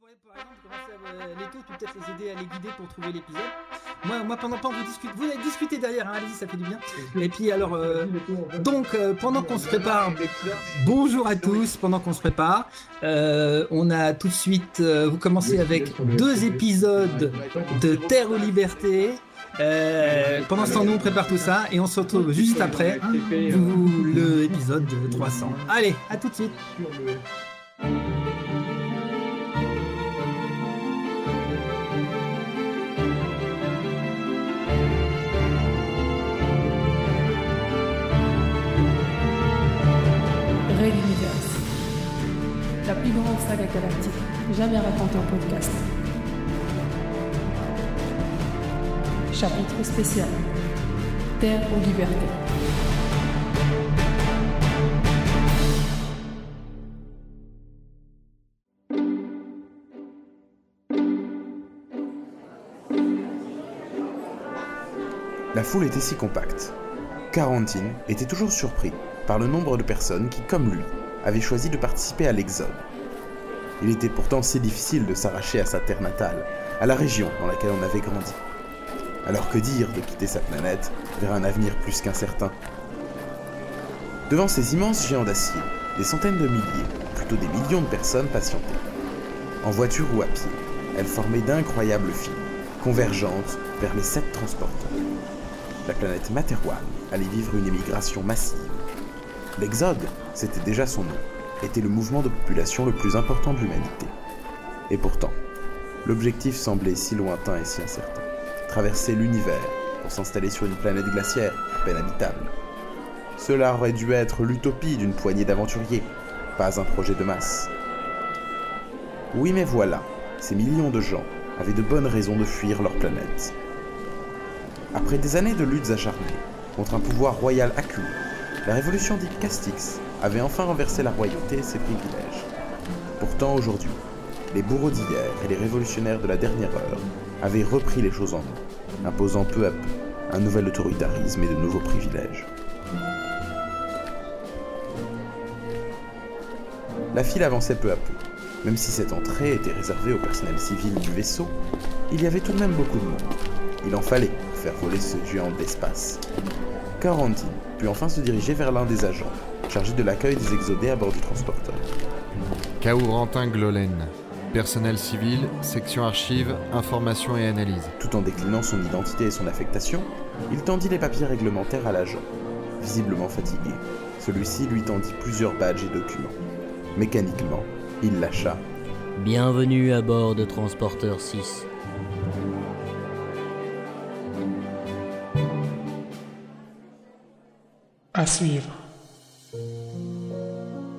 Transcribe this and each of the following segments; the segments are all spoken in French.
pourrait par exemple commencer à euh, les taux, peut-être les aider à les guider pour trouver l'épisode. Moi, moi pendant que vous discutez, vous allez discuter derrière, hein, allez-y, ça fait du bien. Et puis alors, euh, donc euh, pendant qu'on se prépare, bonjour à tous. Pendant qu'on se prépare, on a tout de suite, euh, vous commencez avec deux épisodes de Terre aux Libertés. Euh, pendant ce temps, nous on prépare tout ça et on se retrouve juste après pour le épisode 300. Allez, à tout de suite. Jamais racontée en podcast. Chapitre spécial. Terre aux libertés. La foule était si compacte. Quarantine était toujours surpris par le nombre de personnes qui, comme lui, avaient choisi de participer à l'Exode. Il était pourtant si difficile de s'arracher à sa terre natale, à la région dans laquelle on avait grandi. Alors que dire de quitter sa planète vers un avenir plus qu'incertain? Devant ces immenses géants d'acier, des centaines de milliers, plutôt des millions de personnes patientaient. En voiture ou à pied, elles formaient d'incroyables files, convergentes vers les sept transporteurs. La planète Materwan allait vivre une émigration massive. L'Exode, c'était déjà son nom, était le mouvement de population le plus important de l'humanité. Et pourtant, l'objectif semblait si lointain et si incertain. Traverser l'univers pour s'installer sur une planète glaciaire, à peine habitable. Cela aurait dû être l'utopie d'une poignée d'aventuriers, pas un projet de masse. Oui mais voilà, ces millions de gens avaient de bonnes raisons de fuir leur planète. Après des années de luttes acharnées contre un pouvoir royal acculé, la révolution dite Castix avait enfin renversé la royauté et ses privilèges. Pourtant aujourd'hui, les bourreaux d'hier et les révolutionnaires de la dernière heure avaient repris les choses en main, imposant peu à peu un nouvel autoritarisme et de nouveaux privilèges. La file avançait peu à peu. Même si cette entrée était réservée au personnel civil du vaisseau, il y avait tout de même beaucoup de monde. Il en fallait pour faire voler ce géant d'espace. Quarantine put enfin se diriger vers l'un des agents, chargé de l'accueil des exodés à bord du transporteur. Kaurentin Glolen. Personnel civil, section archives, information et analyse. Tout en déclinant son identité et son affectation, il tendit les papiers réglementaires à l'agent. Visiblement fatigué, celui-ci lui tendit plusieurs badges et documents. Mécaniquement, il lâcha. Bienvenue à bord de Transporteur 6. À suivre.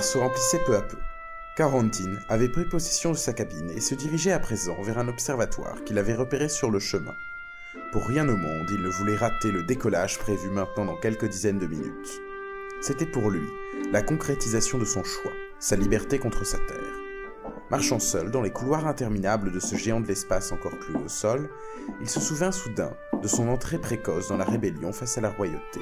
Se remplissaient peu à peu. Quarantine avait pris possession de sa cabine et se dirigeait à présent vers un observatoire qu'il avait repéré sur le chemin. Pour rien au monde, il ne voulait rater le décollage prévu maintenant dans quelques dizaines de minutes. C'était pour lui la concrétisation de son choix, sa liberté contre sa terre. Marchant seul dans les couloirs interminables de ce géant de l'espace encore cloué au sol, il se souvint soudain de son entrée précoce dans la rébellion face à la royauté.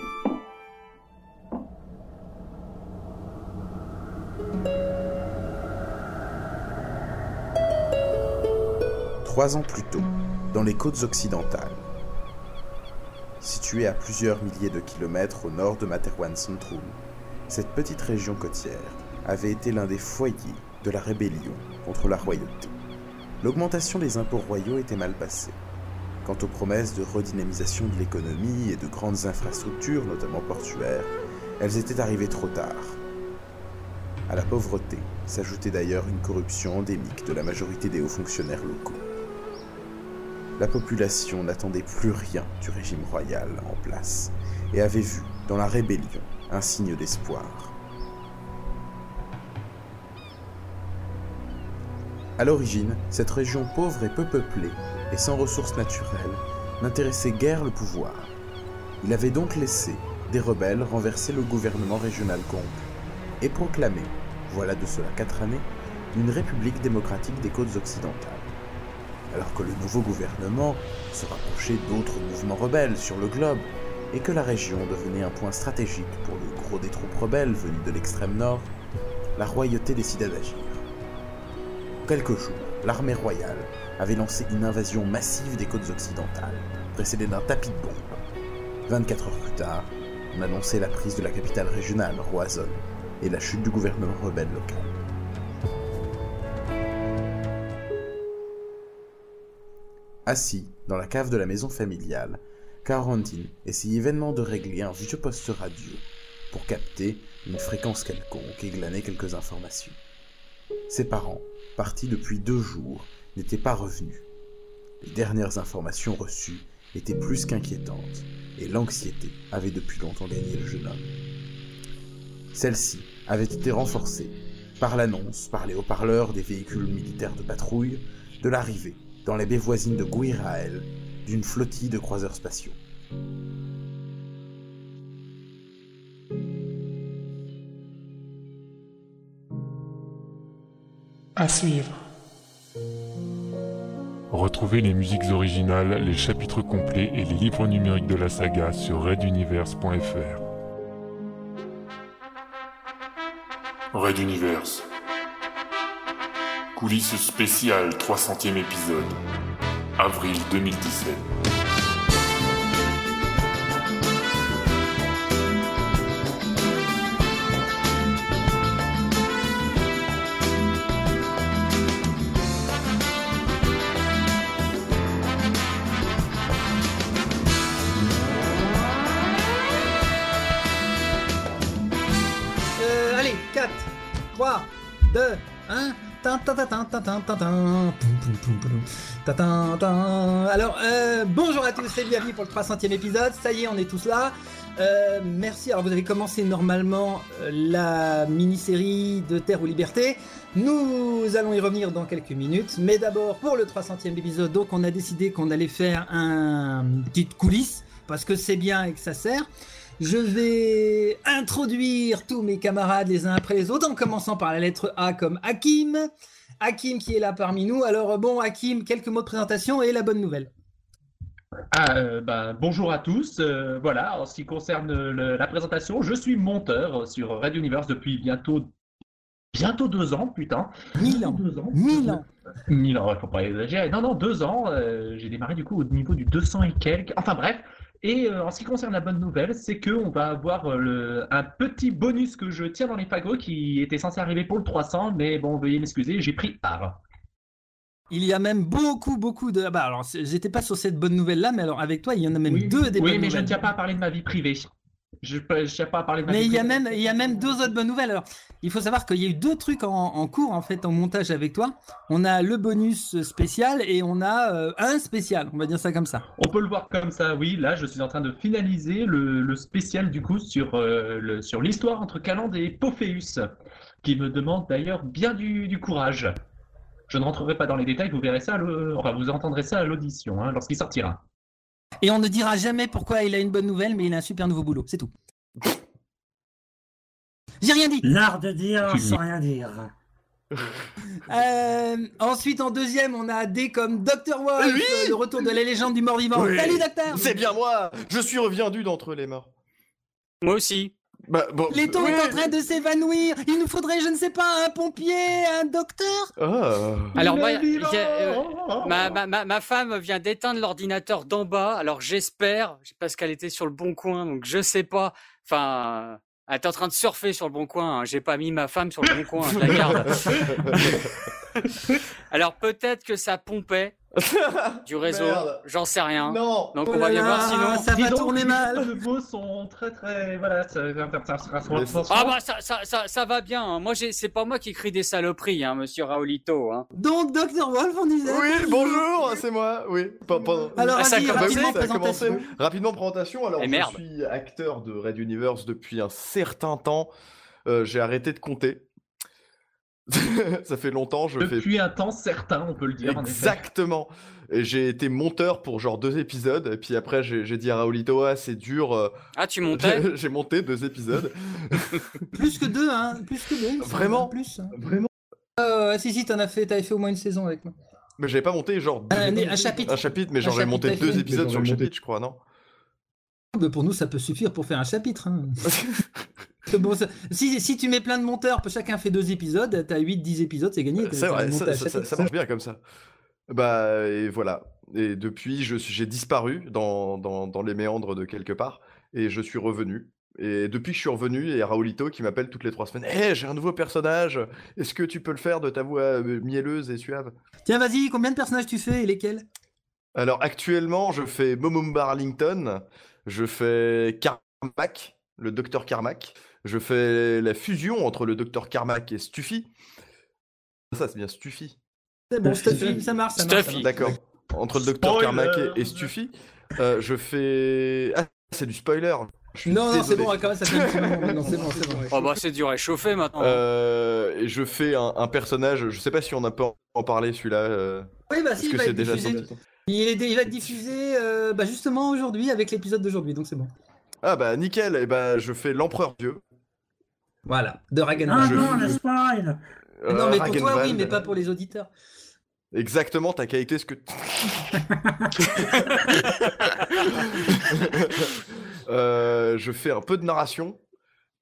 Trois ans plus tôt, dans les côtes occidentales, Située à plusieurs milliers de kilomètres au nord de Materwan Centrum, cette petite région côtière avait été l'un des foyers de la rébellion contre la royauté. L'augmentation des impôts royaux était mal passée. Quant aux promesses de redynamisation de l'économie et de grandes infrastructures, notamment portuaires, elles étaient arrivées trop tard. À la pauvreté s'ajoutait d'ailleurs une corruption endémique de la majorité des hauts fonctionnaires locaux. La population n'attendait plus rien du régime royal en place et avait vu dans la rébellion un signe d'espoir. À l'origine, cette région pauvre et peu peuplée et sans ressources naturelles n'intéressait guère le pouvoir. Il avait donc laissé des rebelles renverser le gouvernement régional complet et proclamer, voilà de cela quatre années, une république démocratique des côtes occidentales. Alors que le nouveau gouvernement se rapprochait d'autres mouvements rebelles sur le globe et que la région devenait un point stratégique pour le gros des troupes rebelles venues de l'extrême nord, la royauté décida d'agir. Quelques jours, l'armée royale avait lancé une invasion massive des côtes occidentales, précédée d'un tapis de bombes. 24 heures plus tard, on annonçait la prise de la capitale régionale, Roazhon, et la chute du gouvernement rebelle local. Assis dans la cave de la maison familiale, Carantine essayait vainement de régler un vieux poste radio pour capter une fréquence quelconque et glaner quelques informations. Ses parents, partis depuis deux jours, n'étaient pas revenus. Les dernières informations reçues étaient plus qu'inquiétantes, et l'anxiété avait depuis longtemps gagné le jeune homme. Celle-ci avait été renforcée par l'annonce, par les haut-parleurs des véhicules militaires de patrouille, de l'arrivée, dans les baies voisines de Guirael, d'une flottille de croiseurs spatiaux. À suivre. Retrouvez les musiques originales, les chapitres complets et les livres numériques de la saga sur reduniverse.fr. Red Universe. Coulisses spéciales 300e épisode. Avril 2017. Alors, euh, bonjour à tous et bienvenue pour le 300e épisode. Ça y est, on est tous là. Euh, merci. Alors, vous avez commencé normalement euh, la mini-série de Terre ou Liberté. Nous allons y revenir dans quelques minutes. Mais d'abord, pour le 300e épisode, donc, on a décidé qu'on allait faire un petite coulisse parce que c'est bien et que ça sert. Je vais introduire tous mes camarades les uns après les autres, en commençant par la lettre A comme Hakim. Hakim qui est là parmi nous. Alors bon, Hakim, quelques mots de présentation et la bonne nouvelle. Ah, euh, ben, bonjour à tous. Euh, voilà, en ce qui concerne le- la présentation, je suis monteur sur Red Universe depuis bientôt bientôt deux ans, putain. Mille ans. Deux ans. Mille ans. Mille ans, faut pas exagérer. Non, non, deux ans. euh, J'ai démarré du coup au niveau du 200 et quelques. Enfin bref. Et euh, en ce qui concerne la bonne nouvelle, c'est que on va avoir euh, le, un petit bonus que je tiens dans les fagots qui était censé arriver pour le 300, mais bon, veuillez m'excuser, j'ai pris part. Il y a même beaucoup, beaucoup de. Ah bah alors, j'étais pas sur cette bonne nouvelle là, mais alors avec toi, il y en a même deux des Oui, bonnes mais je ne tiens pas à parler de ma vie privée. Je ne tiens pas à parler de ma Mais il y a même, il y a même deux autres bonnes nouvelles. Alors, il faut savoir qu'il y a eu deux trucs en, en cours en fait en montage avec toi. On a le bonus spécial et on a euh, un spécial. On va dire ça comme ça. On peut le voir comme ça, oui. Là, je suis en train de finaliser le, le spécial du coup sur euh, le- sur l'histoire entre Calande et Pophéus, qui me demande d'ailleurs bien du, du courage. Je ne rentrerai pas dans les détails, vous verrez ça, enfin, vous entendrez ça à l'audition hein, lorsqu'il sortira. Et on ne dira jamais pourquoi il a une bonne nouvelle, mais il a un super nouveau boulot. C'est tout. J'ai rien dit. L'art de dire sans rien dire. Euh, ensuite, en deuxième, on a D comme Dr. Wolf, Oui euh, le retour de la légende du mort-vivant. Oui. Salut, docteur C'est bien moi Je suis reviendu d'entre les morts. Moi aussi. Bah, bon, Leto oui. est en train de s'évanouir. Il nous faudrait, je ne sais pas, un pompier, un docteur. Ah. Alors moi, euh, ma, ma, ma, ma femme vient d'éteindre l'ordinateur d'en bas, alors j'espère, parce qu'elle était sur le bon coin, donc je sais pas. Enfin, elle était en train de surfer sur le bon coin. hein. J'ai pas mis ma femme sur le bon coin, je la garde. Alors peut-être que ça pompait du réseau, j'en sais rien. Non. Donc Oh on va là bien voir sinon. ça va tourner mal. Les mots sont très très. Voilà, Ah bah ça, ça, ça, ça va bien. hein. Moi j'ai, c'est pas moi qui crie des saloperies, hein, Monsieur Raolito. Hein. Donc, Dr. Wolf, on disait. Oui, bonjour, c'est moi. Oui. Alors, Ah, rapidement, présentation. Rapidement, présentation. Alors, Eh je suis acteur de Red Universe depuis un certain temps. Euh, J'ai arrêté de compter. Ça fait longtemps, je fais Depuis un temps certain, on peut le dire. en effet. Exactement. Et j'ai été monteur pour genre deux épisodes. Et puis après, j'ai dit à Raulito, ah, c'est dur. euh, Ah tu montais j'ai monté deux épisodes. Plus que deux, hein. Plus que deux. Vraiment Plus. hein. Vraiment Euh, si, si, t'en as fait, t'avais fait au moins une saison avec moi. Mais j'avais pas monté genre deux Un- épisodes. un chapitre. Un chapitre, mais chapitre, monté deux fait. épisodes sur le j'aurais chapitre, je crois, non? Mais pour nous, ça peut suffire pour faire un chapitre. hein. C'est bon, ça- si, si tu mets plein de monteurs, chacun fait deux épisodes, t'as 8-10 épisodes, c'est gagné. C'est vrai, un ça, ça- marche bien comme ça. Bah, et voilà. Et depuis, j'ai disparu dans, dans, dans les méandres de quelque part, et je suis revenu. Et depuis que je suis revenu, il y a Raulito qui m'appelle toutes les trois semaines. Hé, j'ai un nouveau personnage. Est-ce que tu peux le faire de ta voix euh, mielleuse et suave? Tiens, vas-y, combien de personnages tu fais et lesquels? Alors actuellement, je fais Momumba Arlington, je fais Carmack, le docteur Carmack, je fais la fusion entre le docteur Carmack et Stuffy. Ça, c'est bien Stuffy. C'est bon, Stuffy, ça marche, ça Stuffy. D'accord. Entre le docteur. Carmack et, et Stuffy, euh, je fais. Ah, c'est du spoiler. Non, non, c'est bon, quand même, ça fait un petit moment. maintenant, c'est bon, c'est bon. ouais. Oh bah c'est du réchauffé maintenant. Euh, et je fais un, un personnage, je sais pas si on a pas en parler celui-là. euh, Oui, bah si, il que va c'est être déjà diffusé. Il, est, il va être diffusé euh, bah, justement aujourd'hui avec l'épisode d'aujourd'hui, donc c'est bon. Ah bah nickel, et bah je fais l'empereur Dieu. Voilà, de Ah Ragnarok. Je- non, le spoil euh, non, mais pour toi, oui, mais pas pour les auditeurs. Exactement, t'as qu'à ce que. Euh, je fais un peu de narration.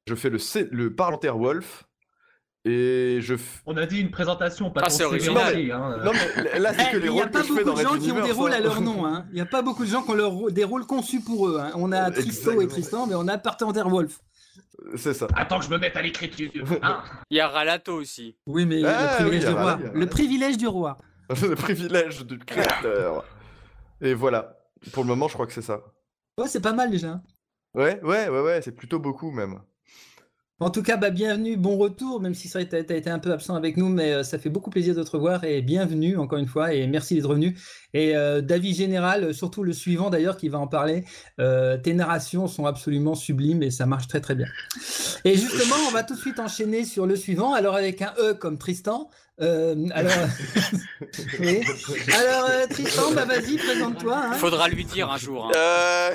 Je fais le, C- le parlementaire Wolf. Et je. f- On a dit une présentation, pas Ah, c'est original. hein. Non, mais là, c'est que Eh, les Il n'y a rôles pas que beaucoup de gens Red qui ont des rôles à hein. leur nom. hein. Il n'y a pas beaucoup de gens qui ont leur des rôles conçus pour eux. hein. On a Tristo et. Tristan, mais on a Partendaire Wolf. C'est ça. Attends que je me mette à l'écriture. hein. Il y a Ralato aussi. Oui, mais Ah, le privilège oui, du roi. voilà, Le privilège du roi. le privilège du créateur. Et voilà. Pour le moment, je crois que c'est ça. Ouais, c'est pas mal déjà. Ouais, ouais, ouais, ouais, c'est plutôt beaucoup même. En tout cas, bah, bienvenue, bon retour, même si ça a été, un peu absent avec nous, mais euh, ça fait beaucoup plaisir de te revoir et bienvenue encore une fois et merci d'être revenu. Et euh, d'avis général, euh, surtout le suivant d'ailleurs qui va en parler, tes narrations sont absolument sublimes et ça marche très très bien. Et justement, on va tout de suite enchaîner sur le suivant, alors avec un E comme Tristan. Euh, alors, oui. alors euh, Tristan, bah vas-y, présente-toi. hein. Faudra lui dire un jour. hein. Euh,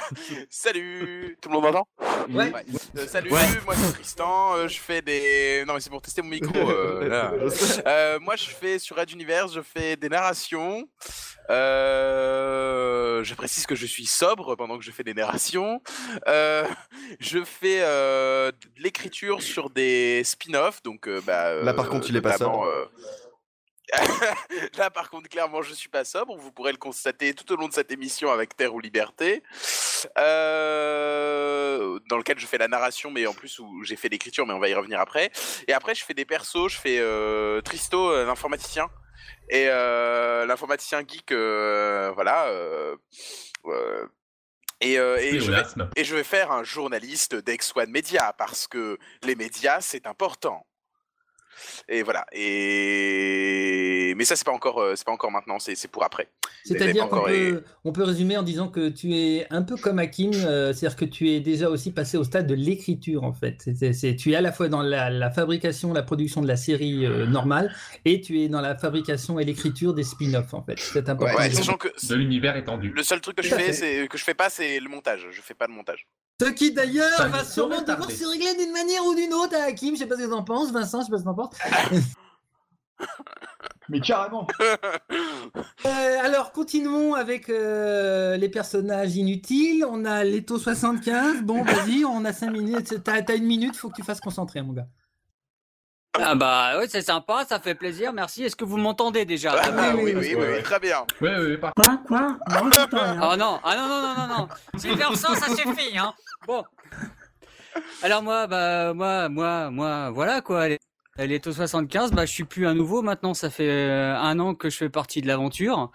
salut Tout le monde m'entend? Ouais. Euh, salut, Ouais. moi c'est Tristan, euh, je fais des... Non mais c'est pour tester mon micro. euh, là. Euh, moi je fais sur Red Universe, je fais des narrations. Euh, je précise que je suis sobre pendant que je fais des narrations. Euh, je fais euh, de l'écriture sur des spin-offs, donc bah, Là, par contre, il est pas sobre. Là, par contre, clairement, je suis pas sobre. Vous pourrez le constater tout au long de cette émission avec Terre ou Liberté, euh, dans lequel je fais la narration, mais en plus où j'ai fait l'écriture, mais on va y revenir après. Et après, je fais des persos. Je fais euh, Tristo, l'informaticien, et euh, l'informaticien geek, euh, voilà. euh, et, euh, et, je vais, Pléonasme. et je vais faire un journaliste d'Ex-One Media parce que les médias, c'est important. Et voilà. Et mais ça c'est pas encore, euh, c'est pas encore maintenant, c'est c'est pour après. C'est-à-dire qu'on peut, on peut résumer en disant que tu es un peu comme Hakim, euh, c'est-à-dire que tu es déjà aussi passé au stade de l'écriture en fait. C'est- c'est- c'est- tu es à la fois dans la, la fabrication, la production de la série euh, normale et tu es dans la fabrication et l'écriture des spin-offs en fait. C'est important. Ouais, sachant que De l'univers étendu. le seul truc que je fais, c'est que je fais pas, c'est le montage. Je fais pas de montage. Ce qui d'ailleurs va sûrement devoir se régler d'une manière ou d'une autre à Hakim. Je sais pas ce que t'en penses, Vincent, je sais pas ce que t'en penses. Mais carrément. Euh, alors, continuons avec euh, les personnages inutiles. On a Leto 75. Bon, vas-y, on a 5 minutes. T'as t'as une minute, faut que tu fasses concentrer, mon gars. Ah bah ouais, c'est sympa, ça fait plaisir, merci. Est-ce que vous m'entendez déjà? Ah, oui, oui, oui, oui, oui, oui, très bien. Ouais, ouais, par Quoi Quoi? Non, rien. Ah non, ah non, non, non, non, non. Silverson, ça suffit, hein. Bon. Alors moi, bah moi, moi, moi, voilà quoi. Les, Elle est au 75, bah je suis plus un nouveau maintenant, ça fait euh, un an que je fais partie de l'aventure.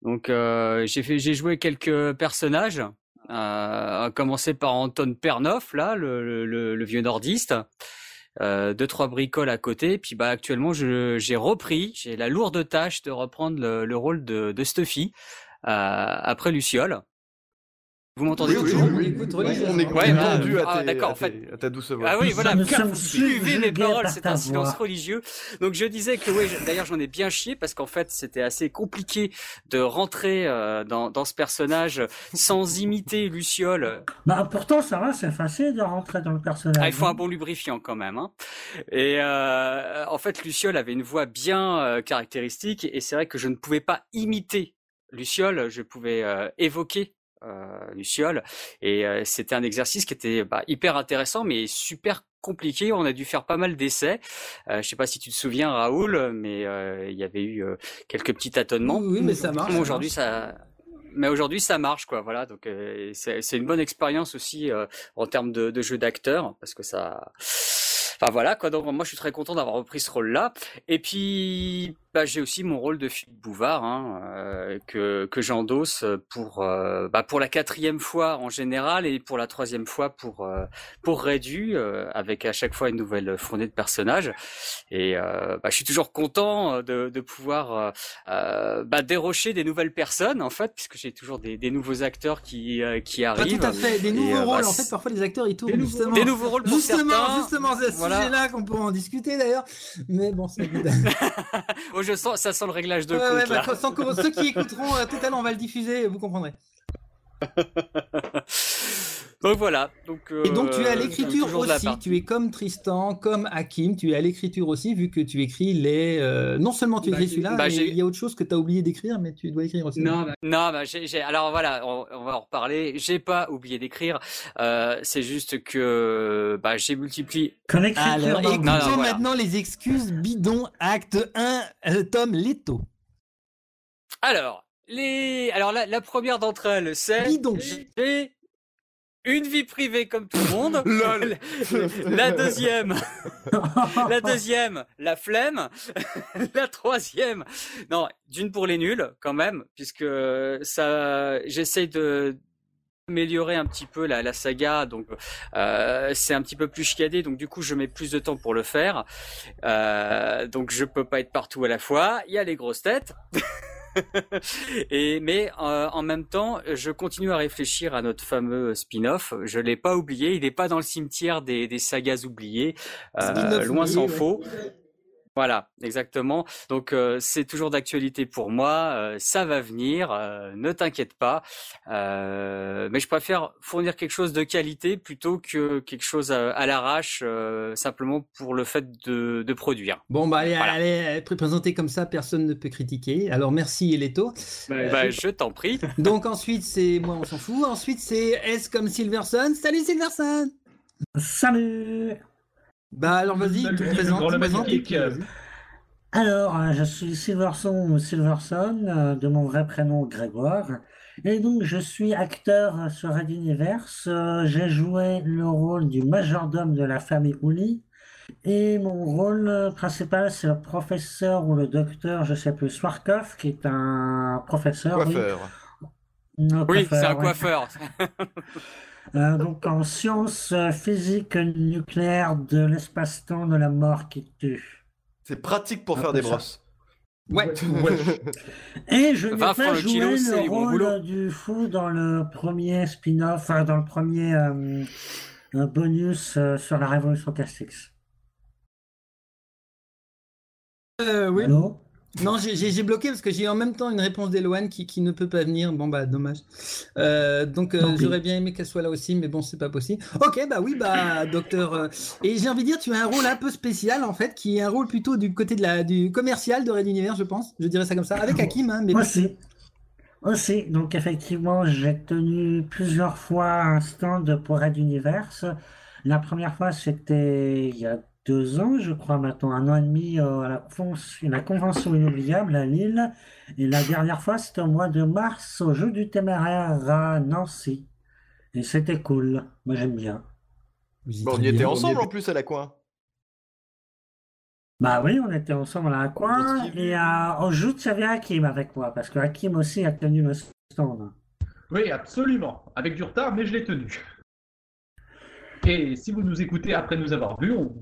Donc euh, j'ai fait j'ai joué quelques personnages, euh, à commencer par Anton Pernoff là, le, le, le vieux nordiste. Euh, deux trois bricoles à côté, puis bah actuellement j'ai repris, j'ai la lourde tâche de reprendre le, le rôle de, de Stuffy euh, après Luciole. Vous m'entendez Oui, toujours oui, Écoute, oui. On est Ouais, bah, entendu ah, à, à en fait. à ta douce voix. Ah oui, voilà, suivez mes paroles, par c'est un silence voix. religieux. Donc je disais que oui, d'ailleurs j'en ai bien chié parce qu'en fait c'était assez compliqué de rentrer euh, dans, dans ce personnage sans imiter Luciole. Bah, pourtant, ça va, c'est facile de rentrer dans le personnage. Ah, il faut un hein. bon lubrifiant quand même. Hein. Et euh, en fait Luciole avait une voix bien euh, caractéristique et c'est vrai que je ne pouvais pas imiter Luciole, je pouvais euh, évoquer euh, Luciole et euh, c'était un exercice qui était bah, hyper intéressant mais super compliqué. On a dû faire pas mal d'essais. Euh, je sais pas si tu te souviens Raoul, mais euh, il y avait eu euh, quelques petits tâtonnements. Oui, mais ça marche. Aujourd'hui ça mais aujourd'hui ça marche quoi voilà donc euh, c'est une bonne expérience aussi euh, en termes de, de jeu d'acteur parce que ça enfin voilà quoi donc moi je suis très content d'avoir repris ce rôle là et puis bah, j'ai aussi mon rôle de Philippe Bouvard hein, euh, que que j'endosse pour euh, bah, pour la quatrième fois en général et pour la troisième fois pour euh, pour Rédu euh, avec à chaque fois une nouvelle fournée de personnages et euh, bah, je suis toujours content euh, de, de pouvoir bah, dérocher des nouvelles personnes en fait puisque j'ai toujours des, des nouveaux acteurs qui euh, qui Pas arrivent tout à fait, des Et, nouveaux euh, bah, rôles. en fait, parfois les acteurs ils tournent Des nouveaux- justement. des nouveaux rôles pour Justement, certains justement, c'est ce Voilà. sujet-là qu'on pourrait en discuter d'ailleurs. Mais bon, c'est oh je sens ça sent le réglage de Ouais, compte ouais, bah, sans que- ceux qui écouteront euh, tout à l'heure, on va le diffuser, vous comprendrez. donc voilà donc Et donc tu es à euh, l'écriture aussi, tu es comme Tristan, comme Hakim, tu es à l'écriture aussi, vu que tu écris les... euh, Non seulement tu Bah, écris celui-là, bah, il y a autre chose que tu as oublié d'écrire, mais tu dois écrire aussi. Non, bah, Non, bah, alors voilà, on, on va en reparler. J'ai pas oublié d'écrire. Euh, c'est juste que bah, j'ai multiplié. Que l'écriture Alors, dans- écoutons Non, non, voilà. maintenant les excuses bidon, acte 1, euh, tome Leto. Alors, les, alors la, la première d'entre elles, c'est Bidon. j'ai une vie privée comme tout le monde. Lol. la deuxième, la deuxième, la flemme. la troisième, non, d'une pour les nuls quand même, puisque ça, j'essaye de améliorer un petit peu la, la saga, donc euh, c'est un petit peu plus chiadé, donc du coup je mets plus de temps pour le faire, euh, donc je peux pas être partout à la fois. Il y a les grosses têtes. Et mais euh, en même temps, je continue à réfléchir à notre fameux spin-off. Je l'ai pas oublié, il n'est pas dans le cimetière des, des sagas oubliées, euh, loin s'en ouais. faut. Voilà, exactement. Donc euh, c'est toujours d'actualité pour moi. euh, ça va venir, euh, ne t'inquiète pas. Euh, mais je préfère fournir quelque chose de qualité plutôt que quelque chose à, à l'arrache, euh, simplement pour le fait de, de produire. Bon, bah allez, Voilà. allez, présenté comme ça, personne ne peut critiquer. Alors merci Leto. Bah, je t'en prie. Donc ensuite c'est moi, on s'en fout. Ensuite c'est S comme Silverson. Salut Silverson Salut Bah alors vas-y, te et puis. Alors, euh, je suis Silverson ou Silverson, euh, de mon vrai prénom Grégoire. Et donc, je suis acteur euh, sur Red Universe. Euh, J'ai joué le rôle du majordome de la famille Ouli. Et mon rôle euh, principal, c'est le professeur ou le docteur, je sais plus, Swarkov, qui est un professeur. Coiffeur. Oui, c'est un ouais. coiffeur. Euh, donc, en sciences euh, physiques nucléaires de l'espace-temps de la mort qui tue. C'est pratique pour Un faire des ça. brosses. Ouais. Et je n'ai 20 pas le joué kilo, c'est le du bon rôle du fou dans le premier spin-off, enfin, dans le premier euh, euh, bonus euh, sur la Révolution Castix. Euh, oui. Allô? Non, j'ai- bloqué parce que j'ai en même temps une réponse d'Eloane qui, qui ne peut pas venir. Bon, bah, dommage. Euh, donc, euh, j'aurais bien aimé qu'elle soit là aussi, mais bon, c'est pas possible. Ok, bah oui, bah, docteur. euh, et j'ai envie de dire, tu as un rôle un peu spécial, en fait, qui est un rôle plutôt du côté de la, du commercial de Red Univers, je pense. Je dirais ça comme ça. Avec Hakim, hein, mais Aussi. Aussi, donc effectivement, j'ai tenu plusieurs fois un stand pour Red Universe. La première fois, c'était il y a deux ans, je crois maintenant, un an et demi euh, à la, convention- la convention inoubliable à Lille. Et la dernière fois, c'était au mois de mars au Jeu du Téméraire à Nancy. Et c'était cool. Moi, j'aime bien. Bon, on y était ensemble en plus à la coin. Bah oui, on était ensemble à un coin et à, en joute, il y avait Hakim avec moi parce que Hakim aussi a tenu le stand. Oui, absolument. Avec du retard, mais je l'ai tenu. Et si vous nous écoutez après nous avoir vus, on,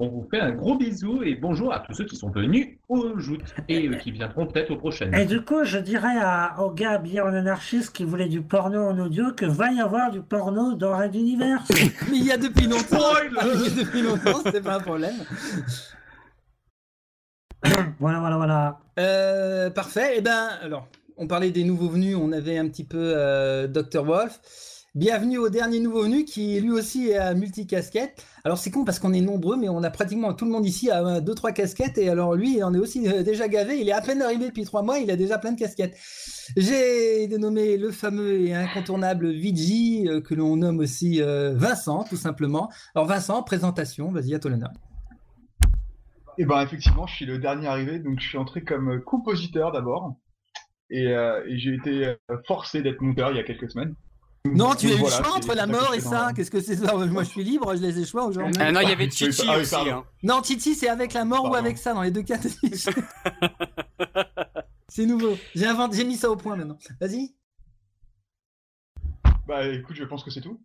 on vous fait un gros bisou et bonjour à tous ceux qui sont venus au joute et euh, qui viendront peut-être aux prochaines. Et du coup, je dirais à, au gars habillé en anarchiste qui voulait du porno en audio que va y avoir du porno dans Red Universe. Mais il y a depuis longtemps. il y a depuis longtemps, c'était pas un problème. voilà, voilà, voilà. Euh, parfait. Eh ben, alors, on parlait des nouveaux venus. On avait un petit peu euh, Dr. Wolf. Bienvenue au dernier nouveau venu qui lui aussi est à multicasquette. Alors c'est con parce qu'on est nombreux, mais on a pratiquement tout le monde ici à deux trois casquettes. Et alors lui, il en est aussi euh, déjà gavé. Il est à peine arrivé depuis trois mois, il a déjà plein de casquettes. J'ai dénommé le fameux et incontournable Vigi euh, que l'on nomme aussi euh, Vincent, tout simplement. Alors Vincent, présentation, vas-y à toi l'honneur. Et ben effectivement, je suis le dernier arrivé, donc je suis entré comme compositeur d'abord. Euh, et j'ai été forcé d'être monteur il y a quelques semaines. Non, tu as eu le choix c'est- entre la mort et ça. Qu'est-ce que c'est ça Moi, je suis libre, je laisse les choix aux gens. Ah non, il y avait Ah, oui, aussi. hein. Non, Titi, c'est avec la mort ou avec ça. Dans les deux cas, c'est nouveau. J'ai inventé, j'ai mis ça au point maintenant. Vas-y. Bah écoute, je pense que c'est tout.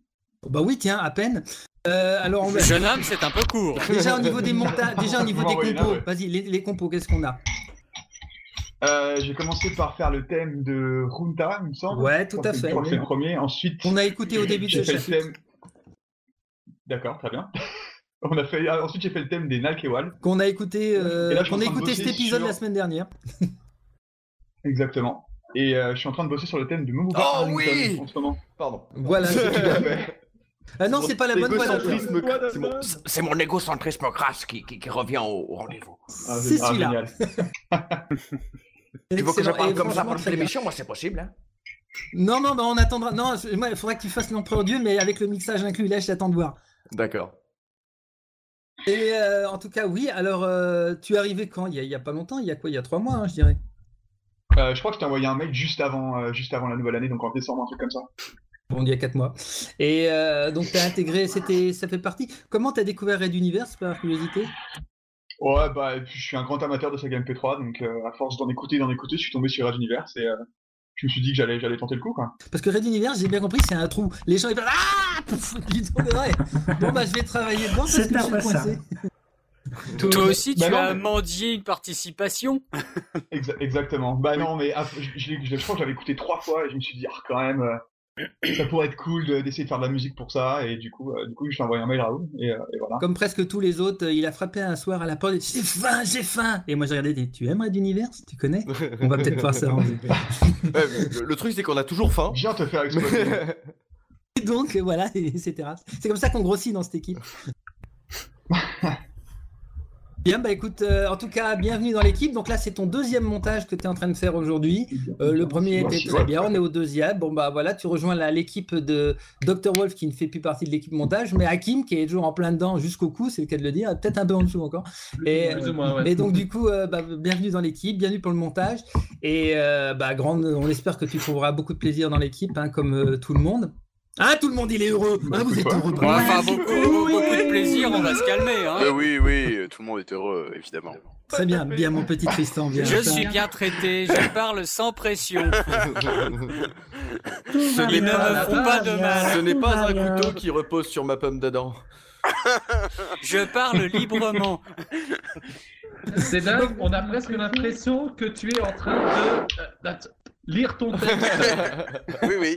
Bah oui, tiens, à peine. Euh, alors, on va- Jeune homme, c'est un peu court. déjà au niveau des montages, déjà au niveau des compos. ouais. Vas-y, les, les compos, qu'est-ce qu'on a? Euh, j'ai commencé par faire le thème de Runta, il me semble. Ouais, tout à fait. Je crois que c'est le premier. Ensuite, On a écouté au début de j'ai ce fait le chapitre. thème. D'accord, très bien. On a fait... ah, Ensuite, j'ai fait le thème des Nalkewal. Qu'on a écouté, euh, Et là, suis qu'on a écouté cet épisode sur- la semaine dernière. Exactement. Et euh, je suis en train de bosser sur le thème de Momo Oh Arlington oui en ce moment. Pardon. Voilà. Tout à fait. Ah non, c'est pas la bonne voie c'est mon- C'est mon égocentrisme crasse qui, qui, qui revient au, au rendez-vous. Ah, C'est ah, celui-là. Tu veux que je parle comme ça pendant l'émission Moi, c'est possible. Hein Non, non, bah, on attendra. Non, je- moi, il faudra que tu fasses l'empereur Dieu, mais avec le mixage inclus. Là, je t'attends de voir. D'accord. Et euh, en tout cas, oui. Alors, euh, tu es arrivé quand? Il y, a, il y a pas longtemps Il y a quoi? Il y a trois mois, hein, je dirais. Euh, je crois que je t'ai envoyé un mail juste avant, euh, juste avant la nouvelle année, donc en décembre, un truc comme ça. Bon, il y a quatre mois. Et euh, donc, tu as intégré, c'était, ça fait partie. Comment tu as découvert Red Universe, par curiosité? Ouais, bah, et puis je suis un grand amateur de saga MP3, donc euh, à force d'en écouter, d'en écouter, je suis tombé sur Red Universe et euh, je me suis dit que j'allais, j'allais tenter le coup, quoi. Parce que Red Universe, j'ai bien compris, c'est un trou. Les gens, ils parlent Ah Pouf Ils disent, Ouais. Bon, bah, je vais travailler dedans parce C'est que je un suis coincé. Toi aussi, tu Bah non, as mais- mendié une participation. Exa- exactement. Bah non, mais ah, je, je crois que j'avais écouté trois fois et je me suis dit, ah, quand même, euh, ça pourrait être cool de- d'essayer de faire de la musique pour ça. Et du coup, euh, du coup, je lui ai envoyé un mail à Raoul et, euh, et voilà. Comme presque tous les autres, il a frappé un soir à la porte et dit J'ai faim, j'ai faim Et moi, j'ai regardé, Tu aimes Red Universe Tu connais? On va peut-être pouvoir s'arranger. Ouais, le, le truc, c'est qu'on a toujours faim. Viens te faire exploiter. Et donc, euh, voilà, et etc. C'est comme ça qu'on grossit dans cette équipe. Bien, bah écoute, euh, en tout cas, bienvenue dans l'équipe. Donc là, c'est ton deuxième montage que tu es en train de faire aujourd'hui. Euh, le premier était très bien, on est au deuxième. Bon, bah voilà, tu rejoins l'équipe de Dr. Wolf qui ne fait plus partie de l'équipe montage, mais Hakim qui est toujours en plein dedans jusqu'au cou, c'est le cas de le dire, peut-être un peu en dessous encore. Et, Plus ou moins, ouais. et donc, du coup, euh, bah, bienvenue dans l'équipe, bienvenue pour le montage. Et bah, grande, on espère que tu trouveras beaucoup de plaisir dans l'équipe, hein, comme tout le monde. Ah, tout le monde, il est heureux. Ah, vous êtes heureux. Bon, enfin, beaucoup, beaucoup, beaucoup de plaisir, on va se calmer. Hein. Euh, oui, oui, tout le monde est heureux, évidemment. Très bien, bien, mon petit Tristan. Bien. Je suis bien traité, je parle sans pression. Ce va ne me font va pas de mal. ce n'est pas va un couteau qui repose sur ma pomme d'Adam. Je parle librement. C'est dingue, on a presque l'impression que tu es en train de euh, de lire ton texte. Oui, oui.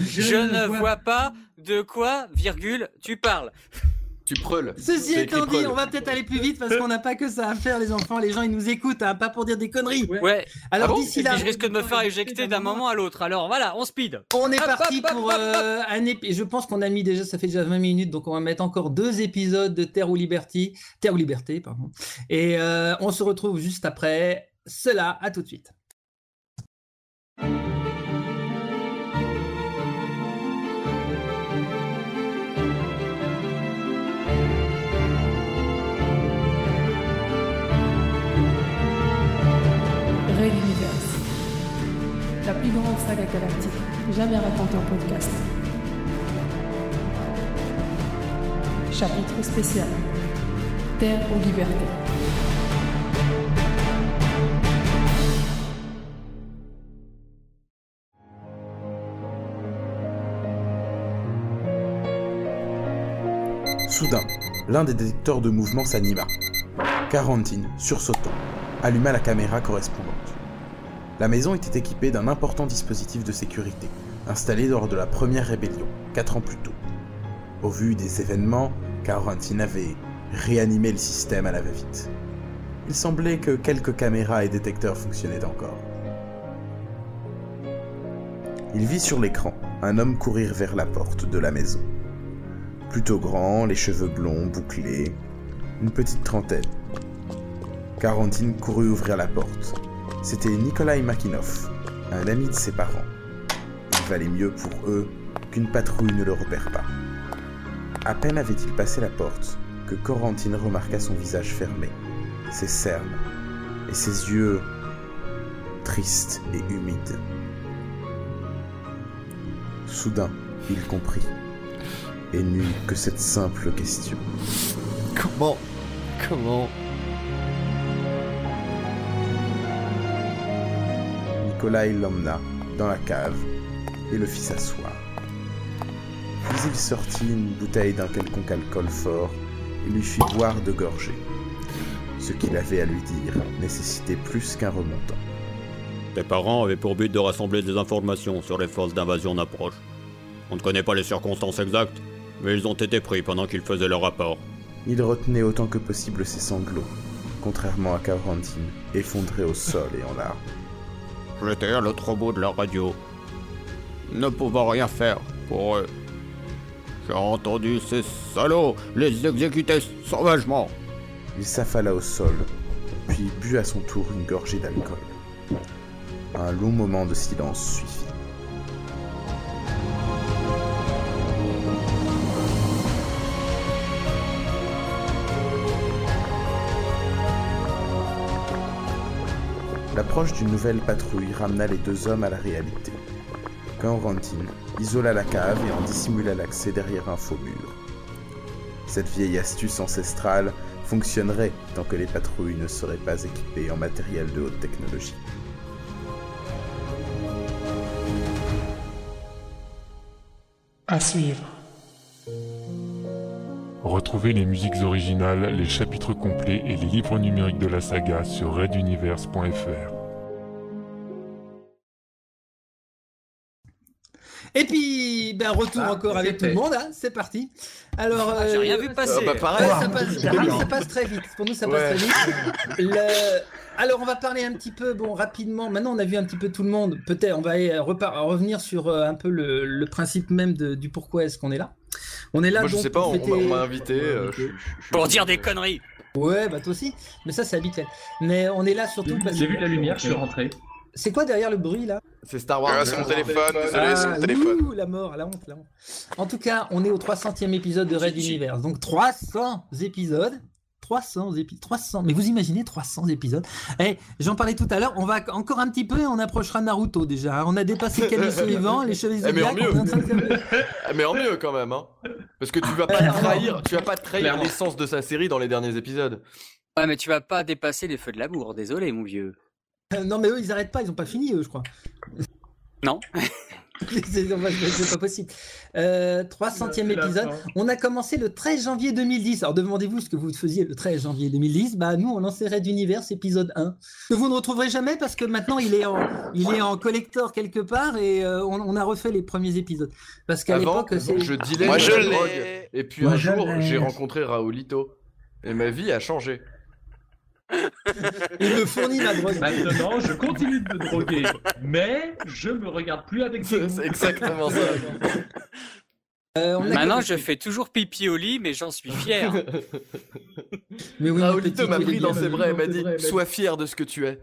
Je ne vois pas de quoi, virgule, tu parles. Tu preules. Ceci étant dit, on va peut-être aller plus vite parce qu'on n'a pas que ça à faire, les enfants. Les gens, ils nous écoutent, hein, pas pour dire des conneries. Ouais. Alors Ah bon d'ici là, je risque de me faire éjecter d'un moment à l'autre. Alors voilà, on speed. on est Hop, parti hop, pour hop, euh, un épisode. Je pense qu'on a mis déjà, ça fait déjà 20 minutes, donc on va mettre encore deux épisodes de Terre ou Liberty, Terre ou Liberté, pardon. Et euh, on se retrouve juste après cela. À tout de suite. La plus grande saga galactique jamais racontée en podcast. Chapitre spécial. Terre aux libertés. Soudain, l'un des détecteurs de mouvement s'anima. Quarantine, sursautant, alluma la caméra correspondante. La maison était équipée d'un important dispositif de sécurité, installé lors de la première rébellion, 4 ans plus tôt. Au vu des événements, Quarantine avait réanimé le système à la va-vite. Il semblait que quelques caméras et détecteurs fonctionnaient encore. Il vit sur l'écran un homme courir vers la porte de la maison. Plutôt grand, les cheveux blonds, bouclés, une petite trentaine. Quarantine courut ouvrir la porte. C'était Nikolai Makinov, un ami de ses parents. Il valait mieux pour eux qu'une patrouille ne le repère pas. À peine avait-il passé la porte que Corentine remarqua son visage fermé, ses cernes et ses yeux tristes et humides. Soudain, il comprit et n'eut que cette simple question. Comment Comment Nikolai l'emmena dans la cave et le fit s'asseoir. Puis il sortit une bouteille d'un quelconque alcool fort et lui fit boire de gorgées. Ce qu'il avait à lui dire nécessitait plus qu'un remontant. Tes parents avaient pour but de rassembler des informations sur les forces d'invasion en approche. On ne connaît pas les circonstances exactes, mais ils ont été pris pendant qu'ils faisaient leur rapport. Il retenait autant que possible ses sanglots, contrairement à Quarantine, effondré au sol et en larmes. J'étais à l'autre bout de la radio, ne pouvant rien faire pour eux. J'ai entendu ces salauds les exécuter sauvagement. Il s'affala au sol, puis but à son tour une gorgée d'alcool. Un long moment de silence suivit. L'approche d'une nouvelle patrouille ramena les deux hommes à la réalité. Quarantine isola la cave et en dissimula l'accès derrière un faux mur. Cette vieille astuce ancestrale fonctionnerait tant que les patrouilles ne seraient pas équipées en matériel de haute technologie. À suivre. Retrouvez les musiques originales, les chapitres complets et les livres numériques de la saga sur reduniverse.fr. Et puis, ben, retour Ah, encore avec tout le monde, hein, c'est parti. Alors, Ah, j'ai euh, rien vu passer. Ah, bah, pareil. Ouais, ça, passe, C'est pour nous, bien. ça passe très vite. Pour nous, ça passe Ouais. très vite. Le- Alors, on va parler un petit peu, bon, rapidement. Maintenant, on a vu un petit peu tout le monde. Peut-être, on va euh, repar- revenir sur euh, un peu le, le principe même de- du pourquoi est-ce qu'on est là. On est là Moi, je donc sais pas, on, fêter- m'a- on m'a invité. euh, je- je- je- Pour dire des conneries. Ouais, bah toi aussi. Mais ça, c'est habituel. Mais on est là surtout parce J'ai que- vu la lumière, je suis rentré. C'est quoi derrière le bruit là? C'est Star Wars. Ah, c'est mon téléphone, désolé, Ah, c'est mon téléphone. ouh, la mort, la honte, la honte. En tout cas, on est au 300e épisode de Red. Universe. Donc 300 épisodes. 300 épisodes. 300. Mais vous imaginez 300 épisodes Eh, j'en parlais tout à l'heure. On va encore un petit peu et on approchera Naruto déjà. On a dépassé Camille Suivant, les cheveux Eh, mais en mieux. de Ah, mais en mieux quand même, hein. Parce que tu vas pas trahir, tu vas pas trahir l'essence de sa série dans les derniers épisodes. Ouais, mais tu vas pas dépasser les feux de l'amour, désolé, mon vieux. Euh, Non, mais eux, ils arrêtent pas. Ils ont pas fini, eux, je crois. Non. c'est pas possible. Euh, 300e La épisode. On a commencé le 13 janvier 2010. Alors demandez-vous ce que vous faisiez le 13 janvier 2010. Bah nous on lançait Red Universe épisode 1 que vous ne retrouverez jamais parce que maintenant il est en il est en collector quelque part et euh, on, on a refait les premiers épisodes parce qu'à Avant, l'époque c'est je dealais Moi, je drogue. Et puis Moi, un jour, j'ai rencontré Raoulito. Et ma vie a changé. Il me fournit la drogue. Maintenant, je continue de me droguer, mais je me regarde plus avec des c'est exactement ça. Euh, on a- Maintenant, je fais toujours pipi au lit, mais j'en suis fier. Mais oui, Raoulito petit, m'a pris dans ses bras et m'a dit Sois fier de ce que tu es.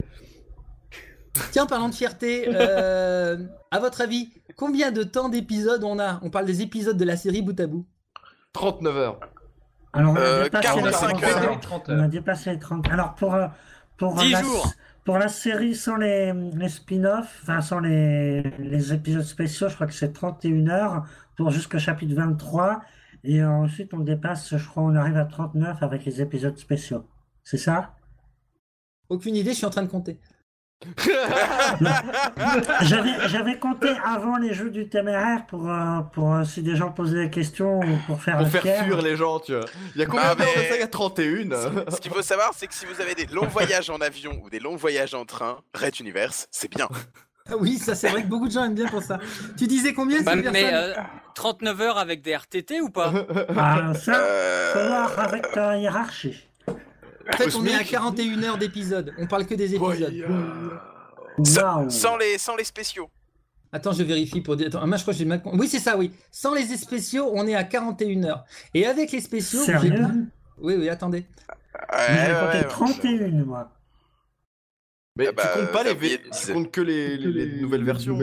Tiens, parlant de fierté, euh, à votre avis, combien de temps d'épisodes on a? On parle des épisodes de la série bout à bout. 39 heures. Alors, on a Euh, dépassé les 45 30 heures. heures. 30 On a dépassé les 30. Alors, pour, euh, pour, 10 la, jours. pour la série sans les, les spin-offs, enfin, sans les, les épisodes spéciaux, je crois que c'est 31 heures pour jusqu'au chapitre 23. Et ensuite, on dépasse, je crois, on arrive à 39 avec les épisodes spéciaux. C'est ça? Aucune idée, je suis en train de compter. J'avais compté avant les jeux du téméraire pour, euh, pour euh, si des gens posaient des questions ou pour faire Pour le faire fuir les gens, tu vois. Il y a combien Ah, d'heures de mais- ça Il y a 31. Ce qu'il faut savoir, c'est que si vous avez des longs voyages en avion ou des longs voyages en train, Red Universe, c'est bien. Ah oui, ça c'est vrai que beaucoup de gens aiment bien pour ça. Tu disais combien Bah, mais Sam euh, 39 heures avec des RTT ou pas? Ah, ça, Euh, faut voir avec ta hiérarchie. En fait, on est à 41 heures d'épisode. On parle que des épisodes. Sans, sans les, sans les spéciaux. Attends, je vérifie pour dire. Attends, moi, je crois que j'ai mal. Oui, c'est ça, oui. Sans les spéciaux, on est à 41 heures. Et avec les spéciaux. j'ai- Oui, oui, attendez. J'avais compté 31, moi. Mais Ah bah, tu comptes pas les, V- tu comptes que les, les- les nouvelles versions.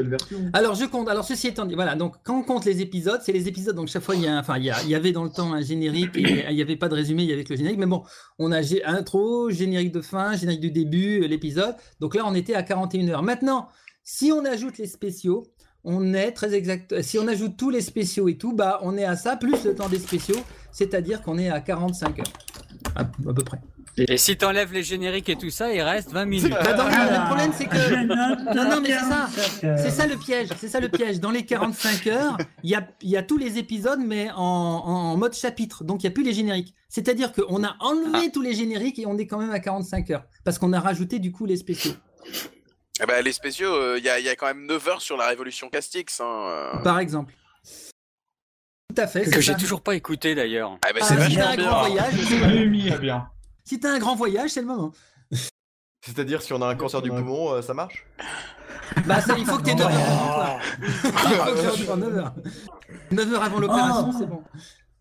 Alors, je compte. Alors, ceci étant dit, voilà. Donc, quand on compte les épisodes, c'est les épisodes. Donc, chaque fois, il y a, enfin, il y, a- il y avait dans le temps un générique et il n'y avait pas de résumé, il y avait que le générique. Mais bon, on a intro, générique de fin, générique du début, euh, l'épisode. Donc là, on était à 41 heures. Maintenant, si on ajoute les spéciaux, on est très exact. Si on ajoute tous les spéciaux et tout, bah, on est à ça plus le temps des spéciaux, c'est-à-dire qu'on est à 45 heures. À, à peu près. Et si t'enlèves les génériques et tout ça, il reste 20 minutes. Bah, dans le, le problème, c'est que. Non, non, mais c'est ça. 45 heures. C'est ça le piège. C'est ça le piège. Dans les 45 heures, il y a, y tous les épisodes, mais en, en mode chapitre. Donc, il n'y a plus les génériques. C'est-à-dire qu'on a enlevé tous les génériques et on est quand même à 45 heures. Parce qu'on a rajouté, du coup, les spéciaux. Eh ben, les spéciaux, euh, il y, a, y quand même 9 heures sur la Révolution Castix. Hein. euh. Par exemple. Tout à fait. Que j'ai toujours pas écouté d'ailleurs. Ah, ben, Ah, c'est t'as vachement bien. grand voyage, bien. Si t'as un grand voyage, c'est le moment. C'est-à-dire, si on a un cancer du poumon, euh, ça marche? Bah, ça, il faut que t'aies 9 heures avant toi. Il faut que tu aies 9 heures. 9 heures avant l'opération, Oh. c'est bon.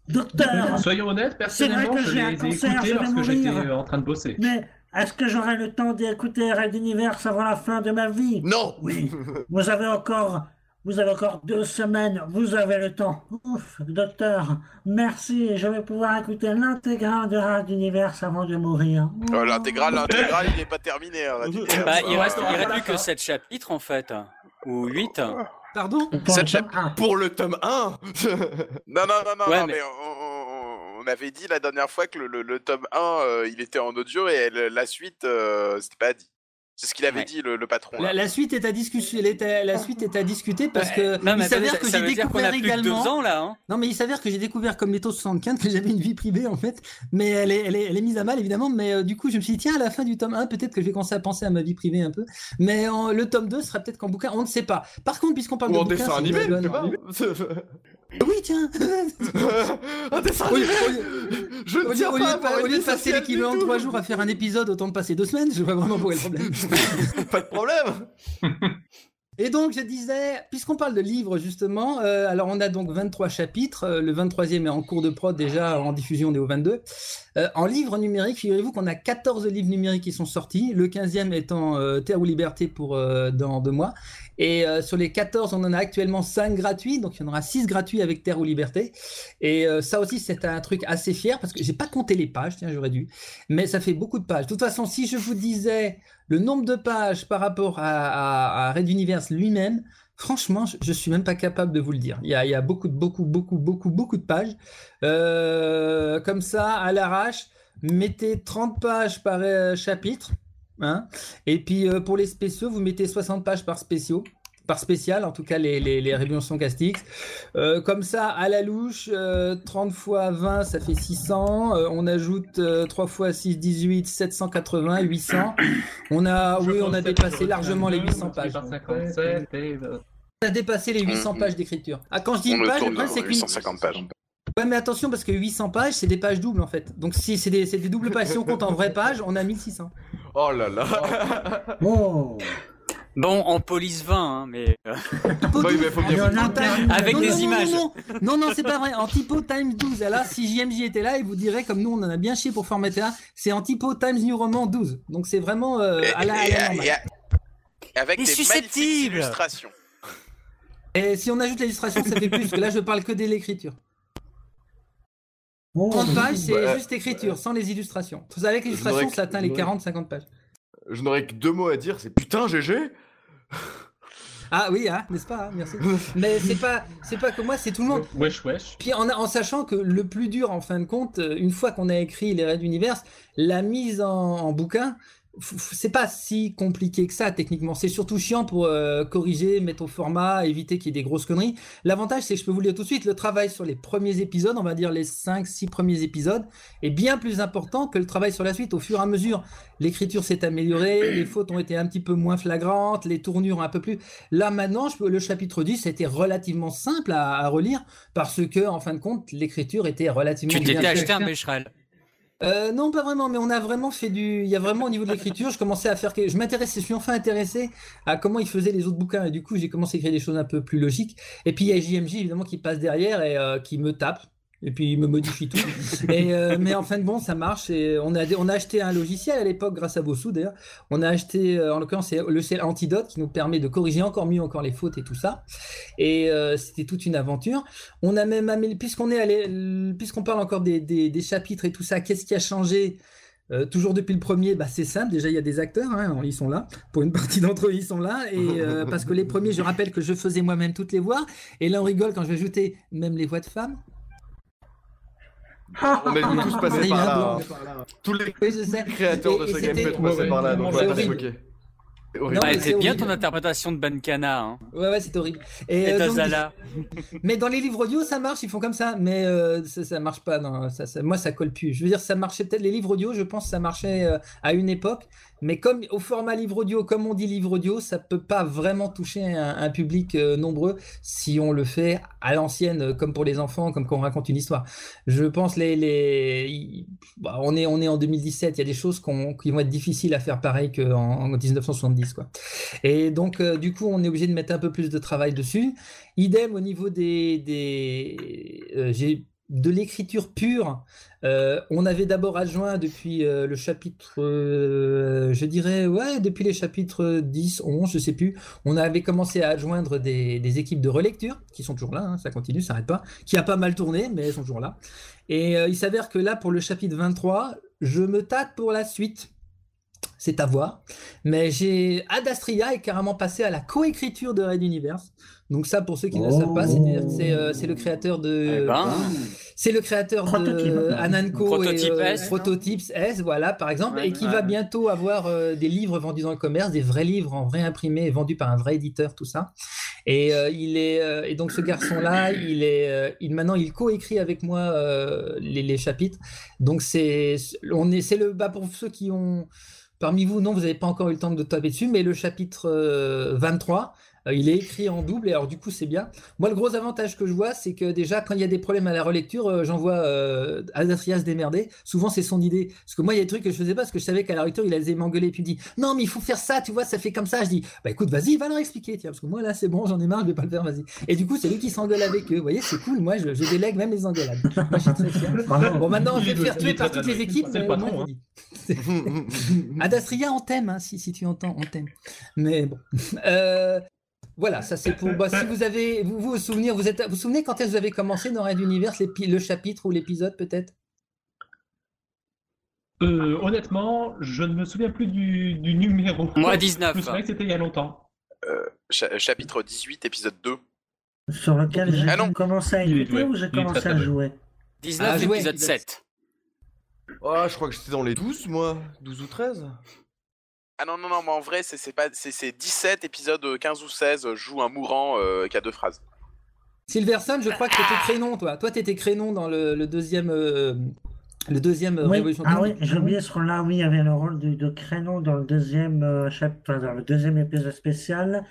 Docteur, Soyons honnêtes, C'est vrai personnellement, que je j'ai un les ai cancer, écoutés lorsque j'étais en train de bosser. mais est-ce que j'aurai le temps d'écouter Red Universe avant la fin de ma vie? Non Oui. Vous avez encore, vous avez encore deux semaines. Vous avez le temps. Ouf, docteur. Merci. Je vais pouvoir écouter l'intégrale de Red Universe avant de mourir. Oh, l'intégrale, l'intégrale, il n'est pas terminé. hein. Bah, il Ah, reste, il reste plus que 7 chapitres en fait. Ou 8. Pardon Pour Cette le chape- tome un. Pour le tome 1 Non, non, non, non, Ouais, non, mais- mais, on, on- on avait dit la dernière fois que le, le- le tome 1, euh, il était en audio et la suite, euh, c'était pas dit. C'est ce qu'il avait Ouais. dit, le, le patron. La, suite est à discuter. elle est à- La suite est à discuter parce que Non, mais il s'avère que j'ai découvert également. ans là. Hein Non, mais il s'avère que j'ai découvert comme Leto 75 que j'avais une vie privée en fait, mais elle est, elle est, elle est mise à mal évidemment. Mais euh, du coup, je me suis dit, tiens, à la fin du tome 1, peut-être que je vais commencer à penser à ma vie privée un peu. Mais en- le tome 2 sera peut-être qu'en bouquin, on ne sait pas. Par contre, puisqu'on parle Ou de en bouquin, dessin animé, pas. Oui, tiens. un dessin Au lieu- animé au lieu- Je ne tiens au lieu pas à au lieu de passer l'équivalent de tout. 3 jours à faire un épisode, autant de passer 2 semaines. Je vois vraiment où est le problème. Pas de problème Et donc, je disais, puisqu'on parle de livres, justement, euh, alors on a donc 23 chapitres. euh, le 23e est en cours de prod déjà, en diffusion, on est au 22. Euh, en livres numériques, figurez-vous qu'on a 14 livres numériques qui sont sortis. Le 15e étant euh, Terre ou Liberté pour euh, dans deux mois. Et euh, sur les 14, on en a actuellement 5 gratuits. Donc, il y en aura 6 gratuits avec Terre ou Liberté. Et euh, ça aussi, c'est un truc assez fier parce que j'ai pas compté les pages, tiens, j'aurais dû. Mais ça fait beaucoup de pages. De toute façon, si je vous disais le nombre de pages par rapport à, Red Universe lui-même, franchement, je, je suis même pas capable de vous le dire. Il y a, beaucoup, beaucoup, beaucoup, beaucoup, beaucoup de pages. Euh, comme ça, à l'arrache, mettez 30 pages par chapitre. Hein Et puis euh, pour les spéciaux, vous mettez 60 pages par spéciaux. Par spécial, en tout cas les, les, les Révolutions Castix. Euh, comme ça, à la louche, euh, 30 fois 20, ça fait 600. Euh, on ajoute euh, 3 fois 6, 18, 780, 800. On a, oui, on a dépassé largement les 800 pages. Par 57 et, euh, On a dépassé les 800 pages d'écriture. Ah, quand je dis On une page, le problème, c'est qu'une 850 pages. Ouais, mais attention parce que 800 pages, c'est des pages doubles en fait. Donc si c'est des, c'est des doubles pages, si on compte en vraies pages, on a 1600. Oh là là Oh. Bon, en police 20, hein, mais. euh, Typo Oui, 12, mais faut bien en vous typo le dire. time- Avec non, des non, images. Non, non, non, c'est pas vrai. En typo times 12. Et là, si JMJ était là, il vous dirait, comme nous, on en a bien chié pour formater là, c'est en typo times new roman 12. Donc c'est vraiment euh, Et, à la, à et- la et- normale. et- avec des magnifiques susceptible. illustrations. Et si on ajoute l'illustration, ça fait plus, parce que là, je parle que de l'écriture. Oh. 30 pages, c'est Bah, juste écriture, sans les illustrations. Avec l'illustration, ça atteint les 40-50 pages. Je n'aurais que deux mots à dire, c'est putain GG Ah oui, hein, n'est-ce pas hein, Merci. Mais c'est pas, c'est pas que moi, c'est tout le monde. Wesh, wesh. Puis en, en sachant que le plus dur, en fin de compte, euh, une fois qu'on a écrit les raids d'univers, la mise en, en bouquin, c'est pas si compliqué que ça techniquement. C'est surtout chiant pour euh, corriger, mettre au format, éviter qu'il y ait des grosses conneries. L'avantage, c'est que je peux vous le dire tout de suite, le travail sur les premiers épisodes, on va dire les 5-6 premiers épisodes, est bien plus important que le travail sur la suite. Au fur et à mesure, l'écriture s'est améliorée, les fautes ont été un petit peu moins flagrantes, les tournures un peu plus. Là maintenant, je peux- le chapitre 10 était relativement simple à, à relire parce que, en fin de compte, l'écriture était relativement Tu t'étais acheté un Becherel. Euh, non, pas vraiment, mais on a vraiment fait du. Il y a vraiment au niveau de l'écriture, je commençais à faire. Je m'intéressais, je suis enfin intéressé à comment ils faisaient les autres bouquins, et du coup, j'ai commencé à écrire des choses un peu plus logiques. Et puis, il y a JMJ, évidemment, qui passe derrière et euh, qui me tape. Et puis, il me modifie tout. et, euh, mais en fin de bon, ça marche. Et on a, on a acheté un logiciel à l'époque, grâce à vos sous d'ailleurs. On a acheté, euh, en l'occurrence, c'est le logiciel Antidote qui nous permet de corriger encore mieux encore les fautes et tout ça. Et euh, c'était toute une aventure. On a même puisqu'on est allé, puisqu'on parle encore des, des, des chapitres et tout ça, qu'est-ce qui a changé euh, toujours depuis le premier, bah, c'est simple. Déjà, il y a des acteurs, hein, ils sont là. Pour une partie d'entre eux, ils sont là. Et euh, parce que les premiers, je rappelle que je faisais moi-même toutes les voix. Et là, on rigole quand je vais ajouter même les voix de femmes. On est tous passés par là. hein. Tous les Oui, je sais. créateurs de ce gameplay sont passés par là, donc C'est on va pas se moquer. C'est bien ton interprétation de Bankana. Hein. Ouais, ouais, c'est horrible. Et euh, donc, Tazala. mais dans les livres audio, ça marche, ils font comme ça, mais euh, ça, ça marche pas. Non, ça, ça- moi, ça colle plus. Je veux dire, ça marchait peut-être les livres audio, je pense que ça marchait euh, à une époque, mais comme au format livre audio, comme on dit livre audio, ça peut pas vraiment toucher un, public euh, nombreux si on le fait à l'ancienne, euh, comme pour les enfants, comme quand on raconte une histoire. Je pense les, les... bah, on est on est en 2017, il y a des choses qui vont être difficiles à faire pareil qu'en en 1970, quoi. Et donc, euh, du coup, on est obligé de mettre un peu plus de travail dessus. Idem au niveau des, des j'ai de l'écriture pure. euh, on avait d'abord adjoint depuis euh, le chapitre, euh, je dirais, ouais, depuis les chapitres 10, 11, je sais plus, on avait commencé à adjoindre des, équipes de relecture, qui sont toujours là, hein, ça continue, ça n'arrête pas, qui a pas mal tourné, mais elles sont toujours là. Et il s'avère que là, pour le chapitre 23, je me tâte pour la suite. C'est à voir. Mais j'ai Adastria est carrément passé à la coécriture de Red Universe. Donc ça, pour ceux qui ne le savent pas, c'est euh, c'est le créateur de... Eh ben. C'est le créateur Prototype. de Ananko Prototype et euh, S, Prototypes S, voilà, par exemple, Ouais, et qui ouais. va bientôt avoir euh, des livres vendus dans le commerce, des vrais livres en vrai imprimés, vendus par un vrai éditeur, tout ça. Et euh, il est euh, et donc ce garçon-là, il est euh, il maintenant il coécrit avec moi euh, les, les chapitres. Donc c'est on est c'est le bah pour ceux qui ont parmi vous non vous n'avez pas encore eu le temps de taper dessus, mais le chapitre euh, 23 euh, il est écrit en double et alors du coup c'est bien. Moi le gros avantage que je vois c'est que déjà quand il y a des problèmes à la relecture, euh, j'envoie euh, Adastria se démerder. Souvent c'est son idée. Parce que moi il y a des trucs que je faisais pas parce que je savais qu'à la relecture il allait m'engueuler puis il dit non mais il faut faire ça, tu vois ça fait comme ça. Je dis bah écoute vas-y va leur expliquer tiens parce que moi là c'est bon j'en ai marre je vais pas le faire vas-y. Et du coup c'est lui qui s'engueule avec eux. Vous voyez c'est cool moi je, je délègue même les engueulades. Moi je suis très fier. Bon maintenant je vais me faire tuer par toutes les équipes mais le patron, dis. Adastria on t'aime hein, si, si tu entends on t'aime. Mais bon. Euh, voilà, ça c'est pour. Bah, si vous avez, vous vous, vous souvenez, vous êtes, vous vous souvenez quand est-ce que vous avez commencé dans Red Universe, l'épi- le chapitre ou l'épisode peut-être? Euh, honnêtement, je ne me souviens plus du, du numéro. Moi, 19. Je me souviens que c'était il y a longtemps. Euh, cha- chapitre 18, épisode 2. Sur lequel j'ai Ah commencé à écouter ou j'ai commencé très à jouer? 19, Ah, jouer. épisode 7. Ah, je crois que j'étais dans les 12, moi. 12 ou 13. Ah non, non, non, mais en vrai, c'est c'est pas, c'est c'est 17 épisodes euh, 15 ou 16, euh, joue un mourant euh, qui a deux phrases. Silverson, je crois que t'étais Crénon, toi. Toi, t'étais Crénon dans le, le deuxième, euh, le deuxième euh, Oui. Révolution. Ah oui, j'ai oublié ce rôle-là. Oui, il y avait le rôle de, de Crénon dans le deuxième euh, chapitre, enfin, dans le deuxième épisode spécial.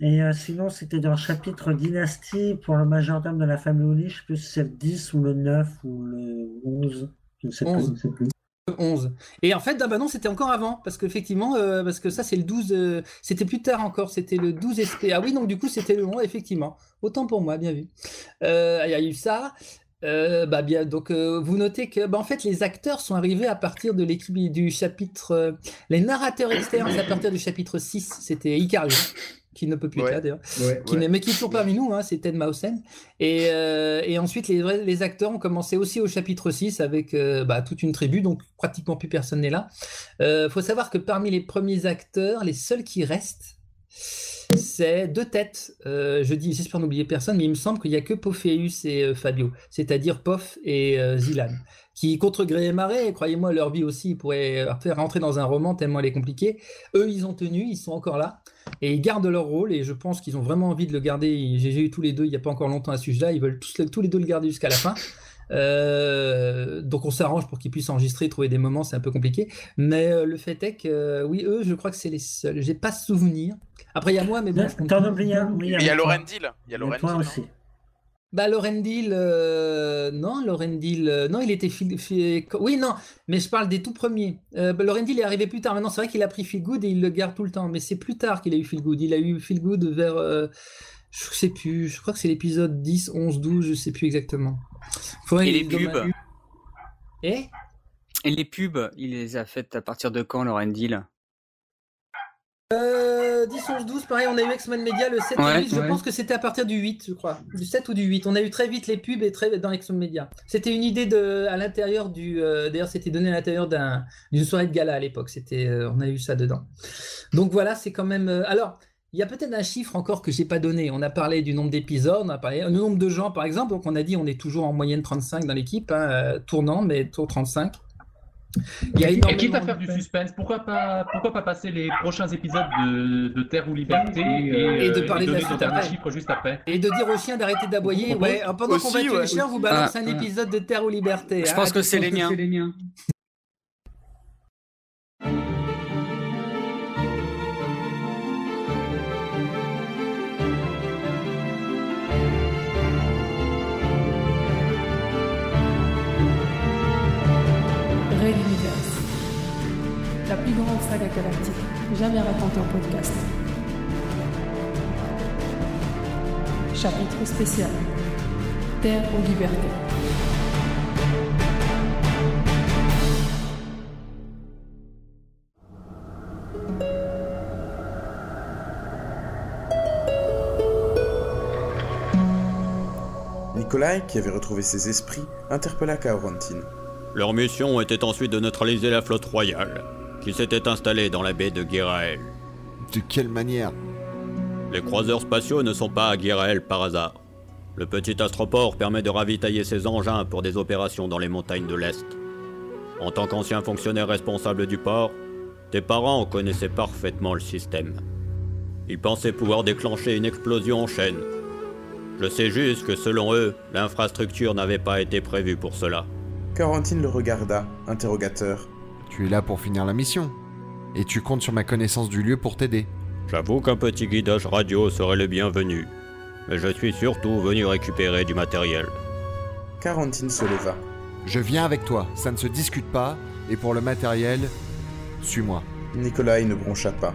Et euh, sinon, c'était dans le chapitre Dynastie pour le majordome de la famille Oli. Je sais plus si c'est le 10 ou le 9 ou le 11. Je ne sais plus. 11. je ne sais plus. 11. Et en fait, ah bah non, c'était encore avant, parce qu'effectivement, euh, parce que ça, c'est le 12, euh, c'était plus tard encore, c'était le 12 SP. Ah oui, donc du coup, c'était le 11, effectivement. Autant pour moi, bien vu. Euh, Il y a eu ça. Euh, bah bien, donc euh, vous notez que, bah, en fait, les acteurs sont arrivés à partir de l'équipe du chapitre, euh, les narrateurs externes, à partir du chapitre 6, c'était Icario, qui ne peut plus être là d'ailleurs. qui mais qui est toujours parmi nous, hein, c'est Ted Mausen. Et, euh, et ensuite, les, acteurs ont commencé aussi au chapitre 6 avec bah, toute une tribu, donc pratiquement plus personne n'est là. Il faut savoir que parmi les premiers acteurs, les seuls qui restent, c'est deux têtes. Euh, je dis, j'espère n'oublier personne, mais il me semble qu'il n'y a que Pophéus et euh, Fabio, c'est-à-dire Pof et euh, Zilan. qui contre gré et marée, croyez-moi, leur vie aussi ils pourraient faire rentrer dans un roman tellement elle est compliquée. Eux, ils ont tenu, ils sont encore là et ils gardent leur rôle et je pense qu'ils ont vraiment envie de le garder. J'ai eu tous les deux il n'y a pas encore longtemps à ce sujet-là, ils veulent tous, tous les deux le garder jusqu'à la fin. Euh, donc on s'arrange pour qu'ils puissent enregistrer, trouver des moments, c'est un peu compliqué. Mais euh, le fait est que, euh, oui, eux, je crois que c'est les seuls. J'ai pas souvenir. Après, il y a moi, mais bon. T'en oublies un Oui, Il y a. Laurendil. Il y a toi non aussi. Bah, Laurendil, euh, non, Laurendil, euh, non, il était. Oui, non, mais je parle des tout premiers. Euh, bah, est arrivé plus tard. Maintenant, c'est vrai qu'il a pris Feel Good et il le garde tout le temps, mais c'est plus tard qu'il a eu Feel Good. Il a eu Feel Good vers. Je sais plus, je crois que c'est l'épisode 10, 11, 12, je sais plus exactement. Faudrait- Et les pubs Et Et les pubs, il les a faites à partir de quand, Lauren Deal Euh, 10, 11, 12, pareil, on a eu X-Men Media le 7 Ouais, et 8, je ouais. pense que c'était à partir du 8, je crois. Du 7 ou du 8. On a eu très vite les pubs et très dans X-Men Media. C'était une idée de, à l'intérieur du. euh, D'ailleurs, c'était donné à l'intérieur d'un- d'une soirée de gala à l'époque. C'était, euh, on a eu ça dedans. Donc voilà, c'est quand même. euh, alors. Il y a peut-être un chiffre encore que j'ai pas donné. On a parlé du nombre d'épisodes, on a parlé du nombre de gens, par exemple. Donc on a dit on est toujours en moyenne 35 dans l'équipe, hein, euh, tournant, mais tour 35. Il y a Et quitte à énormément faire de- du suspense, pourquoi pas, pourquoi pas passer les prochains épisodes de, de Terre ou Liberté et, Et de euh, parler de la donner ton suite dernier après. chiffre juste après Et de dire aux chiens d'arrêter d'aboyer. Ouais, pendant qu'on va tuer ouais, les chiens, vous balancez Ah, un ah. épisode de Terre ou Liberté. Je hein. pense que c'est les miens. Grande saga galactique jamais racontée en podcast. Chapitre spécial. Terre ou liberté. Nikolai, qui avait retrouvé ses esprits, interpella Kaorantine. Leur mission était ensuite de neutraliser la flotte royale, qui s'était installée dans la baie de Guéraël. De quelle manière? Les croiseurs spatiaux ne sont pas à Guéraël par hasard. Le petit astroport permet de ravitailler ses engins pour des opérations dans les montagnes de l'Est. En tant qu'ancien fonctionnaire responsable du port, tes parents connaissaient parfaitement le système. Ils pensaient pouvoir déclencher une explosion en chaîne. Je sais juste que selon eux, l'infrastructure n'avait pas été prévue pour cela. Kaorantine le regarda, interrogateur. Tu es là pour finir la mission. Et tu comptes sur ma connaissance du lieu pour t'aider. J'avoue qu'un petit guidage radio serait le bienvenu. Mais je suis surtout venu récupérer du matériel. Karantine se leva. Je viens avec toi, ça ne se discute pas. Et pour le matériel, suis-moi. Nikolai ne broncha pas.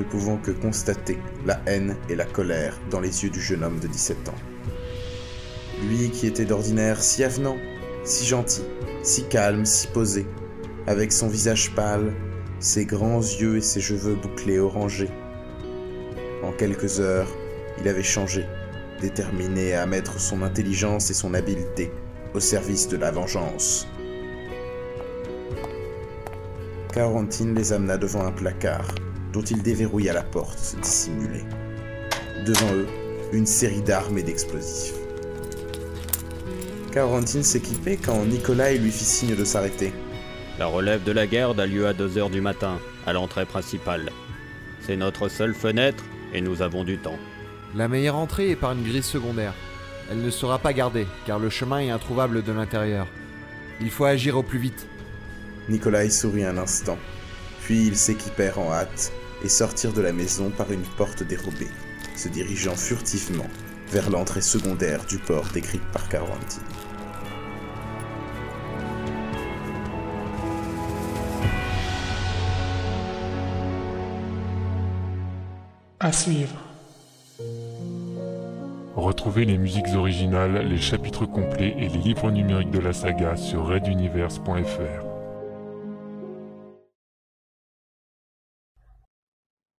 Ne pouvant que constater la haine et la colère dans les yeux du jeune homme de 17 ans. Lui qui était d'ordinaire si avenant, si gentil, si calme, si posé, avec son visage pâle, ses grands yeux et ses cheveux bouclés orangés. En quelques heures, il avait changé, déterminé à mettre son intelligence et son habileté au service de la vengeance. Quarantine les amena devant un placard, dont il déverrouilla la porte dissimulée. Devant eux, une série d'armes et d'explosifs. Quarantine s'équipait quand Nikolai lui fit signe de s'arrêter. La relève de la garde a lieu à 2h du matin, à l'entrée principale. C'est notre seule fenêtre et nous avons du temps. La meilleure entrée est par une grille secondaire. Elle ne sera pas gardée, car le chemin est introuvable de l'intérieur. Il faut agir au plus vite. Nikolai sourit un instant, puis ils s'équipèrent en hâte et sortirent de la maison par une porte dérobée, se dirigeant furtivement vers l'entrée secondaire du port décrite par Quarantine. À suivre. Retrouvez les musiques originales, les chapitres complets et les livres numériques de la saga sur reduniverse.fr.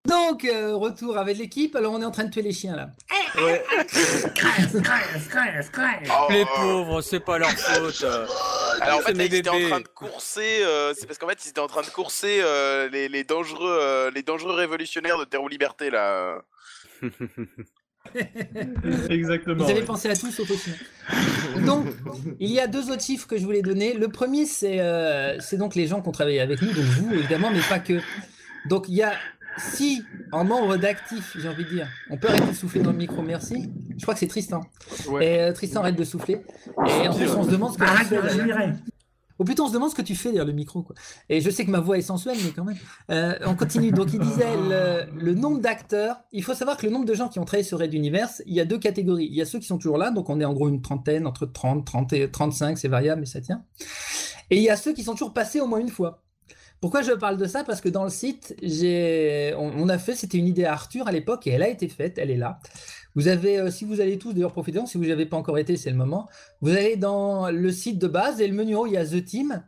Donc, euh, retour avec l'équipe. Alors, on est en train de tuer les chiens là. Ouais. Les pauvres, c'est pas leur faute. Alors en fait, mes ils étaient en train de courser. euh, c'est parce qu'en fait, ils étaient en train de courser euh, les, les dangereux, euh, les dangereux révolutionnaires de Terre ou Liberté là. Exactement. Vous avez ouais. pensé à tout sauf au. Donc, il y a deux autres chiffres que je voulais donner. Le premier, c'est euh, c'est donc les gens qui ont travaillé avec nous, donc vous évidemment, mais pas que. Donc, il y a si en membre d'actifs, j'ai envie de dire, on peut arrêter de souffler dans le micro, merci. Je crois que c'est Tristan. Et euh, Tristan arrête de souffler. Et en plus, on se demande ce que tu Arrête fais. de. Ou plutôt, on se demande ce que tu fais derrière le micro. Quoi. Et je sais que ma voix est sensuelle, mais quand même. Euh, on continue. Donc, il disait le, le nombre d'acteurs. Il faut savoir que le nombre de gens qui ont travaillé sur Red Universe, il y a deux catégories. Il y a ceux qui sont toujours là, donc on est en gros une trentaine, entre 30, 30 et 35, c'est variable, mais ça tient. Et il y a ceux qui sont toujours passés au moins une fois. Pourquoi je parle de ça? Parce que dans le site, on, a fait, c'était une idée à Arthur à l'époque, et elle a été faite, elle est là. Vous avez, euh, si vous allez tous d'ailleurs profitez-en, si vous n'y avez pas encore été, c'est le moment. Vous allez dans le site de base et le menu en haut, il y a The Team.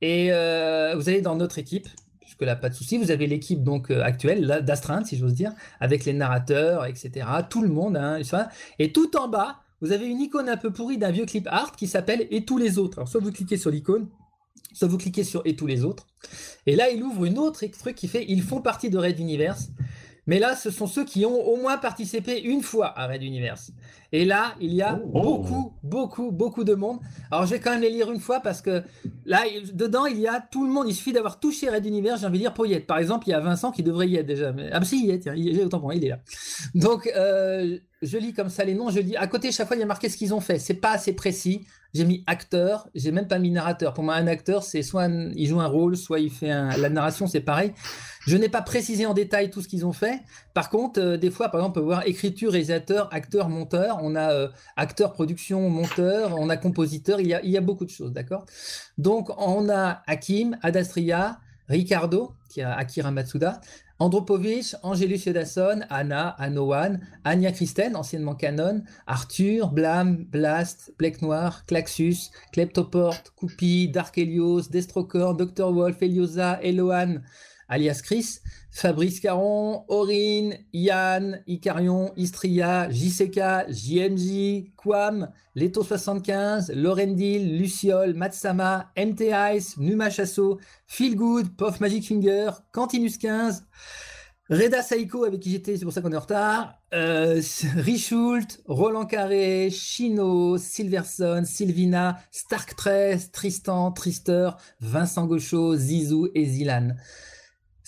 Et euh, vous allez dans notre équipe, jusque là pas de souci. Vous avez l'équipe donc euh, actuelle, d'astreinte, si j'ose dire, avec les narrateurs, etc. Tout le monde, hein. Et tout en bas, vous avez une icône un peu pourrie d'un vieux clip art qui s'appelle Et tous les autres. Alors soit vous cliquez sur l'icône, soit vous cliquez sur Et tous les autres. Et là, il ouvre une autre truc qui fait Ils font partie de Red Universe. Mais là, ce sont ceux qui ont au moins participé une fois à Red Universe. Et là, il y a Oh. beaucoup, beaucoup, beaucoup de monde. Alors, je vais quand même les lire une fois parce que là, dedans, il y a tout le monde. Il suffit d'avoir touché Red Universe, j'ai envie de dire, pour y être. Par exemple, il y a Vincent qui devrait y être déjà. Mais... Ah, si, il y est, tiens, il est, autant pour moi, il est là. Donc, euh, je lis comme ça les noms. Je lis à côté, chaque fois, il y a marqué ce qu'ils ont fait. C'est pas assez précis. J'ai mis acteur, j'ai même pas mis narrateur. Pour moi, un acteur, c'est soit il joue un rôle, soit il fait la narration, c'est pareil. Je n'ai pas précisé en détail tout ce qu'ils ont fait. Par contre, euh, des fois, par exemple, on peut voir écriture, réalisateur, acteur, monteur. On a euh, acteur, production, monteur. On a compositeur. Il y a, y a beaucoup de choses, d'accord? Donc, on a Hakim, Adastria, Ricardo, qui a Akira Matsuda, Andropovich, Angelus Yodasson, Anna, Anowan, Anya Kristen, anciennement Canon, Arthur, Blam, Blast, Black Noir, Klaxus, Kleptoport, Coupi, Dark Helios, Destrocor, Dr. Wolf, Eliosa, Eloan, alias Chris, Fabrice Caron, Aurine, Yann, Icarion, Istria, JCK, JMJ, Quam, Leto 75, Lorendil, Luciole, Matsama, MT Numa Chasso, Feel Good, Puff Magic Finger, Cantinus 15, Reda Saiko avec qui j'étais, c'est pour ça qu'on est en retard, euh, Richult, Roland Carré, Chino, Silverson, Sylvina, Stark 13, Tristan, Trister, Vincent Gauchot, Zizou et Zilan.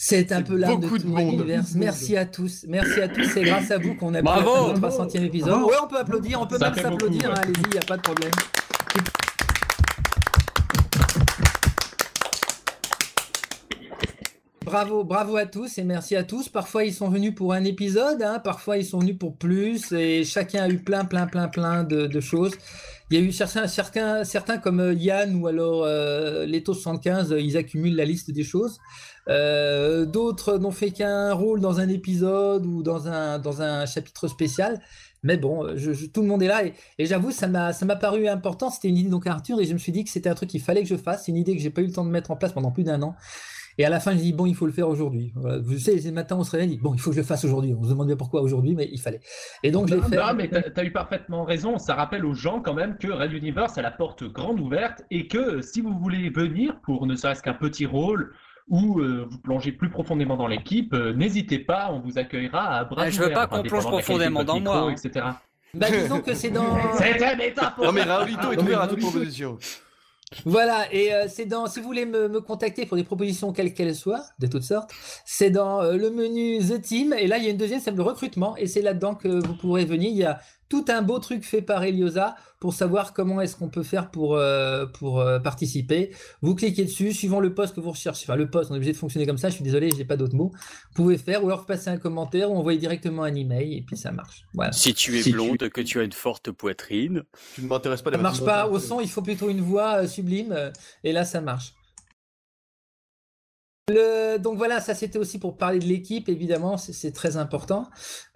C'est un peu l'âme de de tout monde. l'univers. Merci à tous. Merci à tous. C'est grâce à vous qu'on a pu Bravo. le 300e épisode. Bravo. Ouais, on peut applaudir. On peut Ça même s'applaudir. beaucoup, ouais. hein, Allez-y, il n'y a pas de problème. Bravo, bravo à tous et merci à tous. Parfois ils sont venus pour un épisode, hein, parfois ils sont venus pour plus et chacun a eu plein, plein, plein, plein de, de choses. Il y a eu certains, certains, certains comme euh, Yann ou alors euh, Leto 75, euh, ils accumulent la liste des choses. Euh, D'autres n'ont fait qu'un rôle dans un épisode ou dans un, dans un chapitre spécial. Mais bon, euh, je- je- tout le monde est là et, et j'avoue, ça m'a, paru important. C'était une idée donc à Arthur et je me suis dit que c'était un truc qu'il fallait que je fasse. C'est une idée que j'ai pas eu le temps de mettre en place pendant plus d'un an. Et à la fin, je dis bon, il faut le faire aujourd'hui. Voilà. Vous savez, c'est le matin, on se réveille, dit, bon, il faut que je le fasse aujourd'hui. On se demande bien pourquoi aujourd'hui, mais il fallait. Et donc, Non, fait. non, mais t'as as eu parfaitement raison. Ça rappelle aux gens quand même que Red Universe a la porte grande ouverte et que si vous voulez venir pour ne serait-ce qu'un petit rôle ou euh, vous plongez plus profondément dans l'équipe, euh, n'hésitez pas, on vous accueillera à bras je veux pas qu'on indépendamment plonge profondément dans moi, hein. etc. Bah, disons que c'est dans. C'était métaphore. Non mais Raoulito est ouvert à toute proposition. Voilà, et euh, c'est dans, si vous voulez me, me contacter pour des propositions quelles qu'elles soient, de toutes sortes, c'est dans euh, le menu The Team, et là il y a une deuxième, c'est le recrutement, et c'est là-dedans que vous pourrez venir. Il y a tout un beau truc fait par Eliosa pour savoir comment est-ce qu'on peut faire pour, euh, pour euh, participer. Vous cliquez dessus, suivant le poste que vous recherchez, enfin le poste, on est obligé de fonctionner comme ça, je suis désolé, j'ai pas d'autres mots. Vous pouvez faire, ou alors vous passez un commentaire, ou envoyer directement un email, et puis ça marche. Voilà. Si tu es Si tu- blonde, que tu as une forte poitrine. Tu ne m'intéresses pas Ça les marche pas au son, il faut plutôt une voix euh, sublime, euh, et là ça marche. Le- donc voilà, ça c'était aussi pour parler de l'équipe, évidemment, c'est- c'est très important.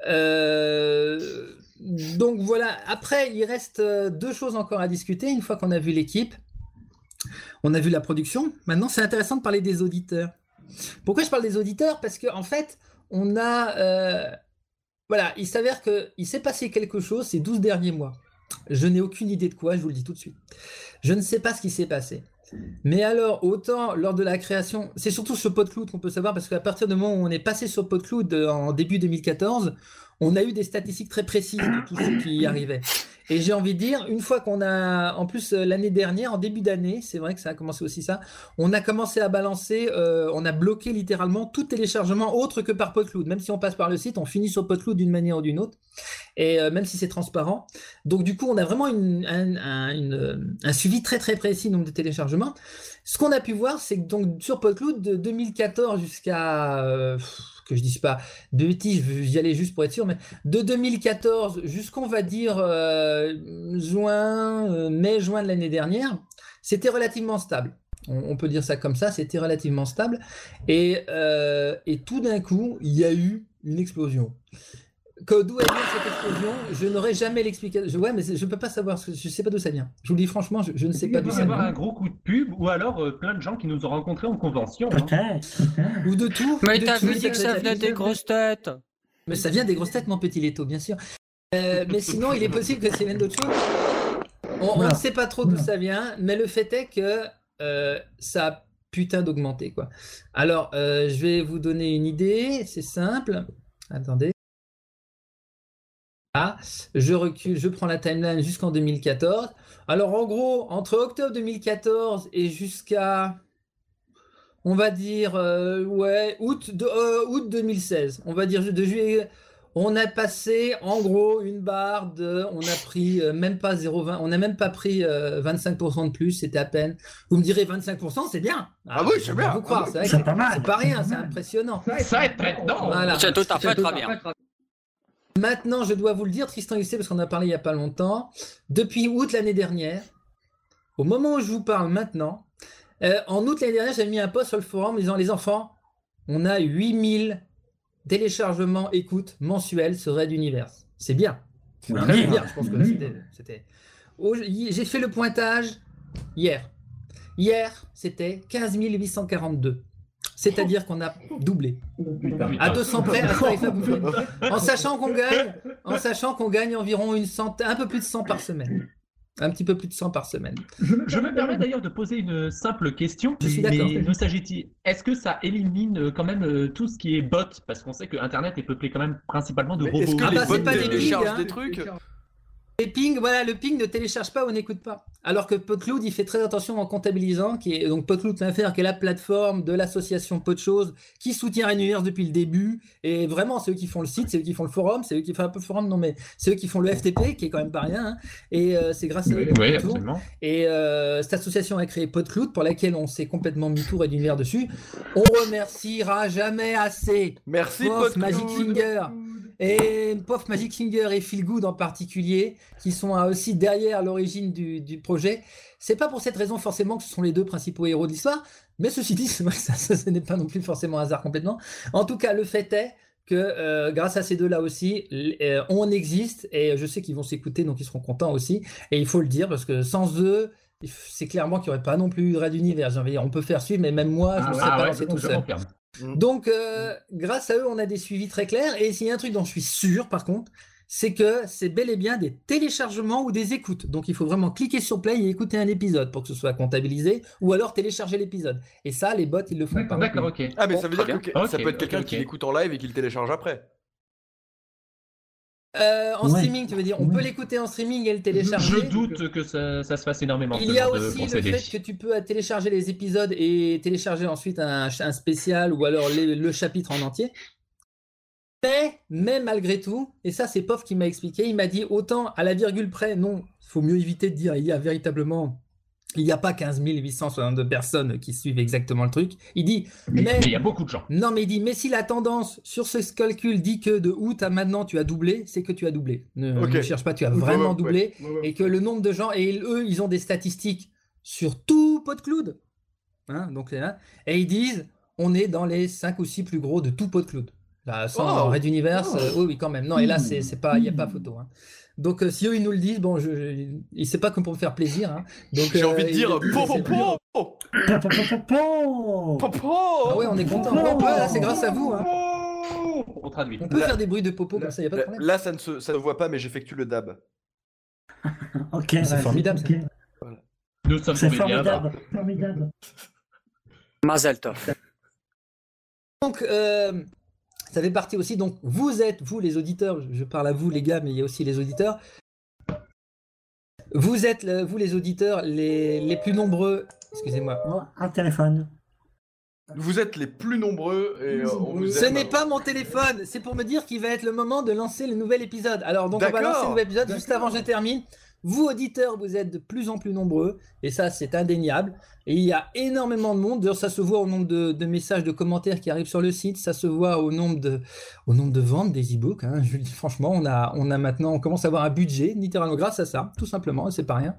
Euh, donc voilà, après il reste euh, deux choses encore à discuter une fois qu'on a vu l'équipe. On a vu la production. Maintenant, c'est intéressant de parler des auditeurs. Pourquoi je parle des auditeurs? Parce qu'en en fait, on a. euh, voilà, il s'avère qu'il s'est passé quelque chose ces 12 derniers mois. Je n'ai aucune idée de quoi, je vous le dis tout de suite. Je ne sais pas ce qui s'est passé. Mais alors, autant lors de la création, c'est surtout sur PodCloud qu'on peut savoir, parce qu'à partir du moment où on est passé sur PodCloud euh, en début 2014, on a eu des statistiques très précises de tout ce qui y arrivait. Et j'ai envie de dire, une fois qu'on a, en plus euh, l'année dernière, en début d'année, c'est vrai que ça a commencé aussi ça, on a commencé à balancer, euh, on a bloqué littéralement tout téléchargement autre que par PodCloud. Même si on passe par le site, on finit sur PodCloud d'une manière ou d'une autre, et euh, même si c'est transparent. Donc du coup, on a vraiment une, un, un- une- un suivi très très précis donc, de téléchargement. Ce qu'on a pu voir, c'est que donc sur PodCloud de 2014 jusqu'à euh, que je dise pas de bêtises, je vais y aller juste pour être sûr, mais de 2014 jusqu'on va dire euh, juin, euh, mai, juin de l'année dernière, c'était relativement stable. On, on peut dire ça comme ça, c'était relativement stable. Et, euh, et tout d'un coup, il y a eu une explosion. Que- D'où elle vient cette explosion Je n'aurais jamais l'explication. Je- Ouais, mais je ne peux pas savoir. Je ne sais pas d'où ça vient. Je vous le dis franchement, je, je ne sais Il pas d'où y ça avoir vient. un gros coup de pub ou alors euh, plein de gens qui nous ont rencontrés en convention. hein. Ou de tout. Mais t'avais tout, dit que ça venait des grosses têtes. Mais ça vient des grosses têtes, mon petit Leto, bien sûr. Euh, mais sinon, il est possible que ça vienne d'autre chose. On, ne sait pas trop d'où ça vient, mais le fait est que euh, ça a putain d'augmenté, quoi. Alors, euh, je vais vous donner une idée, c'est simple. Attendez. Ah, je recule, je prends la timeline jusqu'en 2014. Alors, en gros, entre octobre 2014 et jusqu'à on va dire euh, ouais août de, euh, août 2016 on va dire de juillet on a passé en gros une barre de on a pris euh, même pas 0,20 on n'a même pas pris euh, 25% de plus c'était à peine vous me direz 25% c'est bien Ah oui, c'est vais bien. vous croire Ah oui, c'est pas mal. c'est pas rien c'est impressionnant Ça est très dedans. Voilà. C'est tout à fait très bien. Maintenant, je dois vous le dire, Tristan il sait parce qu'on en a parlé il n'y a pas longtemps. Depuis août l'année dernière, au moment où je vous parle maintenant, euh, en août l'année dernière, j'avais mis un post sur le forum disant les enfants, on a 8000 téléchargements écoutes mensuels sur Red Universe. C'est bien. C'est bien. Je pense que c'était- J'ai fait le pointage hier. Hier, c'était 15 842. C'est-à-dire qu'on a doublé. À 200 près, à. En sachant qu'on gagne, en sachant qu'on gagne environ une centaine, un peu plus de 100 par semaine. Un petit peu plus de 100 par semaine. Je, je me permets d'ailleurs de poser une simple question. Je suis d'accord. Mais nous s'agit-il Est-ce que ça élimine euh, quand même euh, tout ce qui est bot? Parce qu'on sait que Internet est peuplé quand même principalement de robots. est-ce que Ah les bah, c'est bots pas des téléchargent hein. des trucs? Les pings, voilà, le ping ne télécharge pas ou n'écoute pas. Alors que PodCloud, il fait très attention en comptabilisant, qui est donc PodCloud.fr, qui est la plateforme de l'association Podchose, qui soutient Universe depuis le début. Et vraiment, c'est eux qui font le site, c'est eux qui font le forum, c'est eux qui font un peu le forum, non mais c'est eux qui font le FTP, qui est quand même pas rien. hein. Et euh, c'est grâce à eux Oui, tout. absolument. Et euh, cette association a créé PodCloud, pour laquelle on s'est complètement mis tour et d'univers dessus. On remerciera jamais assez. Merci, PodCloud. Magic Finger. Et Pof Magic Finger et Feel Good en particulier, qui sont euh, aussi derrière l'origine du, du projet. C'est pas pour cette raison forcément que ce sont les deux principaux héros de l'histoire, mais ceci dit, ça, ça, ce n'est pas non plus forcément un hasard complètement. En tout cas, le fait est que euh, grâce à ces deux-là aussi, euh, on existe et je sais qu'ils vont s'écouter, donc ils seront contents aussi. Et il faut le dire parce que sans eux, c'est clairement qu'il n'y aurait pas non plus eu de Red Univers. J'ai envie de dire, On peut faire suivre, mais même moi, je ne Ah, serais ah pas ouais, lancé tout seul. Confirme. Donc, euh, grâce à eux, on a des suivis très clairs. Et s'il y a un truc dont je suis sûr, par contre, c'est que c'est bel et bien des téléchargements ou des écoutes. Donc, il faut vraiment cliquer sur play et écouter un épisode pour que ce soit comptabilisé, ou alors télécharger l'épisode. Et ça, les bots, ils le font pas. D'accord, ok. Ah, mais Bon, ça veut dire que ça peut être quelqu'un qui l'écoute en live et qui le télécharge après. Euh, en Ouais. streaming, tu veux dire On peut l'écouter en streaming et le télécharger. Je doute que ça, ça se fasse énormément. Il y a aussi le fait que tu peux télécharger les épisodes et télécharger ensuite un, un spécial ou alors les- le chapitre en entier. Mais, mais malgré tout, et ça c'est Pof qui m'a expliqué, il m'a dit autant à la virgule près, non, il faut mieux éviter de dire il y a véritablement, il n'y a pas 15 862 personnes qui suivent exactement le truc. Il dit, Mais mais, il y a beaucoup de gens. non mais il dit, mais si la tendance sur ce calcul dit que de août à maintenant tu as doublé, c'est que tu as doublé. Ne, ne cherche pas, tu as vraiment ouais, doublé ouais, ouais, ouais. et que le nombre de gens et eux ils ont des statistiques sur tout PodCloud hein, donc là et ils disent on est dans les 5 ou 6 plus gros de tout PodCloud là sans Oh. Red Universe Oh. euh, oui, oui quand même non et là c'est c'est pas il y a pas photo hein. Donc euh, si eux ils nous le disent bon je, je il sait pas que pour me faire plaisir hein. donc J'ai euh, envie de ils dire le disent, po c'est po le plus po Po, po, po, po. po po ah ouais on est content Bon, ouais, là, c'est grâce à vous hein. On traduit. on peut Là- faire des bruits de popo comme ça y a pas de Là, problème là, ça ne se ça ne voit pas, mais j'effectue le dab. Ok, C'est formidable, ça. ok. Nous sommes C'est formidable. formidable. Formidable. Mazel tov. Donc, euh, ça fait partie aussi. Donc, vous êtes, vous les auditeurs, je parle à vous les gars, mais il y a aussi les auditeurs. Vous êtes, vous les auditeurs, les, les plus nombreux. Excusez-moi. Oh, un téléphone. Vous êtes les plus nombreux et euh, on vous Ce n'est pas mon téléphone, c'est pour me dire qu'il va être le moment de lancer le nouvel épisode. Alors, donc, on va lancer le nouvel épisode juste avant que je termine. Vous, auditeurs, vous êtes de plus en plus nombreux, et ça, c'est indéniable. Et il y a énormément de monde. D'ailleurs, ça se voit au nombre de, de messages, de commentaires qui arrivent sur le site. Ça se voit au nombre de, au nombre de ventes des e-books. hein. Je franchement, on a, on a maintenant, on commence à avoir un budget, littéralement, grâce à ça, tout simplement. et C'est pas rien.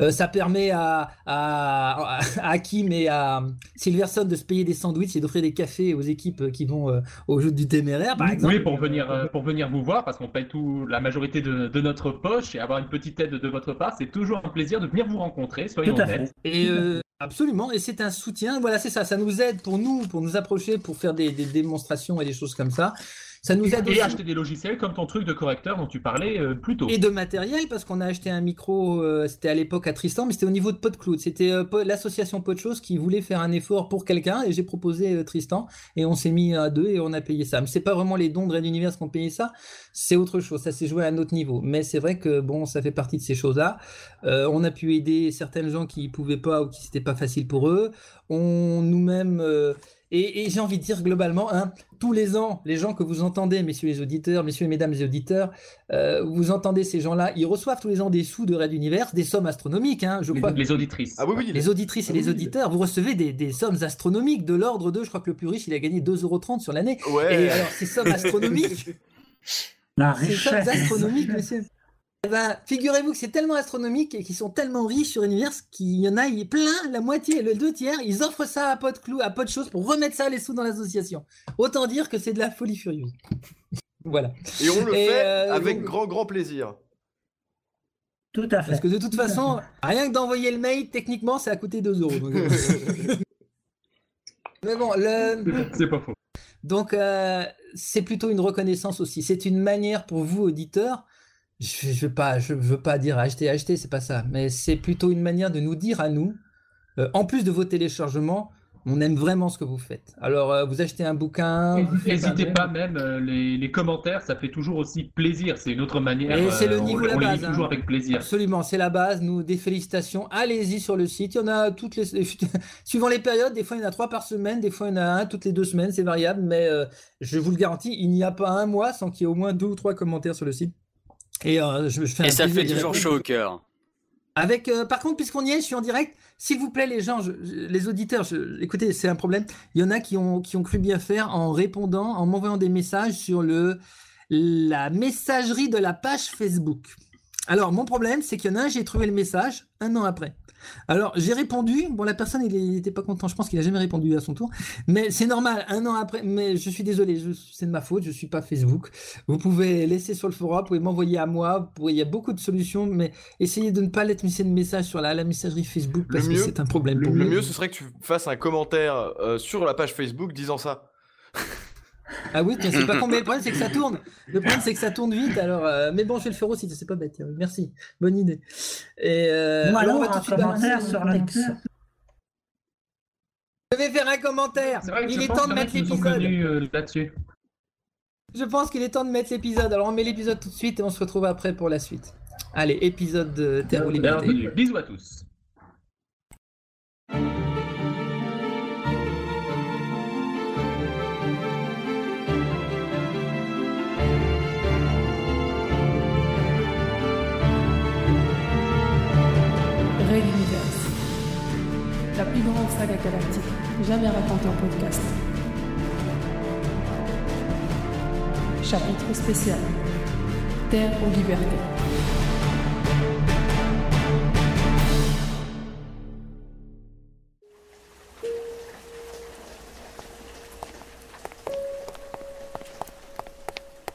Euh, ça permet à, à, à Hakim et à Silverson de se payer des sandwichs et d'offrir des cafés aux équipes qui vont euh, au jeu du téméraire, par exemple. Oui, pour venir, euh, pour venir vous voir, parce qu'on paye tout, la majorité de, de notre poche et avoir une petite aide de votre part, c'est toujours un plaisir de venir vous rencontrer, soyons Tout à honnêtes. Et euh, absolument, et c'est un soutien. Voilà, c'est ça. Ça nous aide pour nous, pour nous approcher, pour faire des, des démonstrations et des choses comme ça. Ça nous aide Et aussi. acheter des logiciels comme ton truc de correcteur dont tu parlais euh, plus tôt. Et de matériel, parce qu'on a acheté un micro, euh, c'était à l'époque à Tristan, mais c'était au niveau de PodCloud. C'était euh, l'association Podchose qui voulait faire un effort pour quelqu'un, et j'ai proposé Tristan, et on s'est mis à deux et on a payé ça. Mais c'est pas vraiment les dons de Red Universe qui ont payé ça, c'est autre chose, ça s'est joué à un autre niveau. Mais c'est vrai que bon, ça fait partie de ces choses-là. On a pu aider certaines gens qui pouvaient pas ou qui c'était pas facile pour eux. On nous-mêmes. Et, et j'ai envie de dire globalement, hein, tous les ans, les gens que vous entendez, messieurs les auditeurs, messieurs et mesdames les auditeurs, euh, vous entendez ces gens-là, ils reçoivent tous les ans des sous de Red Univers, des sommes astronomiques, hein, je Les- crois. les auditrices. Ah oui, oui. Les auditrices et Ah oui, les oui. auditeurs, vous recevez des, des sommes astronomiques de l'ordre de, je crois que le plus riche, il a gagné 2,30€ sur l'année. Ouais. Et alors, ces sommes astronomiques, La ces sommes richesse. astronomiques, messieurs. Eh ben, figurez-vous que c'est tellement astronomique et qu'ils sont tellement riches sur Univers qu'il y en a, il est plein, la moitié, le deux tiers, ils offrent ça à Podclou, à Podchose pour remettre ça les sous dans l'association. Autant dire que c'est de la folie furieuse. voilà. Et on le Et, fait euh, avec donc- grand, grand plaisir. Tout à fait. Parce que de toute façon, rien que d'envoyer le mail, techniquement, ça a coûté 2 euros. donc, euh. Mais bon, le... C'est pas faux. Donc, euh, c'est plutôt une reconnaissance aussi. C'est une manière pour vous, auditeurs, je ne veux, pas- je veux pas dire acheter, acheter, c'est pas ça, mais c'est plutôt une manière de nous dire à nous, euh, en plus de vos téléchargements, on aime vraiment ce que vous faites. Alors, euh, vous achetez un bouquin. N'hésitez pas même, euh, les, les commentaires, ça fait toujours aussi plaisir. C'est une autre manière. Et c'est le on- niveau on, la les base. lit hein. toujours avec plaisir. Absolument, c'est la base. Nous, des félicitations. Allez-y sur le site. Il y en a toutes les. Suivant les périodes, des fois il y en a trois par semaine, des fois il y en a un toutes les deux semaines, c'est variable. Mais je vous le garantis, il n'y a pas un mois sans qu'il y ait au moins deux ou trois commentaires sur le site. Et euh, je, je fais un Et ça fait toujours chaud au cœur. Avec, euh, par contre, puisqu'on y est, je suis en direct. S'il vous plaît, les gens, je- je- les auditeurs, je- écoutez, c'est un problème. Il y en a qui ont, qui ont cru bien faire en répondant, en m'envoyant des messages sur le, la messagerie de la page Facebook. Alors, mon problème, c'est qu'il y en a un, j'ai trouvé le message un an après. Alors, j'ai répondu. Bon, la personne, il n'était pas content. Je pense qu'il a jamais répondu à son tour. Mais c'est normal, un an après. Mais je suis désolé, c'est de ma faute. Je suis pas Facebook. Vous pouvez laisser sur le forum, vous pouvez m'envoyer à moi. pouvez- il y a beaucoup de solutions, mais essayez de ne pas laisser de message sur la, la messagerie Facebook parce que c'est un problème Le, pour le mieux, ce serait que tu fasses un commentaire euh, sur la page Facebook disant ça. Ah oui, tiens, c'est pas con, mais le problème c'est que ça tourne. Le problème c'est que ça tourne vite. Alors, euh, mais bon, je vais le faire aussi. C'est pas bête. tiens, Merci, bonne idée. Et euh, Ou alors, on alors va tout un suite commentaire sur le. Je vais faire un commentaire. Il est temps de mettre l'épisode. euh, là-dessus. Je pense qu'il est temps de mettre l'épisode. Alors on met l'épisode tout de suite et on se retrouve après pour la suite. Allez, épisode de Terre ou Liberté. Bienvenue. Bisous à tous. Grande saga galactique jamais racontée en podcast. Chapitre spécial. Terre ou liberté.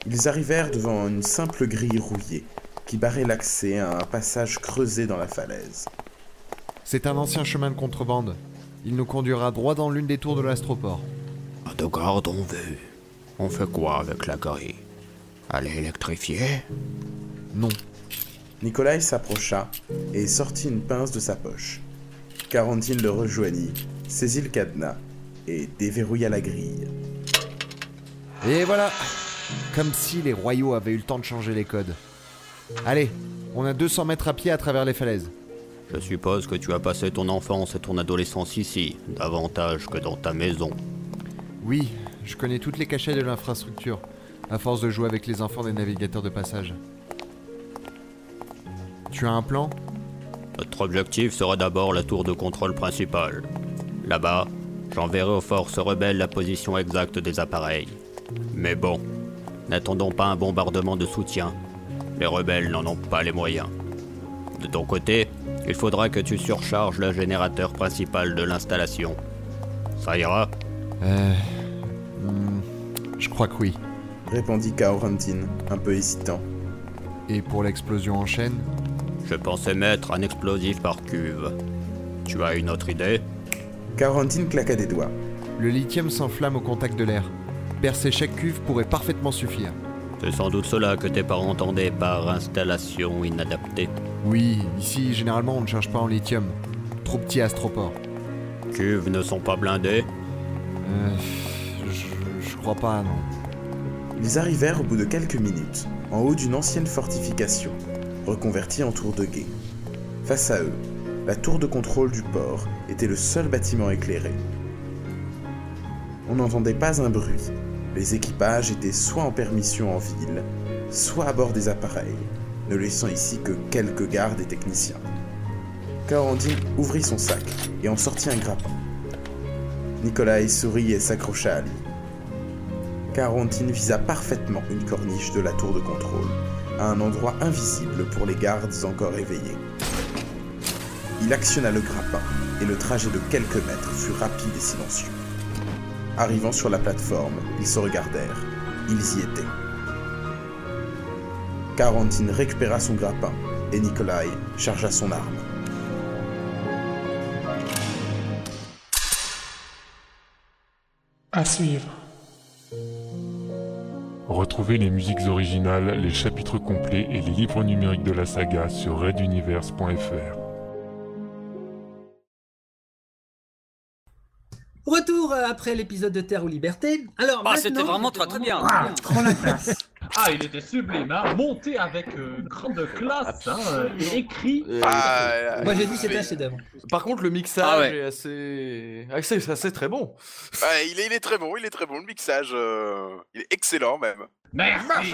Ils arrivèrent devant une simple grille rouillée qui barrait l'accès à un passage creusé dans la falaise. C'est un ancien chemin de contrebande. Il nous conduira droit dans l'une des tours de l'astroport. De garde on veut. On fait quoi avec la grille? Elle est électrifiée? Non. Nikolai s'approcha et sortit une pince de sa poche. Quarantine le rejoignit, saisit le cadenas et déverrouilla la grille. Et voilà Comme si les royaux avaient eu le temps de changer les codes. Allez, on a 200 mètres à pied à travers les falaises. Je suppose que tu as passé ton enfance et ton adolescence ici, davantage que dans ta maison. Oui, je connais toutes les cachets de l'infrastructure, à force de jouer avec les enfants des navigateurs de passage. Tu as un plan? Notre objectif sera d'abord la tour de contrôle principale. Là-bas, j'enverrai aux forces rebelles la position exacte des appareils. Mais bon, n'attendons pas un bombardement de soutien. Les rebelles n'en ont pas les moyens. De ton côté, il faudra que tu surcharges le générateur principal de l'installation. Ça ira Euh. hmm, je crois que oui. Répondit Kaorantin, un peu hésitant. Et pour l'explosion en chaîne? Je pensais mettre un explosif par cuve. Tu as une autre idée? Kaorantin claqua des doigts. Le lithium s'enflamme au contact de l'air. Percer chaque cuve pourrait parfaitement suffire. C'est sans doute cela que tes parents entendaient par installation inadaptée. Oui, ici, généralement, on ne cherche pas en lithium. Trop petit astroport. Cuves ne sont pas blindées Euh. Je, je crois pas, non. Ils arrivèrent au bout de quelques minutes, en haut d'une ancienne fortification, reconvertie en tour de guet. Face à eux, la tour de contrôle du port était le seul bâtiment éclairé. On n'entendait pas un bruit. Les équipages étaient soit en permission en ville, soit à bord des appareils, ne laissant ici que quelques gardes et techniciens. Carandine ouvrit son sac et en sortit un grappin. Nikolai sourit et s'accrocha à lui. Carantine visa parfaitement une corniche de la tour de contrôle, à un endroit invisible pour les gardes encore éveillés. Il actionna le grappin, et le trajet de quelques mètres fut rapide et silencieux. Arrivant sur la plateforme, ils se regardèrent. Ils y étaient. Carantine récupéra son grappin, et Nikolai chargea son arme. À suivre. Retrouvez les musiques originales, les chapitres complets et les livres numériques de la saga sur reduniverse.fr. Retour euh, après l'épisode de Terre ou Liberté. Alors, Ah, c'était vraiment très très bien. Ah, la classe. Ah, il était sublime, hein monté avec euh, grande classe, hein, euh, et écrit. Et- Ah, Moi j'ai dit que c'était un chef-d'œuvre. Par contre, le mixage Ah ouais. est assez... assez, assez très bon. il, est, il est très bon, il est très bon. Le mixage, euh, il est excellent même. Merci.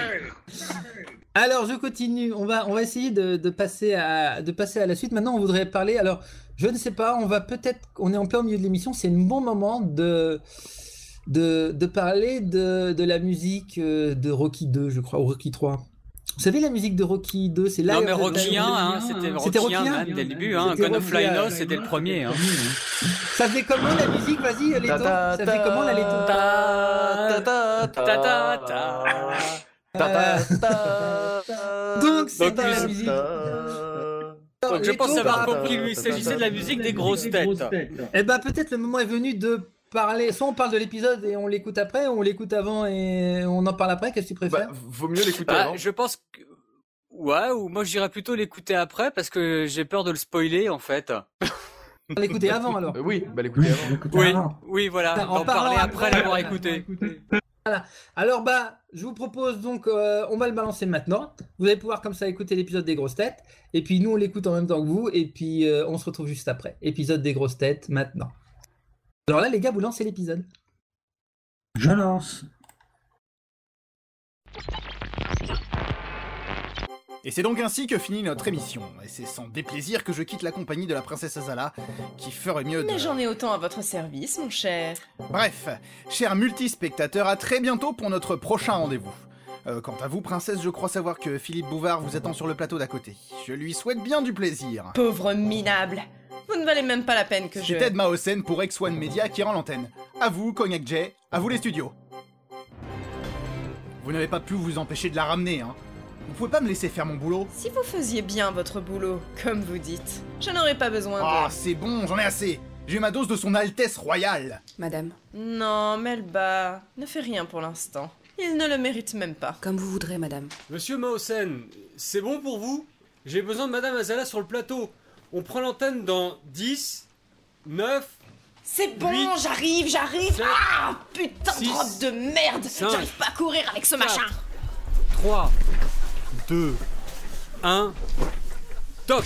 Alors je continue. On va, on va essayer de, de passer à, de passer à la suite. Maintenant, on voudrait parler. Alors, je ne sais pas. On va peut-être. On est en plein milieu de l'émission. C'est un bon moment de. De, de parler de, de la musique euh, de Rocky 2, je crois, ou Rocky 3. Vous savez, la musique de Rocky 2, c'est là. Non mais Rocky 1, hein, c'était Rocky 1 Rocky 1, même dès le début. Hein. Gun of Rocky 1, Flyno, c'était le premier. Hein. Ça fait comment la musique? Vas-y, Leto. Ta- Ça ta- fait comment la Leto? ta- ta- Ta ta ta. ta- ta- Donc, c'est dans la musique. Donc je pense avoir compris lui, il s'agissait de la musique des grosses têtes. Eh ben peut-être le moment est venu de parler. Soit on parle de l'épisode et on l'écoute après, ou on l'écoute avant et on en parle après. Qu'est-ce que tu préfères? Bah, vaut mieux l'écouter Bah, avant. je pense que... Ouais, ou moi je dirais plutôt l'écouter après parce que j'ai peur de le spoiler en fait. L'écouter avant alors. Euh, oui, bah l'écouter avant. Oui, avant. oui voilà, En d'en parler après. l'avoir écouté. Alors bah, je vous propose donc, euh, on va le balancer maintenant. Vous allez pouvoir comme ça écouter l'épisode des grosses têtes, et puis nous on l'écoute en même temps que vous, et puis euh, on se retrouve juste après. Épisode des grosses têtes maintenant. Alors là les gars, vous lancez l'épisode. Je lance. Et c'est donc ainsi que finit notre émission. Et c'est sans déplaisir que je quitte la compagnie de la princesse Azala, qui ferait mieux de... Mais j'en ai autant à votre service, mon cher. Bref, chers multispectateurs, à très bientôt pour notre prochain rendez-vous. Euh, quant à vous, princesse, je crois savoir que Philippe Bouvard vous attend sur le plateau d'à côté. Je lui souhaite bien du plaisir. Pauvre minable. Vous ne valez même pas la peine que je... C'est Ted Mahosen pour X1 Media qui rend l'antenne. À vous, Cognac J, à vous les studios. Vous n'avez pas pu vous empêcher de la ramener, hein. Vous pouvez pas me laisser faire mon boulot? Si vous faisiez bien votre boulot, comme vous dites, je n'aurais pas besoin Ah, de... c'est bon, j'en ai assez J'ai ma dose de son Altesse Royale Madame. Non, Melba, ne fais rien pour l'instant. Il ne le mérite même pas. Comme vous voudrez, madame. Monsieur Mahosen, c'est bon pour vous? J'ai besoin de Madame Azala sur le plateau. On prend l'antenne dans 10, 9, C'est bon, Huit, j'arrive, j'arrive. sept, Ah, putain six, de merde. cinq, J'arrive pas à courir avec ce machin. 3, 2, 1, top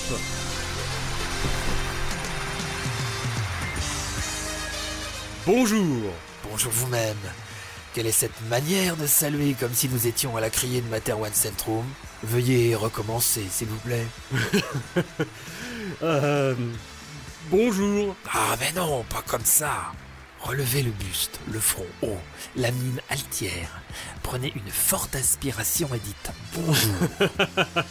Bonjour Bonjour vous-même. Quelle est cette manière de saluer comme si nous étions à la criée de Materwan Centrum Veuillez recommencer, s'il vous plaît. Euh, bonjour. Ah mais non, pas comme ça. Relevez le buste, le front haut, la mine altière. Prenez une forte inspiration et dites bonjour.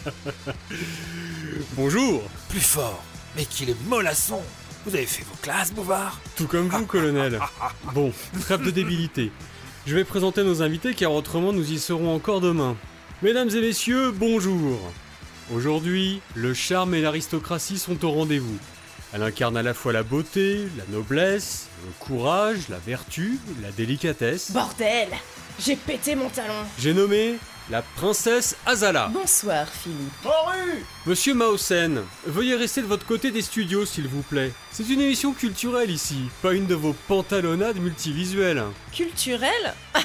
Bonjour Plus fort. Mais qu'il est mollasson. Vous avez fait vos classes, Bouvard? Tout comme vous, colonel. Bon, trêve de débilité. Je vais présenter nos invités car autrement nous y serons encore demain. Mesdames et messieurs, bonjour. Aujourd'hui, le charme et l'aristocratie sont au rendez-vous. Elle incarne à la fois la beauté, la noblesse, le courage, la vertu, la délicatesse. Bordel J'ai pété mon talon. J'ai nommé la princesse Azala. Bonsoir, Philippe. Monsieur Maosen, veuillez rester de votre côté des studios, s'il vous plaît. C'est une émission culturelle ici, pas une de vos pantalonnades multivisuelles. Culturel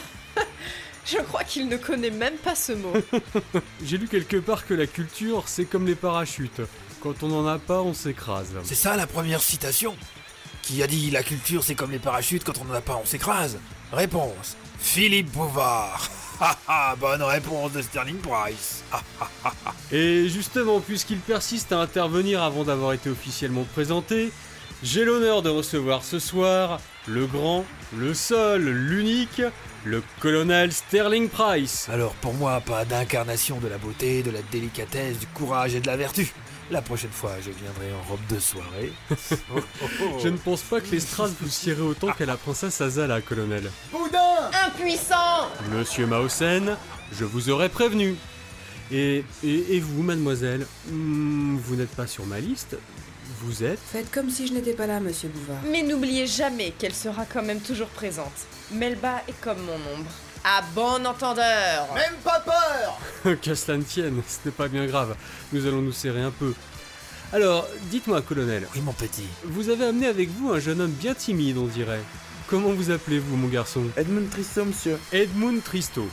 Je crois qu'il ne connaît même pas ce mot. J'ai lu quelque part que la culture, c'est comme les parachutes. Quand on n'en a pas, on s'écrase. C'est ça la première citation Qui a dit la culture c'est comme les parachutes, quand on n'en a pas on s'écrase Réponse Philippe Bouvard Ha ha, bonne réponse de Sterling Price. Et justement, puisqu'il persiste à intervenir avant d'avoir été officiellement présenté, j'ai l'honneur de recevoir ce soir le grand, le seul, l'unique, le colonel Sterling Price. Alors pour moi, pas d'incarnation de la beauté, de la délicatesse, du courage et de la vertu. La prochaine fois, je viendrai en robe de soirée. Oh, oh, oh. Je ne pense pas que les strass vous sieraient autant qu'à la princesse Azala, colonel. Boudin Impuissant Monsieur Maosen, je vous aurais prévenu. Et, et, et vous, mademoiselle, hmm, vous n'êtes pas sur ma liste Vous êtes Faites comme si je n'étais pas là, monsieur Bouvard. Mais n'oubliez jamais qu'elle sera quand même toujours présente. Melba est comme mon ombre. À bon entendeur Même pas peur Qu'à cela ne tienne, ce n'est pas bien grave. Nous allons nous serrer un peu. Alors, dites-moi, colonel. Oui, mon petit. Vous avez amené avec vous un jeune homme bien timide, on dirait. Comment vous appelez-vous, mon garçon? Edmund Tristo, monsieur. Edmund Tristo.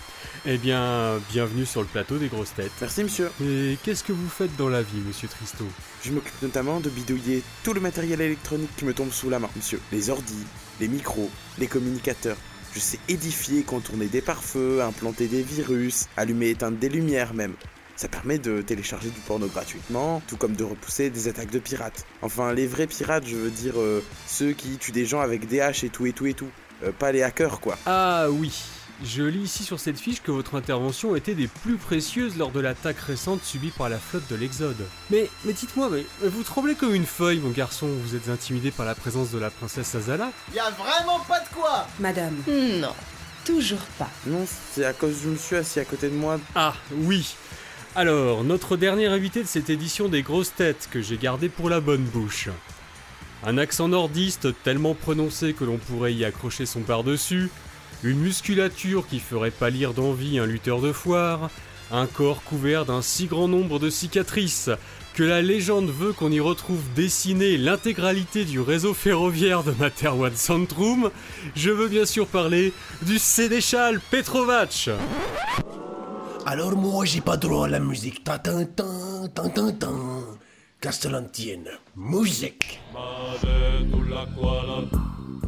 Eh bien, bienvenue sur le plateau des grosses têtes. Merci, monsieur. Et qu'est-ce que vous faites dans la vie, monsieur Tristo Je m'occupe notamment de bidouiller tout le matériel électronique qui me tombe sous la main, monsieur. Les ordis, les micros, les communicateurs. Je sais édifier, contourner des pare-feux, implanter des virus, allumer et éteindre des lumières même. Ça permet de télécharger du porno gratuitement, tout comme de repousser des attaques de pirates. Enfin, les vrais pirates, je veux dire euh, ceux qui tuent des gens avec des haches et tout et tout et tout. Euh, pas les hackers, quoi. Ah oui, je lis ici sur cette fiche que votre intervention était des plus précieuses lors de l'attaque récente subie par la flotte de l'Exode. Mais, mais dites-moi, mais vous tremblez comme une feuille, mon garçon. Vous êtes intimidé par la présence de la princesse Azala Y a vraiment pas de quoi Madame. Non, toujours pas. Non, c'est à cause du monsieur assis à côté de moi. Ah oui. Alors, notre dernier invité de cette édition des grosses têtes que j'ai gardé pour la bonne bouche. Un accent nordiste tellement prononcé que l'on pourrait y accrocher son par-dessus, une musculature qui ferait pâlir d'envie un lutteur de foire, un corps couvert d'un si grand nombre de cicatrices que la légende veut qu'on y retrouve dessiné l'intégralité du réseau ferroviaire de Materwan Centrum, je veux bien sûr parler du Sénéchal Petrovac. Alors moi j'ai pas droit à la musique. Ta ta ta ta ta ta. Castellantienne. Musique.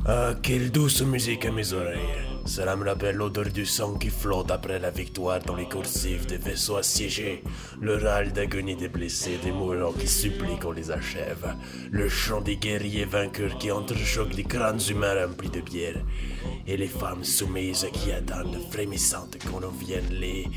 Ah, quelle douce musique à mes oreilles. Cela me rappelle l'odeur du sang qui flotte après la victoire dans les coursives des vaisseaux assiégés, le râle d'agonie des blessés, des mourants qui supplient qu'on les achève, le chant des guerriers vainqueurs qui entrechoquent les crânes humains remplis de bière, et les femmes soumises qui attendent frémissantes qu'on en vienne les...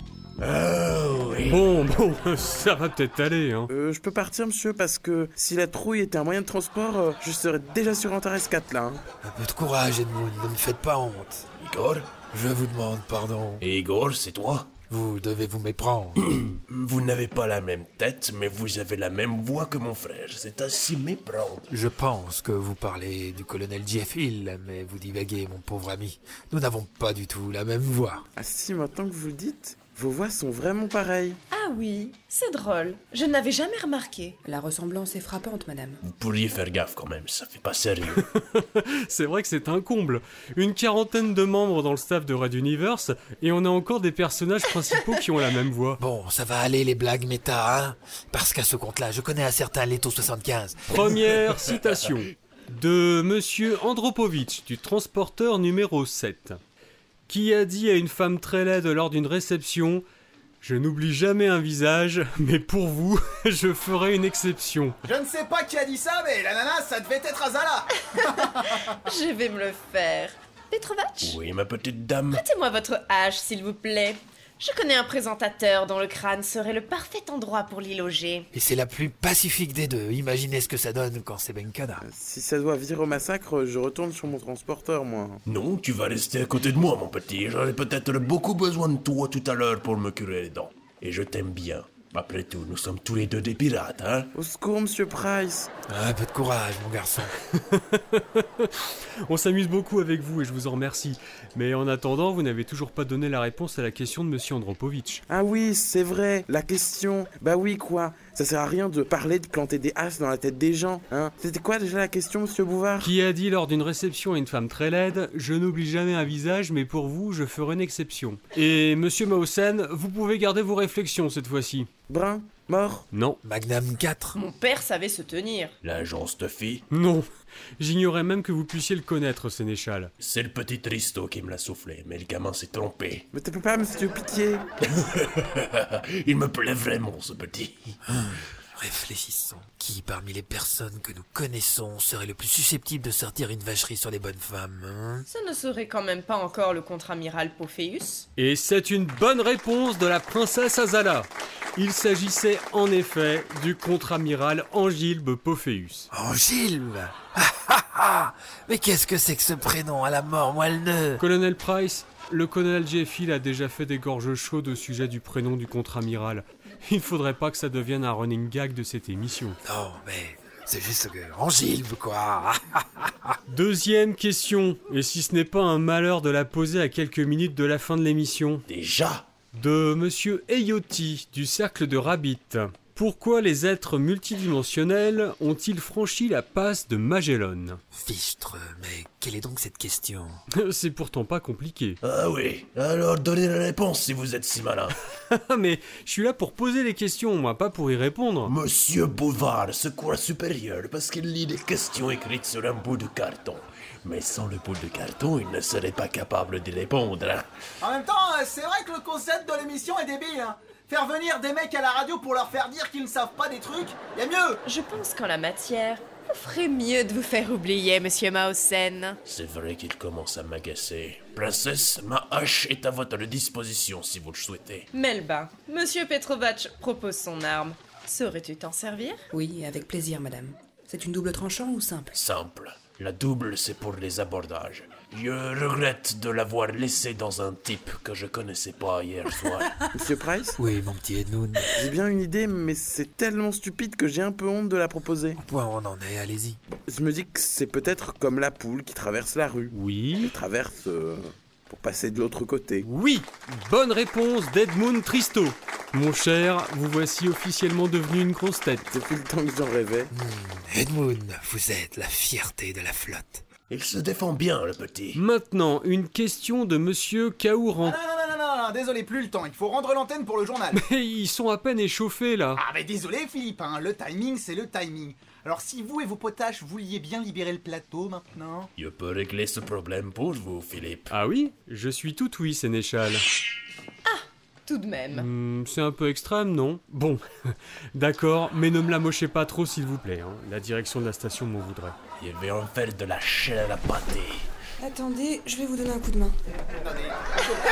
Oh oui. Bon, bon, ça va peut-être aller, hein. Euh, je peux partir, monsieur, parce que si la trouille était un moyen de transport, euh, je serais déjà sur Antares 4 là. hein. Un peu de courage, Edmund, ne me faites pas honte. Igor Je vous demande pardon. Et Igor, c'est toi Vous devez vous méprendre. Vous n'avez pas la même tête, mais vous avez la même voix que mon frère. C'est ainsi méprendre. Je pense que vous parlez du colonel Jeff Hill, mais vous divaguez, mon pauvre ami. Nous n'avons pas du tout la même voix. Ah si, maintenant que vous le dites, Vos voix sont vraiment pareilles. Ah oui, c'est drôle. Je n'avais jamais remarqué. La ressemblance est frappante, madame. Vous pourriez faire gaffe quand même, ça fait pas sérieux. C'est vrai que c'est un comble. Une quarantaine de membres dans le staff de Red Universe, et on a encore des personnages principaux qui ont la même voix. Bon, ça va aller les blagues méta, hein Parce qu'à ce compte-là, je connais un certain Leto 75. Première citation de Monsieur Andropovitch du transporteur numéro 7, qui a dit à une femme très laide lors d'une réception Je n'oublie jamais un visage, mais pour vous, je ferai une exception. Je ne sais pas qui a dit ça, mais l'ananas, ça devait être Azala. Je vais me le faire. Petrovac Oui, ma petite dame. Prêtez-moi votre hache, s'il vous plaît. Je connais un présentateur dont le crâne serait le parfait endroit pour l'y loger. Et c'est la plus pacifique des deux. Imaginez ce que ça donne quand c'est Benkada. Si ça doit virer au massacre, je retourne sur mon transporteur, moi. Non, tu vas rester à côté de moi, mon petit. J'aurai peut-être beaucoup besoin de toi tout à l'heure pour me curer les dents. Et je t'aime bien. Après tout, nous sommes tous les deux des pirates, hein Au secours, monsieur Price. Un peu de courage, mon garçon. On s'amuse beaucoup avec vous et je vous en remercie. Mais en attendant, vous n'avez toujours pas donné la réponse à la question de Monsieur Andropovitch. Ah oui, c'est vrai, la question. Bah oui, quoi. Ça sert à rien de parler de planter des as dans la tête des gens, hein. C'était quoi déjà la question, monsieur Bouvard? Qui a dit lors d'une réception à une femme très laide Je n'oublie jamais un visage, mais pour vous, je ferai une exception. Et Monsieur Mausen, vous pouvez garder vos réflexions cette fois-ci. Brun? Mort? Non. Magnum 4 Mon père savait se tenir. L'agence de filles Non. J'ignorais même que vous puissiez le connaître, Sénéchal. C'est le petit Tristo qui me l'a soufflé, mais le gamin s'est trompé. Mais t'as pas, monsieur Pitié Il me plaît vraiment, ce petit. Réfléchissons. Qui parmi les personnes que nous connaissons serait le plus susceptible de sortir une vacherie sur les bonnes femmes hein? Ce ne serait quand même pas encore le contre-amiral Pophéus? Et c'est une bonne réponse de la princesse Azala. Il s'agissait en effet du contre-amiral Angilbe Pophéus. Angilbe? Ah, ah, ah Mais qu'est-ce que c'est que ce prénom à la mort moelleux? Colonel Price, le colonel Jeffil a déjà fait des gorges chaudes au sujet du prénom du contre-amiral. Il faudrait pas que ça devienne un running gag de cette émission. Non, mais c'est juste que Angilbe, quoi Deuxième question, et si ce n'est pas un malheur de la poser à quelques minutes de la fin de l'émission? Déjà De Monsieur Eyoti, du Cercle de Rabbit. Pourquoi les êtres multidimensionnels ont-ils franchi la passe de Magellan Fichtre, mais quelle est donc cette question C'est pourtant pas compliqué. Ah oui, alors donnez la réponse si vous êtes si malin. Mais je suis là pour poser les questions, moi, pas pour y répondre. Monsieur Bouvard se croit supérieur parce qu'il lit des questions écrites sur un bout de carton. Mais sans le bout de carton, il ne serait pas capable d'y répondre. En même temps, euh, c'est vrai que le concept de l'émission est débile. Hein. Faire venir des mecs à la radio pour leur faire dire qu'ils ne savent pas des trucs, y a mieux. Je pense qu'en la matière, vous ferez mieux de vous faire oublier, monsieur Mausen. C'est vrai qu'il commence à m'agacer. Princesse, ma hache est à votre disposition si vous le souhaitez. Melba, monsieur Petrovac propose son arme. Saurais-tu t'en servir? Oui, avec plaisir, madame. C'est une double tranchant ou simple? Simple. La double, c'est pour les abordages. Je regrette de l'avoir laissé dans un type que je connaissais pas hier soir. Monsieur Price Oui, mon petit Edmund. J'ai bien une idée, mais c'est tellement stupide que j'ai un peu honte de la proposer. Point on en est, allez-y. Je me dis que c'est peut-être comme la poule qui traverse la rue. Oui. Elle traverse euh, pour passer de l'autre côté. Oui Bonne réponse d'Edmund Tristo. Mon cher, vous voici officiellement devenu une grosse tête. Depuis le temps que j'en rêvais. Hmm, Edmund, vous êtes la fierté de la flotte. Il se défend bien, le petit. Maintenant, une question de Monsieur Kaouran. Ah, non, non, non, non, non, désolé, plus le temps. Il faut rendre l'antenne pour le journal. Mais ils sont à peine échauffés là. Ah, mais désolé, Philippe, hein, le timing, c'est le timing. Alors, si vous et vos potaches vouliez bien libérer le plateau maintenant. Je peux régler ce problème pour vous, Philippe. Ah oui? Je suis tout oui, Sénéchal. Tout de même. Hmm, c'est un peu extrême, non? Bon, d'accord, mais ne me la mochez pas trop s'il vous plaît. hein. La direction de la station m'en voudrait. Il vais en faire de la chair à pâté. Attendez, je vais vous donner un coup de main. Attendez,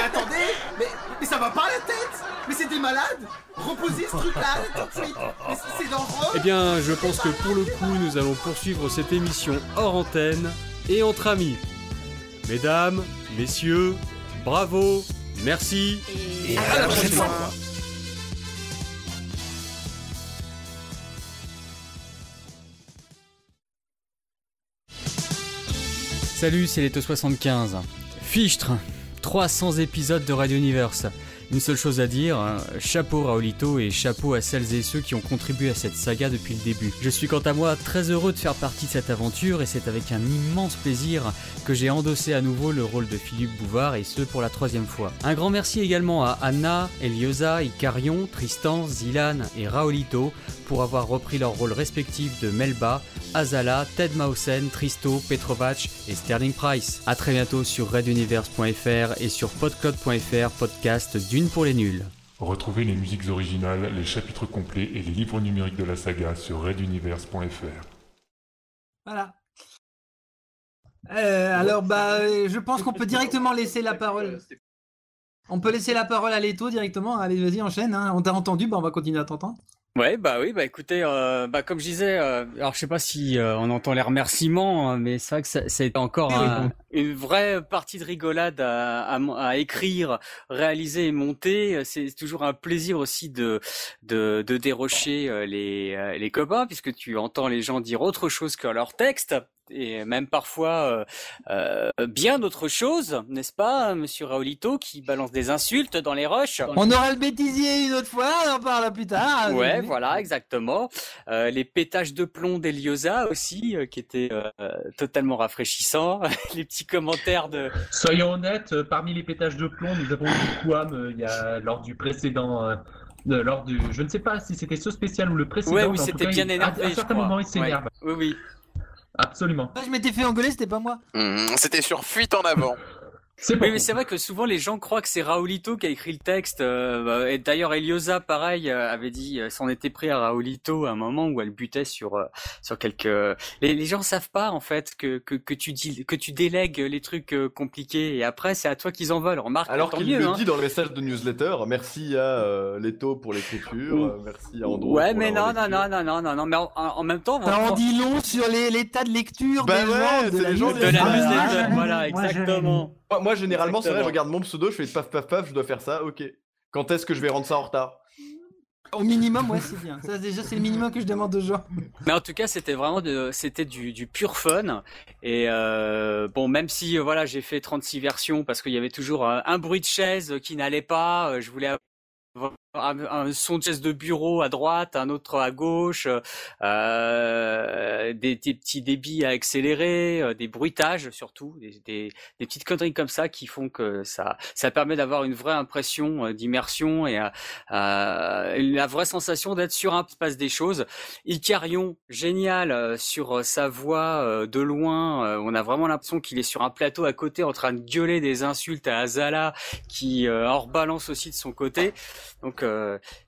attendez, mais, mais ça va pas la tête Mais c'est des malades Reposez ce truc-là, tout de suite Mais c'est- c'est dangereux Eh bien, je pense que pour le coup, nous allons poursuivre cette émission hors antenne et entre amis. Mesdames, messieurs, bravo, merci. Et à la prochaine fois. Salut, c'est Leto75. Fichtre, 300 épisodes de Radio Universe. Une seule chose à dire, hein, chapeau Raulito et chapeau à celles et ceux qui ont contribué à cette saga depuis le début. Je suis quant à moi très heureux de faire partie de cette aventure et c'est avec un immense plaisir que j'ai endossé à nouveau le rôle de Philippe Bouvard et ce pour la troisième fois. Un grand merci également à Anna, Eliosa, Icarion, Tristan, Zilan et Raolito pour avoir repris leurs rôles respectifs de Melba, Azala, Ted Mausen, Tristo, Petrovac et Sterling Price. A très bientôt sur reduniverse.fr et sur podcloud.fr podcast d'une pour les nuls. Retrouvez les musiques originales, les chapitres complets et les livres numériques de la saga sur reduniverse.fr. Voilà. Euh, alors, bah, euh, je pense qu'on peut directement laisser la parole. On peut laisser la parole à Leto directement. Allez, vas-y, enchaîne. hein. On t'a entendu, bah, on va continuer à t'entendre. Ouais, bah oui, bah écoutez, euh, bah comme je disais, euh, alors je sais pas si euh, on entend les remerciements, hein, mais c'est vrai que ça, ça a été encore un- une vraie partie de rigolade à, à, à écrire, réaliser et monter. C'est toujours un plaisir aussi de de, de dérocher euh, les euh, les copains, puisque tu entends les gens dire autre chose que leur texte. Et même parfois euh, euh, bien autre chose, n'est-ce pas, Monsieur Raolito, qui balance des insultes dans les rushs. On aura le bêtisier une autre fois, on en parlera plus tard. Ouais, voilà, exactement. Euh, les pétages de plomb d'Eliosa aussi, euh, qui étaient euh, totalement rafraîchissants. les petits commentaires de. Soyons honnêtes, parmi les pétages de plomb, nous avons eu Quam euh, il y a, lors du précédent. euh, de- lors du, je ne sais pas si c'était ce spécial ou le précédent. Ouais, oui, c'était bien il- énervé. À, certains crois. moments, il s'énerve. Ouais. Oui, oui. Absolument. je m'étais fait engueuler, c'était pas moi. Hum, C'était sur fuite en avant. C'est Oui, mais c'est vrai que souvent les gens croient que c'est Raulito qui a écrit le texte. euh, et d'ailleurs, Eliosa, pareil, euh, avait dit, euh, s'en était pris à Raulito à un moment où elle butait sur euh, sur quelques. Les, les gens savent pas en fait que que, que tu dis que tu délègues les trucs compliqués et après c'est à toi qu'ils en veulent. Remarque, Alors qu'il mieux, le hein. dit dans le message de newsletter, merci à euh, Leto pour l'écriture, euh, merci à Andro. Ouais, pour mais la non, non, non, non, non, non, non, mais en, en même temps, en dit long sur les- l'état de lecture Bah des ouais, gens de c'est la les gens newsletter. de la newsletter, voilà, exactement. Moi, moi, généralement, c'est vrai, je regarde mon pseudo, je fais paf paf paf, je dois faire ça, ok. Quand est-ce que je vais rendre ça en retard? Au minimum, ouais, c'est bien. Ça, déjà, c'est le minimum que je demande aux gens. Mais en tout cas, c'était vraiment de, c'était du, du pur fun. Et euh, bon, même si euh, voilà, j'ai fait 36 versions parce qu'il y avait toujours un, un bruit de chaise qui n'allait pas. euh, je voulais avoir un, un son de chaise de bureau à droite, un autre à gauche, euh, des, des petits débits à accélérer, euh, des bruitages surtout, des, des, des petites conneries comme ça qui font que ça, ça permet d'avoir une vraie impression euh, d'immersion et euh, la vraie sensation d'être sur un passe des choses. Icarion, génial euh, sur sa voix de loin. on a vraiment l'impression qu'il est sur un plateau à côté en train de gueuler des insultes à Azala qui hors balance aussi de son côté.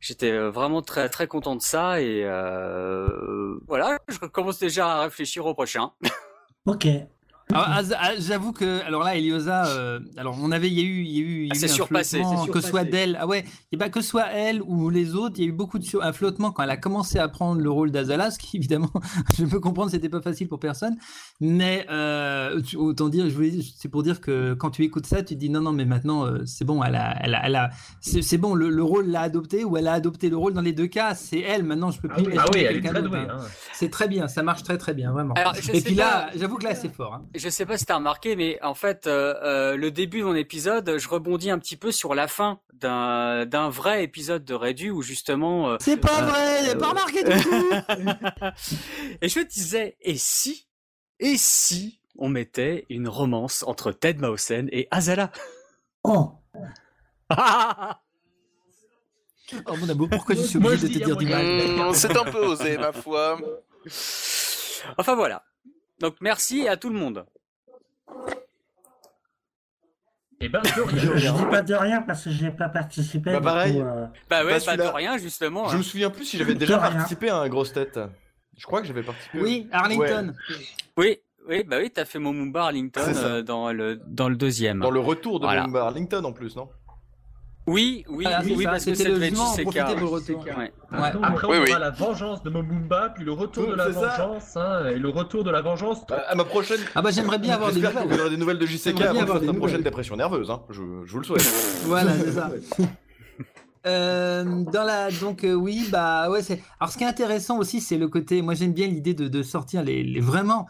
J'étais euh, vraiment très très content de ça et euh, voilà, je commence déjà à réfléchir au prochain. Ok. Alors, ah, ah, j'avoue que, alors là, Eliosa, euh, alors on avait, il y a eu, il y a eu, il y a Ah, eu un surpassé, flottement, que soit d'elle, ah ouais, et pas que soit elle ou les autres, il y a eu beaucoup de sur- un flottement quand elle a commencé à prendre le rôle d'Azala, ce qui évidemment, je peux comprendre, c'était pas facile pour personne, mais euh, autant dire, je voulais, c'est pour dire que quand tu écoutes ça, tu te dis non non, mais maintenant euh, c'est bon, elle a, elle a, elle a- c'est c'est bon, le, le rôle l'a adopté ou elle a adopté le rôle dans les deux cas, c'est elle. Maintenant, je peux plus. Ah oui, ah oui, elle est très douée, hein. hein. C'est très bien, ça marche très très bien, vraiment. Alors, et puis là, j'avoue que là, c'est fort. hein. Je sais pas si t'as remarqué, mais en fait, euh, euh, le début de mon épisode, je rebondis un petit peu sur la fin d'un d'un vrai épisode de Redu où justement. euh, C'est pas euh, vrai, j'ai pas remarqué du tout. Et je me disais, et si, et si on mettait une romance entre Ted Mausen et Azala? Oh. Oh mon amour, pourquoi je suis obligé je de te dire du mal? C'est un peu osé, ma foi. Enfin voilà. Donc merci à tout le monde. Et ben, Je, je dis pas de rien parce que j'ai pas participé. Bah, pareil. coup, euh, Bah ouais, Pas pas de rien justement. Je hein. me souviens plus si j'avais déjà participé à un grosse tête. Je crois que j'avais participé. Oui, Arlington. Oui, oui, bah oui, t'as fait mon Mumba Arlington euh, dans le dans le deuxième. Dans le retour de Voilà. Mumba Arlington en plus, non? Oui, oui, Voilà, oui, ça, parce que retour. Ouais. Ouais. Après, on Oui, aura oui. la vengeance de Momumba, puis le retour de la ça. vengeance, hein, et le retour de la vengeance. À à ma prochaine. Ah bah j'aimerais bien avoir des J'espère nouvelles. aurez des nouvelles de JCK J'aimerais bien avant de avoir des ta prochaine dépression nerveuse. Hein. Je, je vous le souhaite. Voilà, c'est ça. Euh, dans la donc euh, oui bah ouais c'est alors ce qui est intéressant aussi c'est le côté moi j'aime bien l'idée de, de sortir les, les vraiment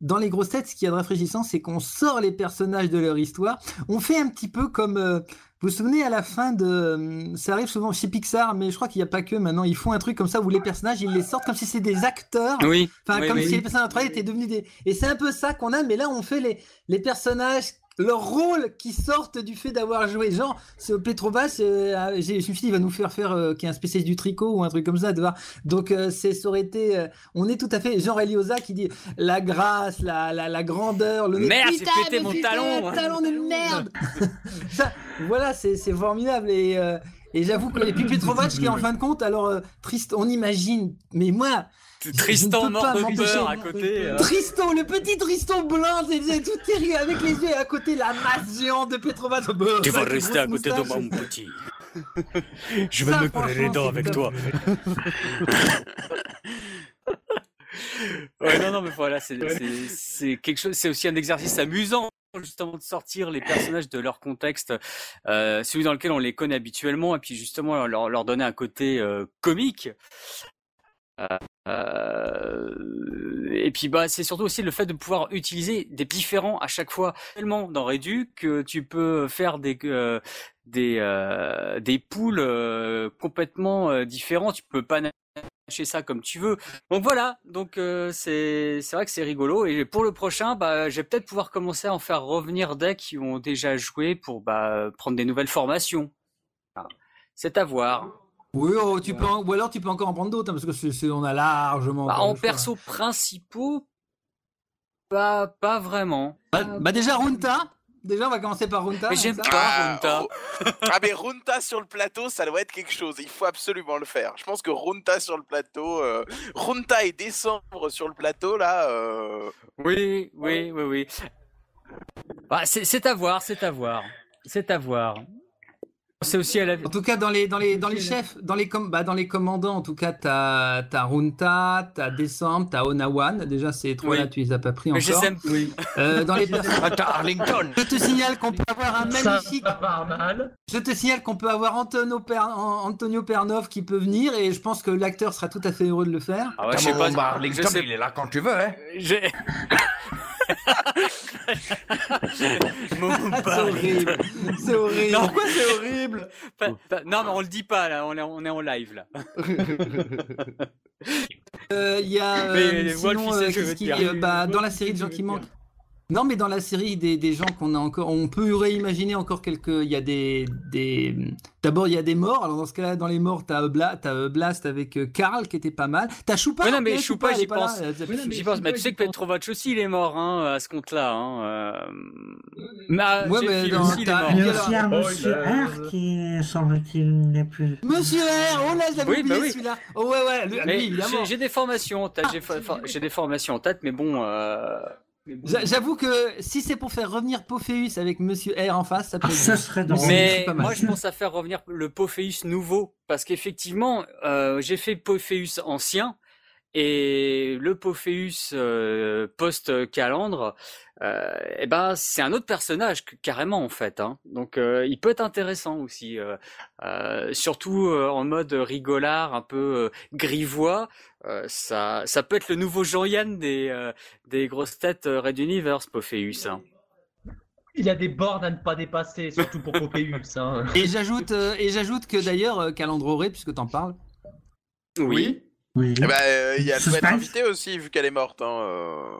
dans les grosses têtes, ce qui est rafraîchissant, c'est qu'on sort les personnages de leur histoire. On fait un petit peu comme. euh, vous vous souvenez à la fin de. euh, Ça arrive souvent chez Pixar, mais je crois qu'il n'y a pas que maintenant. Ils font un truc comme ça où les personnages, ils les sortent comme si c'était des acteurs. Oui, Enfin, oui, comme oui. si les personnages travail étaient devenus des. Et c'est un peu ça qu'on a, mais là, on fait les, les personnages. Leur rôle qui sortent du fait d'avoir joué. Genre, ce Petrovas, euh, j'ai- je me suis dit, il va nous faire faire euh, qui est un spécialiste du tricot ou un truc comme ça, tu vois. Donc, euh, c'est, ça aurait été. euh, on est tout à fait. Genre Eliosa qui dit la grâce, la, la, la grandeur, le. Merde, j'ai Putain, pété mon putain, talon. talon de merde Ça, Voilà, c'est, c'est formidable. Et, euh, et j'avoue que. Et puis Petrovac qui, en fin de compte, alors, euh, triste, on imagine. Mais moi. Tristan mort de peur à côté. euh. Tristan, le petit Tristan blanc, c'est tout terrible, avec les yeux et à côté la masse géante de Petrovac. Tu vas rester à côté de moi, mon petit. Je vais Ça, me coller les dents avec toi. Ouais, non, non, mais voilà, c'est quelque chose, c'est aussi un exercice amusant justement de sortir les personnages de leur contexte, euh, celui dans lequel on les connaît habituellement, et puis justement leur, leur donner un côté euh, comique. Euh, et puis bah c'est surtout aussi le fait de pouvoir utiliser des différents à chaque fois. Tellement dans Redu que tu peux faire des euh, des euh, des poules complètement différents tu peux pas ça comme tu veux. Donc voilà. Donc c'est c'est vrai que c'est rigolo. Et pour le prochain bah je vais peut-être pouvoir commencer à en faire revenir des qui ont déjà joué pour bah prendre des nouvelles formations. C'est à voir Oui, oh, tu peux en- ou alors tu peux encore en prendre d'autres, hein, parce que c'est- c'est- on a largement. Bah, en perso principaux, pas, pas vraiment. Bah, bah déjà, Runta. Déjà, on va commencer par Runta. Mais j'aime pas Runta. Ah mais Runta sur le plateau, ça doit être quelque chose. Il faut absolument le faire. Je pense que Runta sur le plateau, euh, Runta et décembre sur le plateau là. euh, Oui, oui, oui, oui. Bah, c'est c'est à voir, c'est à voir. C'est à voir. C'est aussi à la... En tout cas, dans les, dans les, dans les chefs, dans les, com- bah, dans les commandants, en tout cas, t'as as Runta, t'as Décembre, t'as Onawan. Déjà, ces trois-là, Oui. tu les as pas pris Mais encore. je les aime. Oui. Euh, dans les. Ah, t'as Arlington. Je te signale qu'on peut avoir un Ça magnifique. va mal. Je te signale qu'on peut avoir Antonio, Per- Antonio Pernov qui peut venir et je pense que l'acteur sera tout à fait heureux de le faire. Ah ouais, je sais pas. Bah, Arlington, je sais- il est là quand tu veux, hein. J'ai. C'est horrible. C'est horrible. Non. Pourquoi c'est horrible Pas- pas- Non, mais on le dit pas là. On est, on est en live là. Euh, Il y a euh, Mais sinon, euh, qui- dire. euh, bah, dans la série de gens qui manquent. Non, mais dans la série des, des gens qu'on a encore, on peut réimaginer encore quelques. Il y a des, des... d'abord il y a des morts. Alors dans ce cas-là, dans les morts, t'as Bla... t'as euh, Blast avec euh, Karl qui était pas mal. T'as Choupa. Ouais, non, mais Choupa, j'y pense. Euh, J'y pense. Mais tu sais que Petrovac aussi, il est mort hein, à ce compte-là. Hein. euh. Mais, euh, Ouais, mais dans- aussi, il est t'as- mort. Il y a aussi Oh, monsieur R qui, semble-t-il, n'est plus. Monsieur R. Oh là, je l'avais Oui, oublié bah oui. celui-là. Oh ouais, ouais. Lui, Mais évidemment. j'ai- j'ai des formations en tête. J'ai J'ai des formations en tête, mais bon. euh, J'avoue que si c'est pour faire revenir Pophéus avec Monsieur R en face, ça peut. être Ce bien. serait drôle. Mais pas mal. moi, je pense à faire revenir le Pophéus nouveau. Parce qu'effectivement, euh, j'ai fait Pophéus ancien. Et le Pophéus euh, post-calandre, euh, eh ben, c'est un autre personnage que- carrément en fait. Hein. Donc, euh, il peut être intéressant aussi, euh, euh, surtout euh, en mode rigolard, un peu euh, grivois. Euh, ça, ça peut être le nouveau Jean-Yann des, euh, des grosses têtes Red Universe, Pophéus. Hein. Il y a des bornes à ne pas dépasser, surtout pour Popéus. Hein. Et j'ajoute, euh, et j'ajoute que d'ailleurs, euh, Calandroré, puisque t'en parles. Oui. Oui. Eh ben, euh, il y a Suspense. notre invité aussi, vu qu'elle est morte. Hein, euh.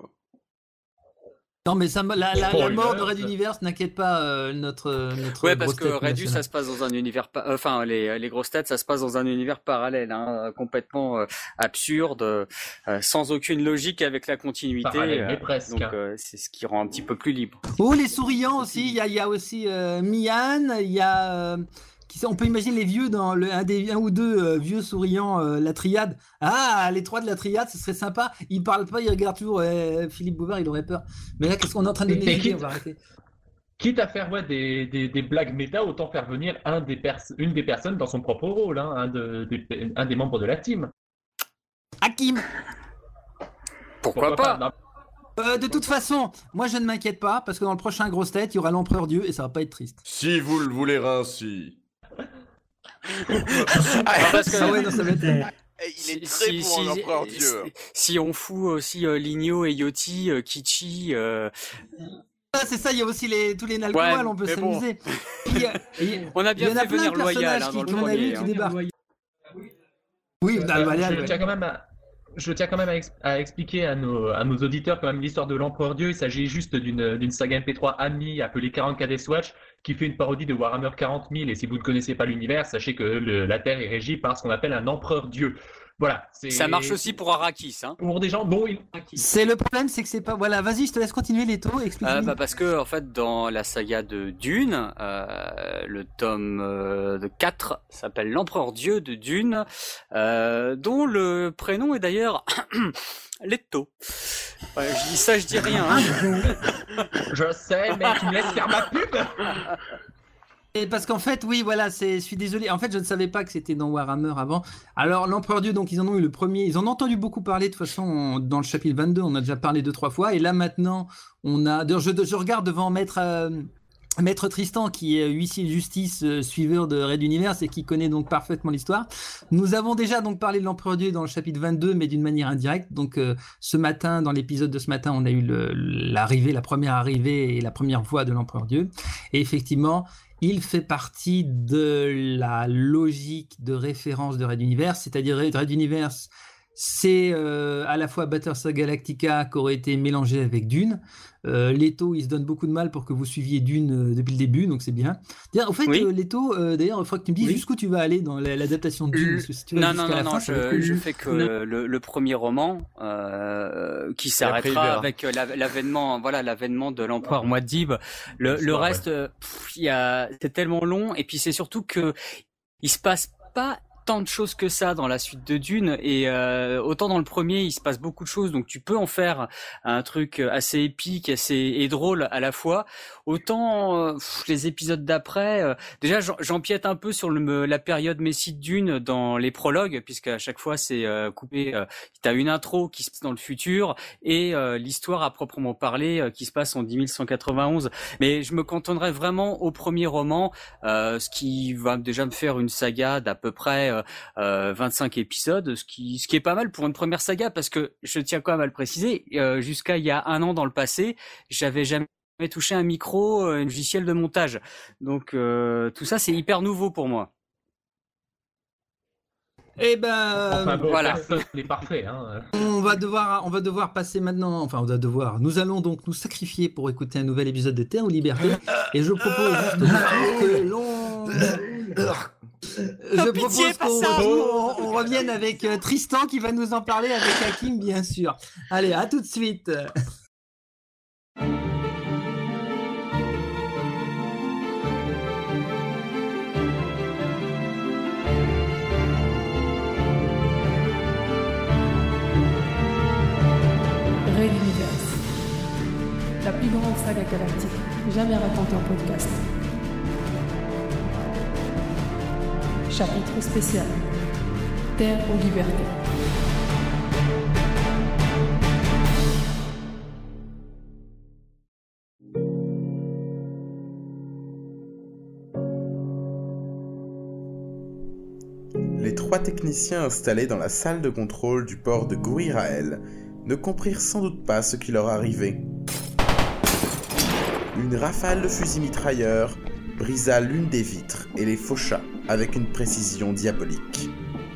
Non, mais ça, la, la, mort de Red Universe n'inquiète pas euh, notre, notre. Ouais, parce que nationale. ça se passe dans un univers, pa- euh, enfin les, les grosses têtes, ça se passe dans un univers parallèle, hein, complètement euh, absurde, euh, sans aucune logique avec la continuité. Presque. Donc euh, c'est ce qui rend un petit peu plus libre. Oh, les souriants aussi. Il y a, y a aussi euh, Mian. Il y a. qui sait- on peut imaginer les vieux dans le, un, des, un ou deux euh, vieux souriants, euh, la triade. Ah, les trois de la triade, ce serait sympa. Ils parlent pas, ils regardent toujours. euh, Philippe Bouvard, il aurait peur. Mais là, qu'est-ce qu'on est en train de donner quitte- à faire ouais, des, des, des blagues méta, autant faire venir un des pers- une des personnes dans son propre rôle, hein, un, de, des, un des membres de la team. Hakim. Pourquoi, pas? Euh, de toute façon, moi je ne m'inquiète pas parce que dans le prochain grosse tête, il y aura l'empereur Dieu et ça va pas être triste. Si vous le voulez ainsi. Parce que- Ah ouais, non, ça va être. il est très bon en empereur dieu. Si on fout aussi euh, Ligno et Yoti, euh, Kichi. euh, Ah, c'est ça, il y a aussi les, tous les Nalcoal, Ouais, on peut bon. s'amuser. A- On a bien en a fait venir Loyal personnages hein, qui- le qu'on a vu premier. qui hein. débarquent. Oui, ouais. quand même à, je tiens quand même à, ex- à expliquer à nos, auditeurs quand même l'histoire de l'Empereur Dieu. Il s'agit juste d'une saga MP3 amie appelée 40 KD Swatch qui fait une parodie de Warhammer 40 000. Et si vous ne connaissez pas l'univers, sachez que la Terre est régie par ce qu'on appelle un Empereur Dieu. Voilà. Ça marche aussi pour Arrakis. Hein. Pour des gens dont il... C'est le problème, c'est que c'est pas. Voilà, vas-y, je te laisse continuer les taux. Explique. Euh, bah, parce que en fait dans la saga de Dune, euh, le tome euh, de 4 s'appelle l'Empereur Dieu de Dune, euh, dont le prénom est d'ailleurs Leto. Ouais, je dis ça, je dis rien. hein. Je sais, mais tu me laisses faire ma pub Et parce qu'en fait, oui, voilà, je suis désolé. En fait, je ne savais pas que c'était dans Warhammer avant. Alors, l'Empereur Dieu, donc, ils en ont eu le premier. Ils en ont entendu beaucoup parler, de toute façon, dans le chapitre 22. On a déjà parlé deux, trois fois. Et là, maintenant, on a. Je, regarde devant Maître. euh, Maître Tristan, qui est huissier de justice, euh, suiveur de Red Universe et qui connaît donc parfaitement l'histoire. Nous avons déjà donc parlé de l'Empereur Dieu dans le chapitre 22, mais d'une manière indirecte. Donc, euh, ce matin, dans l'épisode de ce matin, on a eu l'arrivée, la première arrivée et la première voix de l'Empereur Dieu. Et effectivement, il fait partie de la logique de référence de Red Universe, c'est-à-dire Red Universe, c'est euh, à la fois Battlestar Galactica qui aurait été mélangé avec Dune. Euh, Leto, il se donne beaucoup de mal pour que vous suiviez Dune euh, depuis le début, donc c'est bien. D'ailleurs, au fait, Oui. euh, Leto, euh, d'ailleurs, il faudra que tu me dises jusqu'où tu vas aller dans la- l'adaptation de Dune, parce que si tu vas Non, non, non, la non, fin, je, fais que le, le premier roman euh, qui s'arrêtera avec euh, la- l'avènement, voilà, l'avènement de l'empereur Muad'Dib. Le, reste, pff, il y a, c'est tellement long, et puis c'est surtout que il se passe pas tant de choses que ça dans la suite de Dune et euh, autant dans le premier il se passe beaucoup de choses donc tu peux en faire un truc assez épique assez et drôle à la fois. Autant euh, les épisodes d'après euh, déjà j'empiète un peu sur le, la période Messie de Dune dans les prologues puisque à chaque fois c'est euh, coupé euh, t'as une intro qui se passe dans le futur et euh, l'histoire à proprement parler qui se passe en 10191 mais je me cantonnerai vraiment au premier roman ce qui va déjà me faire une saga d'à peu près 25 épisodes, ce qui, ce qui est pas mal pour une première saga, parce que je tiens quand même à le préciser, euh, jusqu'à il y a un an dans le passé, j'avais jamais touché un micro, euh, un logiciel de montage. Donc euh, tout ça, c'est hyper nouveau pour moi. Eh ben, Enfin bon, voilà. n'est parfait. Hein. On va devoir, on va devoir passer maintenant. Enfin, on va devoir. Nous allons donc nous sacrifier pour écouter un nouvel épisode de Terre ou Liberté. Et je propose juste que l'on. Je propose qu'on ça. on- on revienne avec euh, Tristan qui va nous en parler avec Hakim, bien sûr. Allez, à tout de suite. Red Universe. La plus grande saga galactique jamais racontée en podcast. Chapitre spécial. Terre aux libertés. Les trois techniciens installés dans la salle de contrôle du port de Gouirael ne comprirent sans doute pas ce qui leur arrivait. Une rafale de fusils mitrailleurs brisa l'une des vitres et les faucha avec une précision diabolique.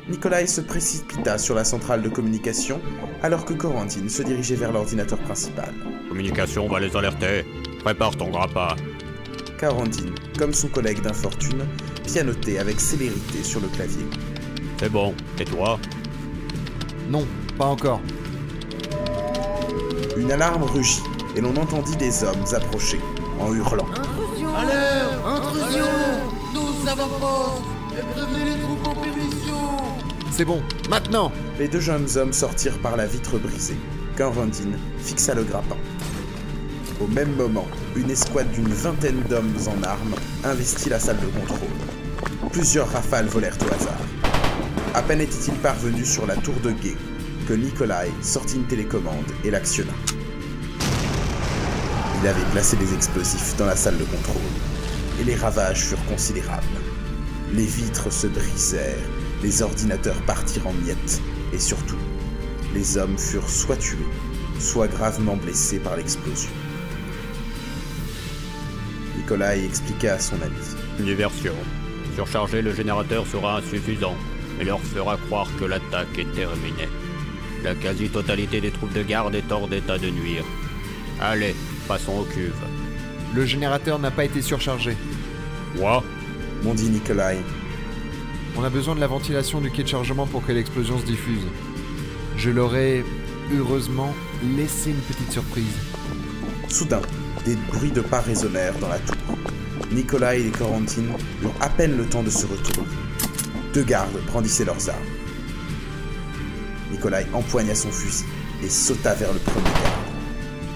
Nikolai se précipita sur la centrale de communication alors que Corentine se dirigeait vers l'ordinateur principal. Communication va les alerter. Prépare ton grappin. Carandine, comme son collègue d'infortune, pianotait avec célérité sur le clavier. C'est bon. Et toi? Non, pas encore. Une alarme rugit et l'on entendit des hommes approcher en hurlant. L'heure Intrusion C'est bon, maintenant Les deux jeunes hommes sortirent par la vitre brisée. Corvandine fixa le grappin. Au même moment, une escouade d'une vingtaine d'hommes en armes investit la salle de contrôle. Plusieurs rafales volèrent au hasard. À peine était-il parvenu sur la tour de guet que Nikolai sortit une télécommande et l'actionna. Il avait placé des explosifs dans la salle de contrôle, et les ravages furent considérables. Les vitres se brisèrent, les ordinateurs partirent en miettes, et surtout, les hommes furent soit tués, soit gravement blessés par l'explosion. Nikolai expliqua à son ami. Diversion. Surcharger le générateur sera insuffisant et leur fera croire que l'attaque est terminée. La quasi-totalité des troupes de garde est hors d'état de nuire. Allez, passons aux cuves. Le générateur n'a pas été surchargé. Quoi M'ont dit Nikolai. On a besoin de la ventilation du quai de chargement pour que l'explosion se diffuse. Je leur ai, heureusement, laissé une petite surprise. Soudain, des bruits de pas résonnèrent dans la tour. Nikolai et Corentine eurent à peine le temps de se retourner. Deux gardes brandissaient leurs armes. Nikolai empoigna son fusil et sauta vers le premier garde.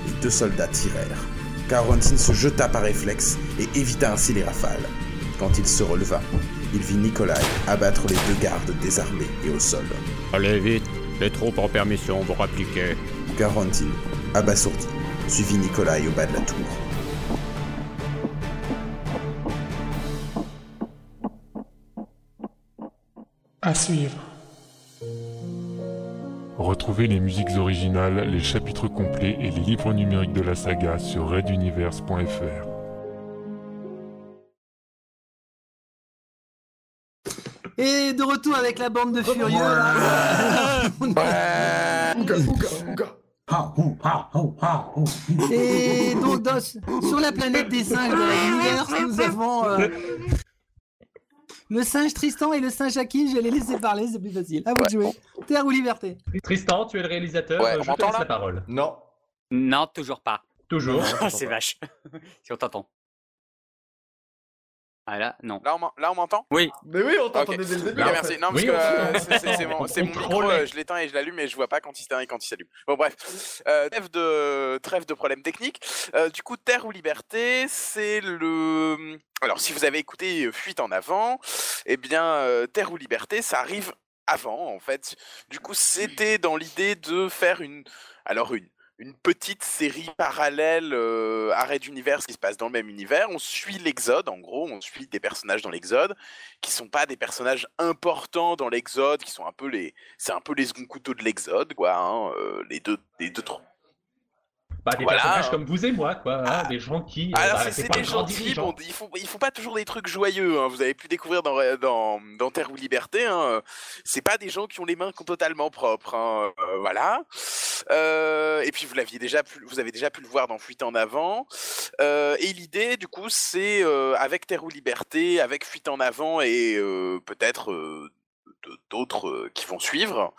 Les deux soldats tirèrent. Corentine se jeta par réflexe et évita ainsi les rafales. Quand il se releva, il vit Nikolai abattre les deux gardes désarmés et au sol. Allez vite, les troupes en permission vont rappliquer. Corentine, abasourdi, suivit Nikolai au bas de la tour. À suivre. Retrouvez les musiques originales, les chapitres complets et les livres numériques de la saga sur reduniverse.fr. Et de retour avec la bande de furieux. là. Et donc, dans- sur la planète des singes de l'univers, nous avons euh, le singe Tristan et le singe Hakim. Je vais les laisser parler, c'est plus facile. À vous de jouer. Terre ou liberté? Tristan, tu es le réalisateur, Ouais, je te laisse la parole. Non. Non, toujours pas. Toujours? Ah, c'est vache. si on t'entend. Ah là, non. Là, on m'en- là, on m'entend? Oui. Mais oui, on t'entendait dès le début. En merci. fait. Non, parce Oui, que euh, c'est- mon, mon micro, euh, je l'éteins et je l'allume, mais je vois pas quand il s'éteint et quand il s'allume. Bon, bref. Euh, trêve, de, trêve de problèmes techniques. Euh, du coup, Terre ou Liberté, c'est le. Alors, si vous avez écouté Fuite en avant, eh bien, euh, Terre ou Liberté, ça arrive avant, en fait. Du coup, c'était dans l'idée de faire une. Alors, une une petite série parallèle euh, arrêt d'univers qui se passe dans le même univers. On suit l'Exode, en gros, on suit des personnages dans l'Exode qui sont pas des personnages importants dans l'Exode, qui sont un peu les, c'est un peu les seconds couteaux de l'Exode, quoi. hein, euh, les deux, les deux trois. Bah, des Voilà, personnages comme vous et moi, quoi. hein, des gens qui. euh, Alors bah, c'est des dirigeant. bon, ils font ils font pas toujours des trucs joyeux. hein, Vous avez pu découvrir dans dans, dans Terre ou Liberté. Hein, c'est pas des gens qui ont les mains totalement propres. hein, euh, voilà. Euh, et puis vous l'aviez déjà pu, vous avez déjà pu le voir dans Fuite en avant. Euh, et l'idée du coup c'est euh, avec Terre ou Liberté, avec Fuite en avant et euh, peut-être euh, d'autres euh, qui vont suivre,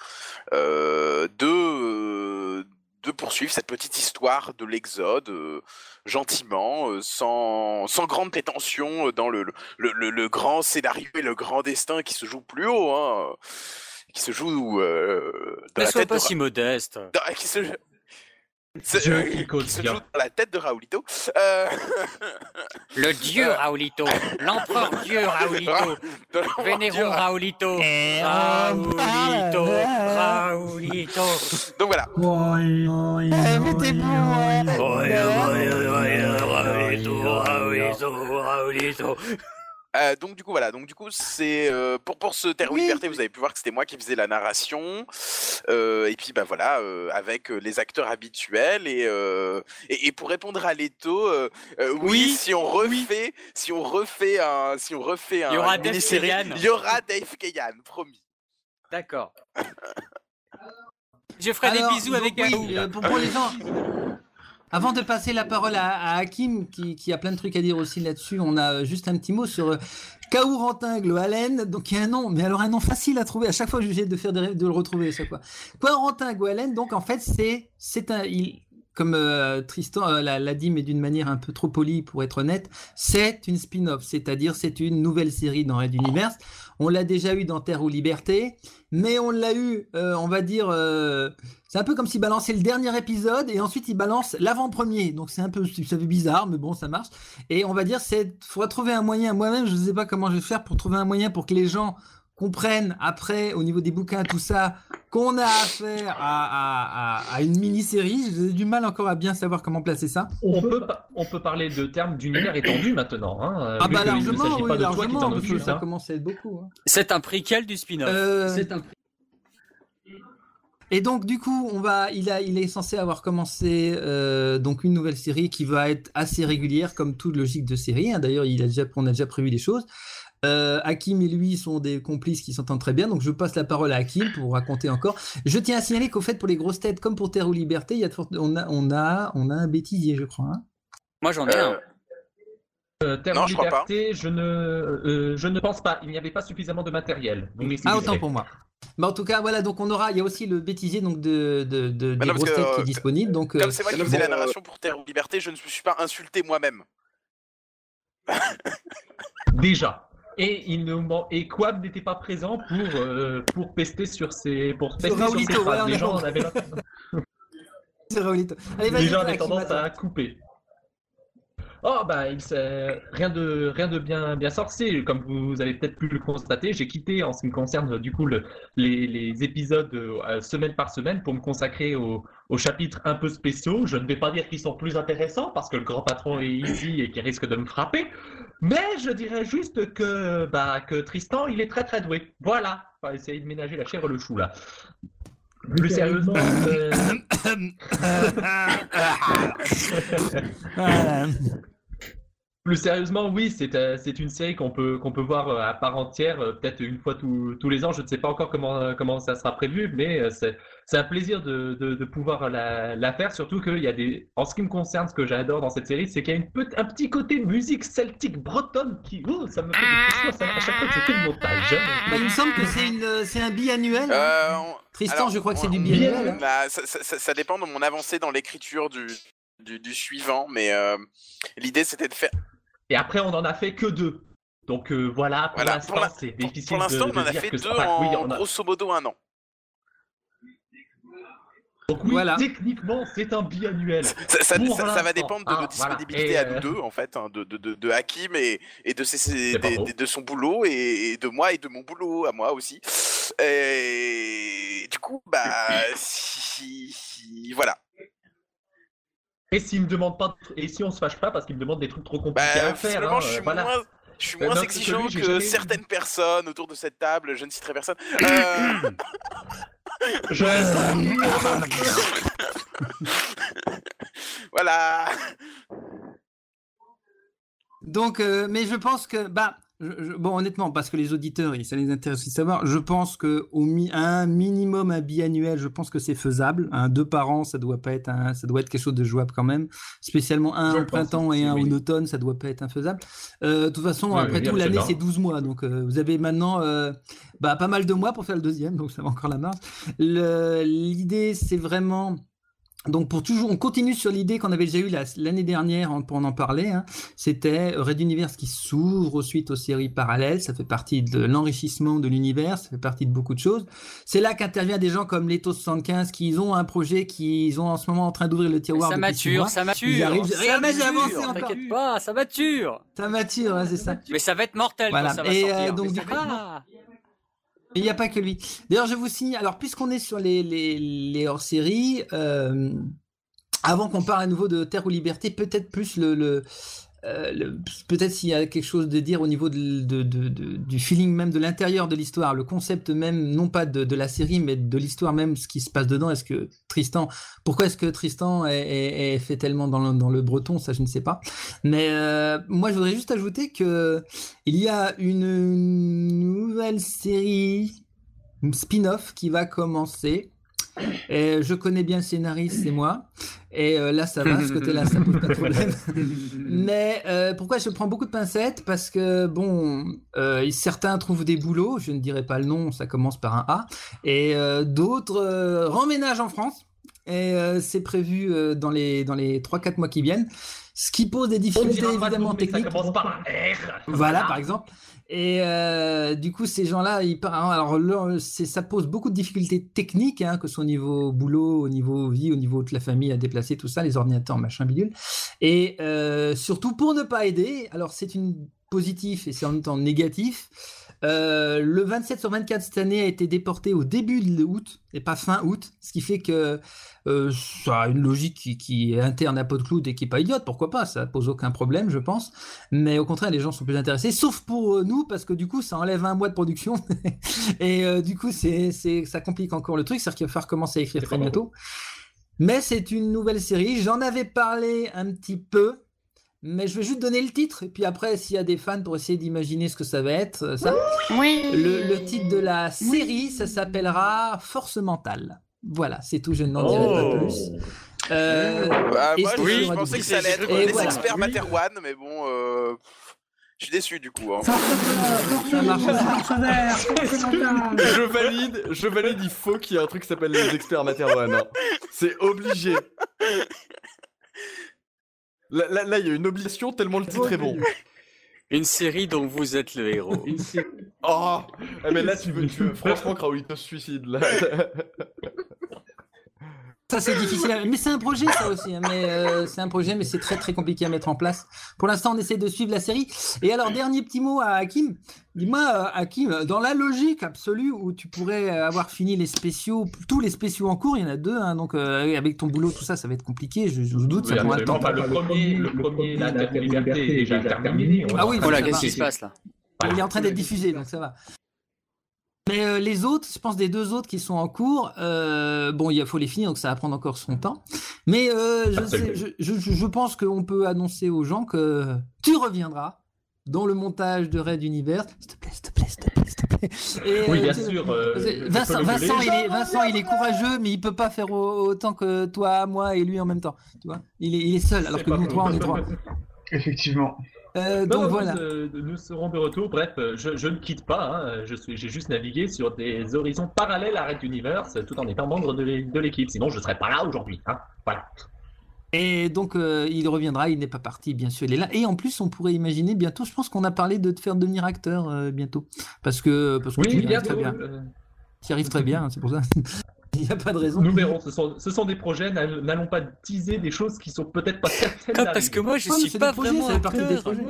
euh, de euh, de poursuivre cette petite histoire de l'Exode euh, gentiment, euh, sans, sans grande prétention euh, dans le, le, le, le grand scénario et le grand destin qui se joue plus haut, hein, qui se joue euh, dans Ne la sois tête pas de si modeste. dans- qui se, c'est- Dieu euh, qui cause se bien. joue dans la tête de Raoulito. Euh, Le dieu Euh. Raoulito. L'empereur dieu Raoulito. Vénérons. Raoulito. Eh, Raoulito. Raoulito. Donc voilà. Eh, t'es bon, Euh, donc du coup voilà, donc du coup c'est euh, pour pour ce Terre ou Liberté, vous avez pu voir que c'était moi qui faisais la narration, Euh, et puis bah voilà euh, avec les acteurs habituels et, euh, et et pour répondre à Leto, euh, euh, oui, Oui, si on refait, si on refait un, si on refait un, Il y aura Dave Kayan. il y aura Dave Kayan, promis. D'accord. Je ferai Alors, des bisous avec oui, euh, pour, pour les gens. Avant de passer la parole à, Hakim, qui, a plein de trucs à dire aussi là-dessus, on a juste un petit mot sur euh, Kaourantingle Allen, donc il y a un nom, mais alors un nom facile à trouver. À chaque fois, je suis de faire de le retrouver à chaque fois. Kaourantingle Allen, donc en fait, c'est c'est un il, comme euh, Tristan euh, l'a dit, mais d'une manière un peu trop polie pour être honnête, c'est une spin-off, c'est-à-dire c'est une nouvelle série dans Red Universe. On l'a déjà eu dans Terre ou Liberté, mais on l'a eu, euh, on va dire, c'est un peu comme s'il balançait le dernier épisode et ensuite il balance l'avant-premier. Donc c'est un peu, ça fait bizarre, mais bon, ça marche. Et on va dire, c'est, faudra trouver un moyen. Moi-même, je ne sais pas comment je vais faire pour trouver un moyen pour que les gens comprennent après, au niveau des bouquins, tout ça, qu'on a affaire à, à, à, à une mini-série. J'ai du mal encore à bien savoir comment placer ça. On peut, pa- on peut parler de termes d'univers étendu maintenant. Hein, Ah bah largement, oui, pas de toi qui largement, parce que ça hein. commence à être beaucoup. hein. C'est un prequel du spin-off? Euh, C'est un Et Et donc du coup, on va, il a, il est censé avoir commencé euh, donc une nouvelle série qui va être assez régulière comme toute logique de série. hein. D'ailleurs, il a déjà, on a déjà prévu des choses. Euh, Hakim et lui sont des complices qui s'entendent très bien, donc je passe la parole à Hakim pour raconter encore. Je tiens à signaler qu'au fait, pour les grosses têtes, comme pour Terre ou Liberté, il y a de on, a, on, a, on a un bêtisier, je crois. hein. Moi, j'en ai un. Euh, Terre Non, ou. Liberté, je ne, euh, je ne pense pas. Il n'y avait pas suffisamment de matériel. Vous Ah, autant pour moi. Mais en tout cas, voilà, donc on aura, il y a aussi le bêtisier donc de, de, de- des non, grosses que, têtes qui est euh, disponible. Donc, Comme euh, c'est moi qui faisais la narration pour Terre ou Liberté, je ne me suis pas insulté moi-même. Déjà. Et il ne et Quab n'était pas présent pour euh, pour pester sur ses pour pester sur ses Raoulito, phrases. ouais, Les gens en avaient tendance à couper. Oh bah il rien de rien de bien bien sorcier comme vous avez peut-être pu le constater j'ai quitté en ce qui me concerne du coup le- les, les épisodes euh, semaine par semaine pour me consacrer aux, aux chapitres un peu spéciaux je ne vais pas dire qu'ils sont plus intéressants parce que le grand patron est ici et qu'il risque de me frapper mais je dirais juste que bah que Tristan il est très très doué voilà on va essayer de ménager la chèvre le chou là plus sérieusement euh, Plus sérieusement, oui, c'est euh, c'est une série qu'on peut qu'on peut voir euh, à part entière, euh, peut-être une fois tous tous les ans. Je ne sais pas encore comment comment ça sera prévu, mais euh, c'est c'est un plaisir de, de, de pouvoir la, la faire. Surtout qu'il y a des, en ce qui me concerne, ce que j'adore dans cette série, c'est qu'il y a une un petit côté musique celtique bretonne qui, oh, ça me fait des frissons ça- à chaque fois que fais le montage. Bah, il me semble que c'est une, c'est un biannuel. hein. Euh, on- Tristan, alors, je crois que c'est du biannuel. hein. Bah, ça, ça- ça- ça dépend de mon avancée dans l'écriture du, du, du suivant, mais euh, l'idée c'était de faire. Et après, on en a fait que deux. Donc euh, voilà, pour Voilà, l'instant, c'est difficile pour l'instant, on en a fait deux enfin, en oui, on a- grosso modo un an. Donc oui, techniquement, c'est un biannuel. Ça, ça- Pour ça- ça va dépendre de Ah, notre voilà. disponibilité Et, à euh, nous deux, en fait, hein, de, de, de, de Hakim et, et de, ses- ses- des- son boulot et, et de moi et de mon boulot à moi aussi. Et du coup, bah, si, si- voilà. Et s'il me demande pas, et si on se fâche pas parce qu'il me demande des trucs trop compliqués Bah, à faire, hein, je suis voilà. moins, je suis Euh, moins exigeant que jamais- certaines personnes autour de cette table. Je ne citerai personne. Euh, Je- voilà. Donc, euh, mais je pense que, bah, je- je- bon, honnêtement, parce que les auditeurs, ça les intéresse aussi de savoir, je pense que au mi- un minimum un biannuel, je pense que c'est faisable. Un deux par an, ça doit pas être un, ça doit être quelque chose de jouable quand même. Spécialement un Je au printemps aussi, et un oui. en automne, ça doit pas être infaisable. Euh, de toute façon, après tout, l'année c'est 12 mois, donc euh, vous avez maintenant, euh, bah, pas mal de mois pour faire le deuxième, donc ça va encore la marge. L'idée, c'est vraiment donc pour toujours, on continue sur l'idée qu'on avait déjà eue la- l'année dernière en- pour en parler. hein. C'était Red Universe qui s'ouvre suite aux séries parallèles. Ça fait partie de l'enrichissement de l'univers. Ça fait partie de beaucoup de choses. C'est là qu'interviennent des gens comme Leto 75 qui ont un projet qu'ils ont en ce moment en train d'ouvrir le tiroir. ça mature, ça mature. Ils arrivent. ça avancé mature. T'inquiète pas, ça mature. Ça mature, ouais, c'est ça. Mais ça va être mortel Voilà. quand ça va Et, sortir. euh, donc, Mais du ça coup- va. Il n'y a pas que lui. D'ailleurs, je vous signe, alors puisqu'on est sur les, hors-séries, euh, avant qu'on parle à nouveau de Terre ou Liberté, peut-être plus le, euh, peut-être s'il y a quelque chose de dire au niveau du feeling même de l'intérieur de l'histoire, le concept même, non pas de, la série, mais de l'histoire même, ce qui se passe dedans. Est-ce que Tristan, pourquoi est-ce que Tristan est, fait tellement dans le, breton, ça je ne sais pas. Mais euh, moi je voudrais juste ajouter que il y a une nouvelle série spin-off qui va commencer. Et je connais bien le scénariste, c'est moi. Et euh, là, ça va, ce côté-là, ça pose pas de problème. Mais euh, pourquoi je prends beaucoup de pincettes? Parce que, bon, euh, certains trouvent des boulots, je ne dirai pas le nom, ça commence par un A. Et d'autres remménagent en France. Et c'est prévu dans les, dans les 3-4 mois qui viennent. Ce qui pose des difficultés évidemment mais ça techniques. commence par un R. Voilà, par exemple. Et euh, du coup, ces gens-là, par- alors ça pose beaucoup de difficultés techniques, hein, que ce soit au niveau boulot, au niveau vie, au niveau de la famille à déplacer, tout ça, les ordinateurs, machin bidule. Et euh, surtout pour ne pas aider, alors c'est une positif et c'est en même temps négatif. Euh, le 27 sur 24 cette année a été déporté au début de août et pas fin août, ce qui fait que euh, ça a une logique qui, qui est interne à PodCloud et qui est pas idiote, pourquoi pas, ça pose aucun problème, je pense. Mais au contraire, les gens sont plus intéressés, sauf pour euh, nous, parce que du coup, ça enlève un mois de production et euh, du coup, c'est, c'est, ça complique encore le truc, c'est-à-dire qu'il va falloir commencer à écrire très bientôt. Mais c'est une nouvelle série. J'en avais parlé un petit peu, mais je vais juste donner le titre. Et puis après, s'il y a des fans pour essayer d'imaginer ce que ça va être, euh, ça. Le, le titre de la série, ça s'appellera Force mentale. Voilà, c'est tout. Je n'en dirai pas Oh. plus. Euh, Bah, moi, c'est je, pensais que ça allait être les voilà. experts Materwan, mais bon, euh, je suis déçu du coup. hein. Ça marche. Je valide, je valide, il faut qu'il y ait un truc qui s'appelle les experts Materwan. hein. C'est obligé. Là, là, là, il y a une obligation tellement le titre est bon. Une série dont vous êtes le héros. Oh eh, mais là, tu veux, tu veux- franchement, Kraulito se suicide là. Ça c'est difficile, à- mais c'est un projet ça aussi. hein, Mais euh, c'est un projet, mais c'est très très compliqué à mettre en place. Pour l'instant, on essaie de suivre la série. Et alors, dernier petit mot à Hakim. Dis-moi, euh, Hakim, dans la logique absolue où tu pourrais avoir fini les spéciaux, tous les spéciaux en cours, il y en a deux, hein, donc euh, avec ton boulot, tout ça, ça va être compliqué. Je, je doute, ça Oui, prendra le premier, le premier, la Liberté est déjà terminé. Ah oui, Voilà, qu'est-ce va. qui se passe là Il est en train d'être diffusé, donc ça va. Mais euh, les autres, je pense des deux autres qui sont en cours, euh, bon, il faut les finir, donc ça va prendre encore son temps. Mais euh, je, sais- je, je- pense qu'on peut annoncer aux gens que tu reviendras dans le montage de Red Universe. S'il te plaît, s'il te plaît, s'il te plaît, s'il te plaît. Et, Oui, bien sûr, Vincent, Vincent, il est, Vincent, il est courageux, mais il peut pas faire au- autant que toi, moi et lui en même temps. Tu vois, il est, il est seul, alors que nous trois, on est trois. Effectivement. Euh, donc non, voilà. Nous, nous serons de retour. Bref, euh, je, je ne quitte pas. hein. Je suis, j'ai juste navigué sur des horizons parallèles à Red Universe, tout en étant membre de l'é- de l'équipe. Sinon, je serais pas là aujourd'hui. hein. Voilà. Et donc, euh, il reviendra, il n'est pas parti, bien sûr, il est là. Et en plus, on pourrait imaginer bientôt, je pense qu'on a parlé de te faire devenir acteur euh, bientôt. Parce que, parce que Oui, tu y arrives très bien. euh. Tu y arrives très bien, hein, c'est pour ça. il n'y a pas de raison. Nous verrons. Ce sont, ce sont des projets. n'all- N'allons pas teaser des choses qui sont peut-être pas certaines. Ah, parce que moi, je mais suis c'est pas projets, vraiment partie des projets.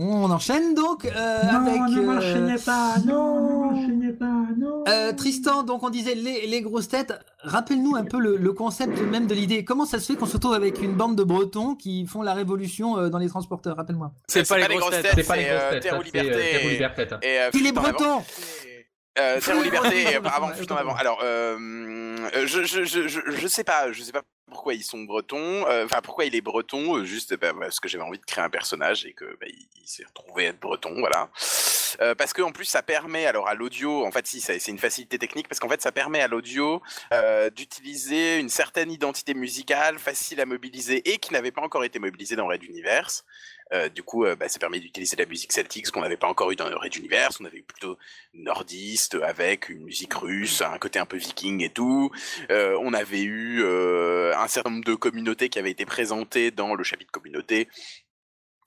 On enchaîne donc euh, Non, avec. ne euh, m'enchaînez pas, non, n'enchaînez pas, non. euh, Tristan, donc on disait les, les grosses têtes. Rappelle-nous un peu le, le concept même de l'idée. Comment ça se fait qu'on se retrouve avec une bande de Bretons qui font la révolution euh, dans les transporteurs? Rappelle-moi. C'est pas, les grosses têtes. C'est pas les grosses euh, têtes, Terre ou ça, c'est, euh, Liberté. Terre ou et- Liberté. et, euh, Il est Fuite en avant. breton Euh, Terre ou Liberté, et Attends, avant, Fuite en avant. Alors, euh, euh, je, je, je, je, sais pas, je sais pas pourquoi ils sont bretons, euh, enfin pourquoi il est breton, euh, juste bah, parce que j'avais envie de créer un personnage et que bah, il, il s'est retrouvé être breton, voilà. Euh, parce que en plus ça permet alors à l'audio, en fait si c'est une facilité technique parce qu'en fait ça permet à l'audio euh, d'utiliser une certaine identité musicale facile à mobiliser et qui n'avait pas encore été mobilisée dans Red Universe. Euh, du coup, euh, bah, ça permet d'utiliser la musique celtique, ce qu'on n'avait pas encore eu dans Red Universe. On avait eu plutôt nordiste avec une musique russe, un côté un peu viking et tout. Euh, on avait eu euh, un certain nombre de communautés qui avaient été présentées dans le chapitre communauté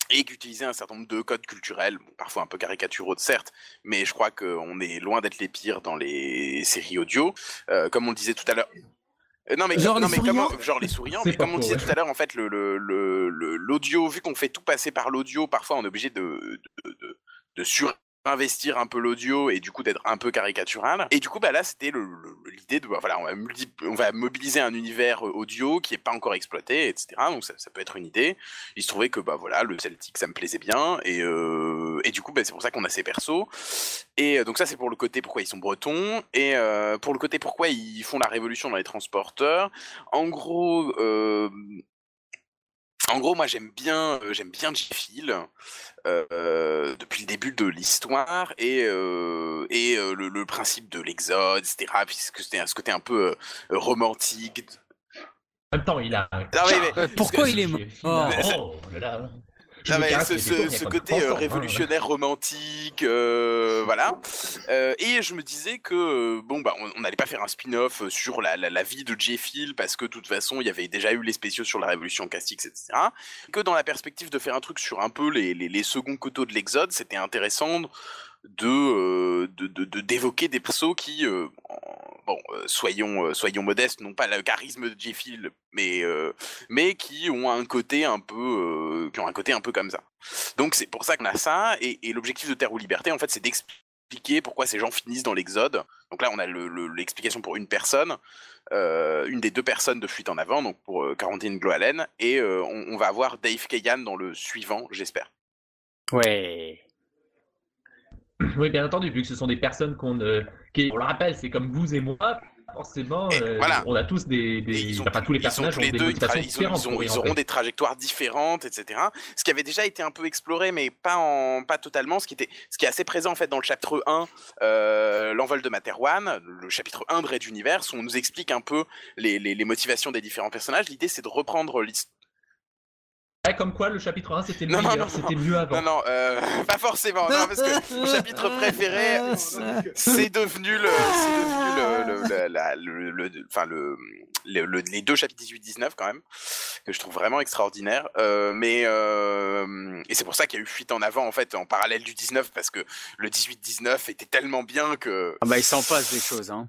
et qui utilisaient un certain nombre de codes culturels, parfois un peu caricaturaux certes, mais je crois qu'on est loin d'être les pires dans les séries audio. Comme on le disait tout à l'heure. Euh, Non mais, Genre non, les mais comment, souriants genre les souriants, C'est mais comme on disait ouais. tout à l'heure, en fait, le le- le- le- l'audio, vu qu'on fait tout passer par l'audio, parfois on est obligé de, de, de, de surinvestir un peu l'audio et du coup d'être un peu caricatural. Et du coup, bah là, c'était l'idée de, voilà, on va, on va mobiliser un univers euh, audio qui est pas encore exploité, etc. Donc ça, ça peut être une idée. Il se trouvait que, bah voilà, le Celtic, ça me plaisait bien et, euh, et du coup, bah, c'est pour ça qu'on a ces persos. Et euh, donc ça, c'est pour le côté pourquoi ils sont bretons et pour le côté pourquoi ils font la révolution dans les transporteurs. En gros, en gros, moi j'aime bien, euh, j'aime bien J-Fil euh, depuis le début de l'histoire et euh, et euh, le, le principe de l'exode, etc. Puisque c'était un- ce côté un peu euh, romantique. En même temps, il a. mais-. Pourquoi il est mort Oh là là. Ah ce, côté euh, hein. révolutionnaire romantique, euh, voilà. Euh, et je me disais que bon bah on on n'allait pas faire un spin-off sur la, la, la vie de J. Phil parce que de toute façon il y avait déjà eu les spéciaux sur la révolution Castix, etc. Que dans la perspective de faire un truc sur un peu les, les, les seconds coteaux de l'Exode, c'était intéressant de euh, de de- de- d'évoquer des persos qui euh, bon euh, soyons soyons modestes n'ont pas le charisme de J-Phil mais euh, mais qui ont un côté un peu qui ont un côté un peu comme ça. Donc c'est pour ça qu'on a ça et, l'objectif de Terre ou Liberté en fait c'est d'expliquer pourquoi ces gens finissent dans l'exode. Donc là on a le- le- l'explication pour une personne une des deux personnes de fuite en avant donc pour Quarantine Gloalen et on, on va avoir Dave Kayan dans le suivant j'espère. Ouais. Oui, bien entendu, vu que ce sont des personnes qu'on. Qui, on le rappelle, c'est comme vous et moi, forcément, euh, voilà. on a tous des. des... enfin, tous les ils ont personnages tous ont les des deux, ils, motivations ont- différentes. ils ont- pour y ils auront des trajectoires différentes, etc. Ce qui avait déjà été un peu exploré, mais pas en, pas totalement. Ce qui était, ce qui est assez présent en fait dans le chapitre 1, euh, l'envol de Materwan, le chapitre 1 de Red Universe, où on nous explique un peu les, les, les motivations des différents personnages. L'idée, c'est de reprendre l'histoire. Ouais, comme quoi, le chapitre 1, c'était Non, meilleur, non, c'était mieux avant. Non, non, euh, pas forcément. Non, parce que mon chapitre préféré, c'est- devenu le, c'est devenu le, le, le- la- le- le- enfin le, le- le- les deux chapitres 18-19 quand même, que je trouve vraiment extraordinaire. Euh, mais euh, et c'est pour ça qu'il y a eu fuite en avant en fait en parallèle du 19 parce que le 18-19 était tellement bien que. Ah bah il s'en passe des choses hein.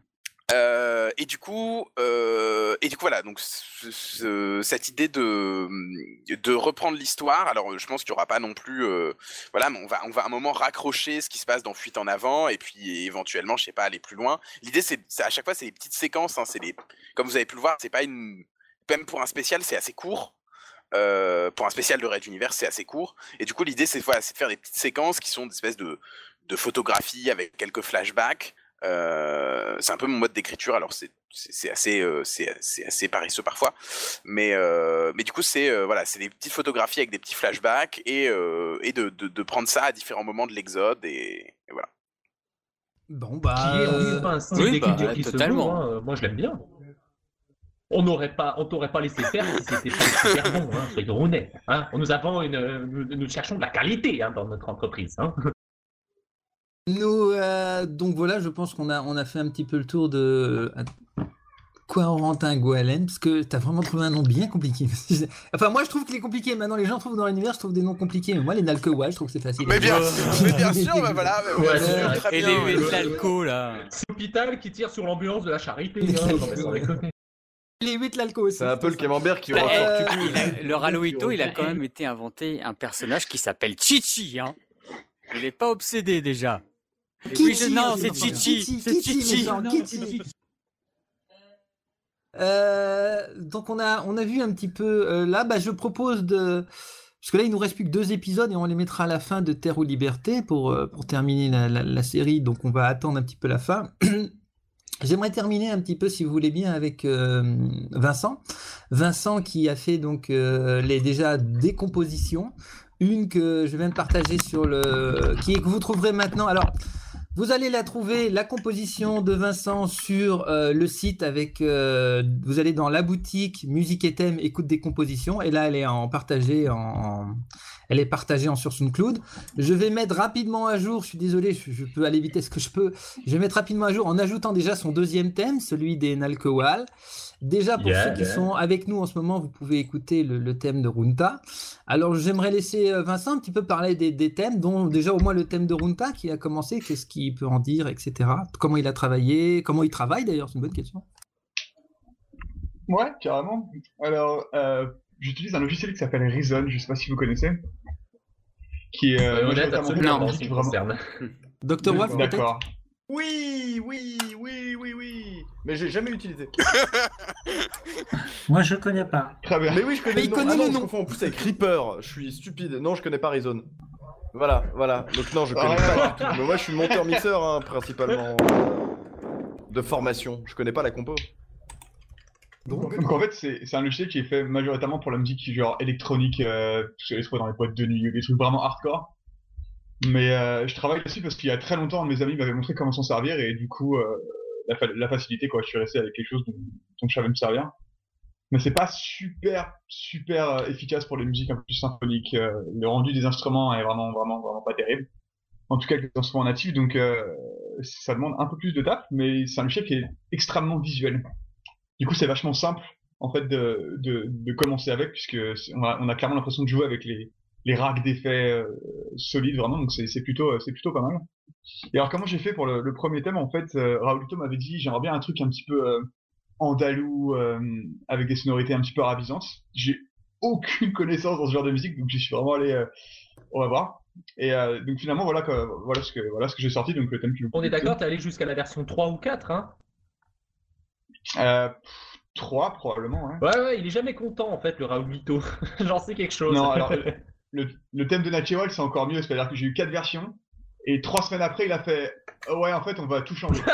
Euh, et du coup, euh, et du coup voilà, donc ce- ce- cette idée de reprendre l'histoire. Alors, je pense qu'il y aura pas non plus, euh, voilà, on va on va un moment raccrocher ce qui se passe dans Fuite en avant, et puis éventuellement, je sais pas, aller plus loin. L'idée, c'est à chaque fois, c'est des petites séquences. Hein, c'est les, comme vous avez pu le voir, c'est pas une, même pour un spécial, c'est assez court. Pour un spécial de Red Universe, c'est assez court. Et du coup, l'idée, c'est voilà, de faire des petites séquences qui sont des espèces de photographies avec quelques flashbacks. Euh, c'est un peu mon mode d'écriture. Alors c'est assez euh, c'est c'est assez paresseux parfois, mais euh, mais du coup c'est euh, voilà c'est des petites photographies avec des petits flashbacks et euh, et de, de de prendre ça à différents moments de l'exode et, et voilà. Bon bah. Qui est euh, enfin, un style oui, bah, qui se hein. Moi, je l'aime bien. On n'aurait pas, on t'aurait pas laissé faire si c'était pas super bon, hein, soyons honnêtes. Hein. Nous avons une, nous, nous cherchons de la qualité hein, dans notre entreprise. Hein. Nous, euh, donc voilà, je pense qu'on a, on a fait un petit peu le tour de Corentin Goalen, parce que t'as vraiment trouvé un nom bien compliqué. enfin, moi je trouve qu'il est compliqué. Maintenant, les gens trouvent dans l'univers, je trouve des noms compliqués. Mais moi, les Nalkowal, je trouve que c'est facile. Mais bien, mais bien sûr, bah voilà, Ouais, sûr, très Et bien. les l'alco là. C'est l'hôpital qui tire sur l'ambulance de la charité. hein. Non, mais sans déconner. Les 8 l'alco aussi. C'est un peu le camembert qui Bah, aura euh, fort il a- le Raloito, il a quand même été inventé un personnage qui s'appelle Chichi. Hein. Il est pas obsédé déjà. Non, c'est Chichi. C'est Chichi. Euh, donc on a, on a vu un petit peu euh, là, bah, je propose de... Parce que là, il nous reste plus que deux épisodes et on les mettra à la fin de Terre ou Liberté pour, euh, pour terminer la, la- la série. Donc on va attendre un petit peu la fin. J'aimerais terminer un petit peu, si vous voulez bien, avec euh, Vincent. Vincent qui a fait donc les déjà des compositions. Une que je viens de partager sur le, qui est que vous trouverez maintenant. Alors, vous allez la trouver, la composition de Vincent sur euh, le site avec. euh, vous allez dans la boutique musique et thème, écoute des compositions, et là elle est en partagée en, en- elle est partagée en sur SoundCloud. Je vais mettre rapidement à jour. Je suis désolé, je, je peux aller vite est-ce que je peux? Je vais mettre rapidement à jour en ajoutant déjà son deuxième thème, celui des Nalkowal. Déjà pour Yeah, ceux qui yeah. sont avec nous en ce moment, vous pouvez écouter le, le thème de Runta. Alors j'aimerais laisser euh, Vincent un petit peu parler des, des thèmes, dont déjà au moins le thème de Runta qui a commencé, qu'est-ce qu'il peut en dire, etc. Comment il a travaillé, comment il travaille d'ailleurs, c'est une bonne question. Ouais, carrément. Alors, euh, j'utilise un logiciel qui s'appelle Reason, je sais pas si vous connaissez. Qui est euh, Euh, honnête, absolument, fait en ce qui vraiment. concerne. Docteur Wolf peut-être D'accord. Oui, oui, oui, oui, oui. Mais j'ai jamais utilisé. Moi, je connais pas. Très bien. Mais oui, je connais Mais il connaît Ah le non, je nom. confonds en plus avec Reaper. Je suis stupide. Non, je connais pas Reason. Voilà, voilà. Donc non, je connais Ah, pas. Mais moi, je suis monteur-mixeur, hein, principalement. De formation. Je connais pas la compo. Donc en fait, c'est c'est un logiciel qui est fait majoritairement pour la musique genre électronique, euh, les dans les boîtes de nuit, des trucs vraiment hardcore. Mais euh, je travaille dessus parce qu'il y a très longtemps, mes amis m'avait montré comment s'en servir et du coup, euh, la, fa- la facilité, quoi. Je suis resté avec quelque chose dont, dont je savais me servir. Mais c'est pas super, super euh, efficace pour les musiques un peu plus symphoniques. le rendu des instruments est vraiment, vraiment, vraiment pas terrible. En tout cas, avec les instruments natifs, donc ça demande un peu plus de taf, mais c'est un logiciel qui est extrêmement visuel. Du coup, c'est vachement simple en fait de, de, de commencer avec, puisque on a, on a clairement l'impression de jouer avec les, les racks d'effets euh, solides vraiment, donc c'est plutôt, c'est plutôt pas mal. Et alors comment j'ai fait pour le, le premier thème? En fait, euh, Raoulito m'avait dit j'aimerais bien un truc un petit peu euh, andalou euh, avec des sonorités un petit peu arabisantes. J'ai aucune connaissance dans ce genre de musique, donc j'y suis vraiment allé. euh, on va voir. Et euh, donc finalement voilà voilà ce que voilà ce que j'ai sorti donc le thème que On est d'accord, t'es allé jusqu'à la version 3 ou 4, hein? Euh, 3 probablement. Ouais. Ouais, ouais, il est jamais content en fait, le Raoulito. J'en sais quelque chose. Non, alors le, le, thème de Natural c'est encore mieux, c'est-à-dire que j'ai eu quatre versions et trois semaines après il a fait oh ouais en fait on va tout changer.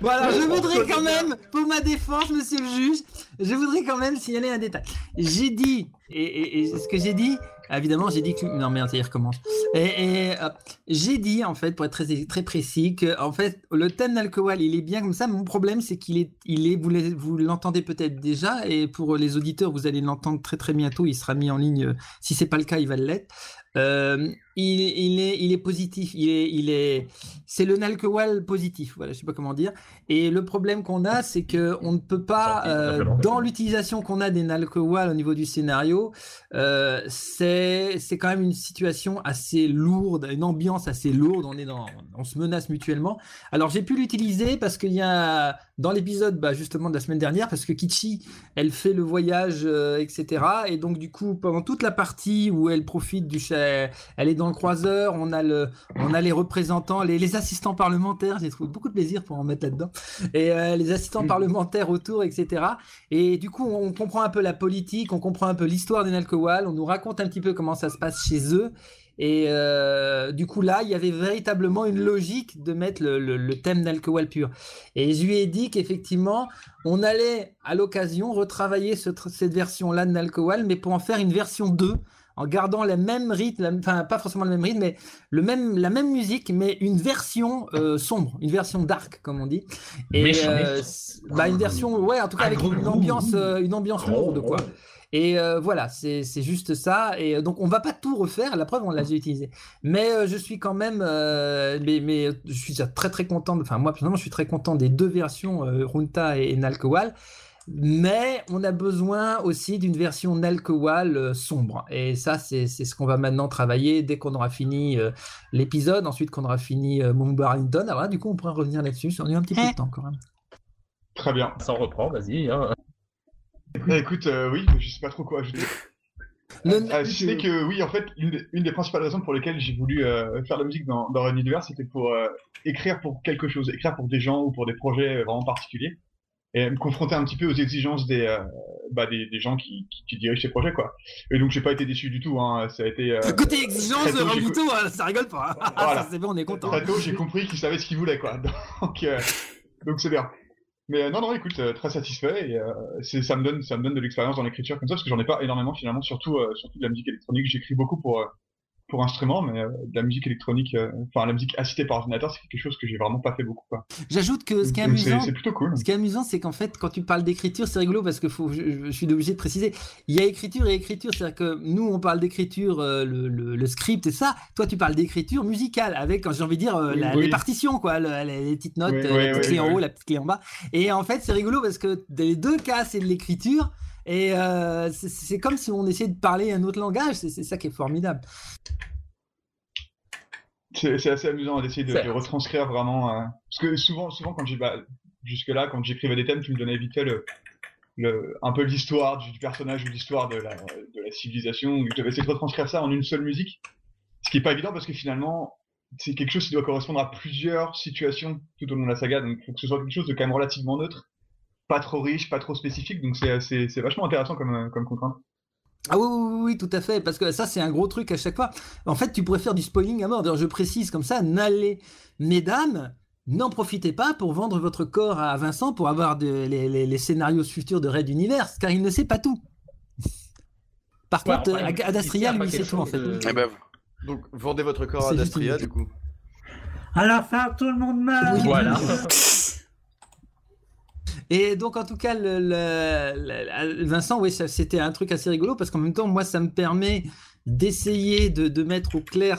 Voilà, je voudrais quand même, pour ma défense, monsieur le juge, je voudrais quand même signaler un détail. J'ai dit, et, et- et ce que j'ai dit, évidemment, j'ai dit que. Non, merde, ça recommence. Et, euh, j'ai dit, en fait, pour être très, très précis, que, en fait, le thème d'alcool, il est bien comme ça. Mon problème, c'est qu'il est, il est, vous l'entendez peut-être déjà, et pour les auditeurs, vous allez l'entendre très, très bientôt. Il sera mis en ligne. Si c'est pas le cas, il va l'être. Euh, il, il est, il est positif. Il est, il est, c'est le Nalkowal positif. Voilà, je sais pas comment dire. Et le problème qu'on a, c'est que on ne peut pas, euh, dans l'utilisation qu'on a des Nalkowal au niveau du scénario, euh, c'est, c'est quand même une situation assez lourde, une ambiance assez lourde. On est dans, on se menace mutuellement. Alors j'ai pu l'utiliser parce qu'il y a dans l'épisode, bah, justement de la semaine dernière, parce que Kichi, elle fait le voyage, euh, etc. Et donc du coup, pendant toute la partie où elle profite du, elle est dans le croiseur, on a le, on a les représentants, les, les assistants parlementaires. J'ai trouvé beaucoup de plaisir pour en mettre là-dedans. Et euh, les assistants parlementaires autour, etc. Et du coup, on comprend un peu la politique, on comprend un peu l'histoire des Nalkowal, on nous raconte un petit peu comment ça se passe chez eux. Et euh, du coup, là, il y avait véritablement une logique de mettre le, le- le thème d'Alcohol pur. Et je lui ai dit qu'effectivement, on allait à l'occasion retravailler ce tr- cette version-là de Nalcohol, mais pour en faire une version 2, en gardant le même rythme, la- enfin, pas forcément le même rythme, mais le même, la même musique, mais une version euh, sombre, une version dark, comme on dit. Et Méchant. euh, bah, une version, ouais, en tout cas, avec une ambiance, euh, une ambiance lourde, quoi. Et euh, voilà, c'est c'est juste ça. Et donc, on va pas tout refaire. La preuve, on l'a déjà utilisé. Mais euh, je suis quand même, euh, mais, mais je suis très très content. de- Enfin, moi personnellement, je suis très content des deux versions, euh, Runta et, et Nalkowal. Mais on a besoin aussi d'une version Nalkowal euh, sombre. Et ça, c'est c'est ce qu'on va maintenant travailler dès qu'on aura fini euh, l'épisode. Ensuite, qu'on aura fini euh, Mumbarlington. Alors là, du coup, on pourra revenir là-dessus. On a eu un petit peu de temps quand même. Très bien. Ça reprend, vas-y. Hein. Bah, écoute, euh, oui, je sais pas trop quoi ajouter. Ah, si ce n'est que oui, en fait, une des, une des principales raisons pour lesquelles j'ai voulu euh, faire de la musique dans, dans Red Universe, c'était pour euh, écrire pour quelque chose, écrire pour des gens ou pour des projets vraiment particuliers, et me confronter un petit peu aux exigences des, euh, bah, des, des gens qui, qui, qui dirigent ces projets, quoi. Et donc, j'ai pas été déçu du tout. Hein. Ça a été. euh, Côté exigence, tôt, Raoulito, euh, ça rigole pas. Voilà. Ça, c'est bon, on est content. Très tôt, j'ai compris qu'ils savaient ce qu'ils voulaient, quoi. Donc, euh, donc c'est bien. Mais euh, non, non, écoute, très satisfait et c'est, ça me donne, ça me donne de l'expérience dans l'écriture comme ça parce que j'en ai pas énormément finalement, surtout, surtout de la musique électronique. J'écris beaucoup pour pour instruments, mais euh, de la musique électronique, euh, enfin la musique assistée par ordinateur, c'est quelque chose que j'ai vraiment pas fait beaucoup. J'ajoute que ce qui est Donc, amusant, c'est plutôt cool. Ce qui est amusant, c'est qu'en fait, quand tu parles d'écriture, c'est rigolo parce que faut, je, je suis obligé de préciser. Il y a écriture et écriture, c'est-à-dire que nous, on parle d'écriture, euh, le, le- le script et ça. Toi, tu parles d'écriture musicale avec, j'ai envie de dire, euh, la- Oui. les partitions, quoi, le- les, petites notes, Oui, oui, la petite clé en haut, la petite clé en bas. Et en fait, c'est rigolo parce que dans les deux cas, c'est de l'écriture. Et euh, c'est- comme si on essayait de parler un autre langage. C'est ça qui est formidable. C'est assez amusant d'essayer de, retranscrire vraiment. euh, Parce que souvent, souvent quand bah, jusque-là, quand j'écrivais des thèmes, tu me donnais vite fait le, le, un peu l'histoire du, personnage ou l'histoire de la, de la civilisation. Je devais essayer de retranscrire ça en une seule musique. Ce qui est pas évident parce que finalement, c'est quelque chose qui doit correspondre à plusieurs situations tout au long de la saga. Donc, il faut que ce soit quelque chose de quand même relativement neutre, pas trop riche, pas trop spécifique. Donc, c'est c'est- c'est vachement intéressant comme, euh, comme contrainte. Ah oui, oui, oui, tout à fait, parce que ça, c'est un gros truc à chaque fois. En fait, tu pourrais faire du spoiling à mort. D'ailleurs, je précise comme ça, n'allez, mesdames, n'en profitez pas pour vendre votre corps à Vincent pour avoir de- les, les- les scénarios futurs de Red Universe, car il ne sait pas tout. Par Ouais, contre, enfin, euh, il- Ad Astria, il sait lui, tout, en fait. de- Eh ben, Donc, vendez votre corps à C'est juste Dastria, une- du coup. À la fin, tout le monde meurt. Voilà. Et donc, en tout cas, le, le- Vincent, oui, c'était un truc assez rigolo parce qu'en même temps, moi, ça me permet d'essayer de, de mettre au clair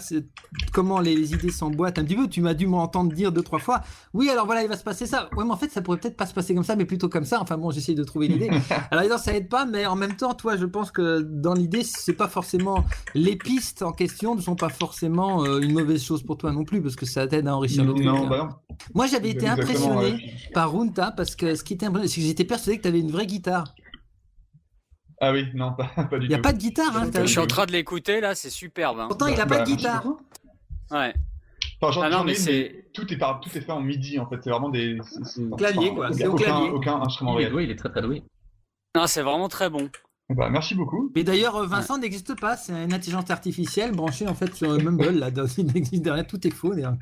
comment les, les idées s'emboîtent un petit peu. Tu m'as dû m'entendre dire deux trois fois. Oui, alors voilà, il va se passer ça. Ouais, mais en fait, ça pourrait peut-être pas se passer comme ça, mais plutôt comme ça. Enfin bon, j'essaie de trouver l'idée. alors évidemment, ça aide pas, mais en même temps, toi, je pense que dans l'idée, c'est pas forcément les pistes en question ne sont pas forcément euh, une mauvaise chose pour toi non plus, parce que ça t'aide à enrichir le truc. Non, bah non. Moi, j'avais été impressionné ouais. par Runta parce que ce qui était impressionnant, c'est que j'étais persuadé que tu avais une vraie guitare. Ah oui, non, pas, pas du Il n'y a tout. pas de guitare, hein. t'as- Je suis en train de l'écouter là, c'est superbe. hein. Pourtant, il n'a pas de guitare. Ouais. Enfin, Ah non, mais c'est- tout est par, tout est fait en midi en fait. C'est vraiment des Clavier, enfin, quoi, aucun- c'est au aucun, clavier. aucun instrument Il est doué, il est très très doué. Non, c'est vraiment très bon. Bah, merci beaucoup. Mais d'ailleurs, euh, Vincent n'existe pas. C'est une intelligence artificielle branchée en fait sur Mumble. Là, il n'existe rien. Tout est faux. d'ailleurs.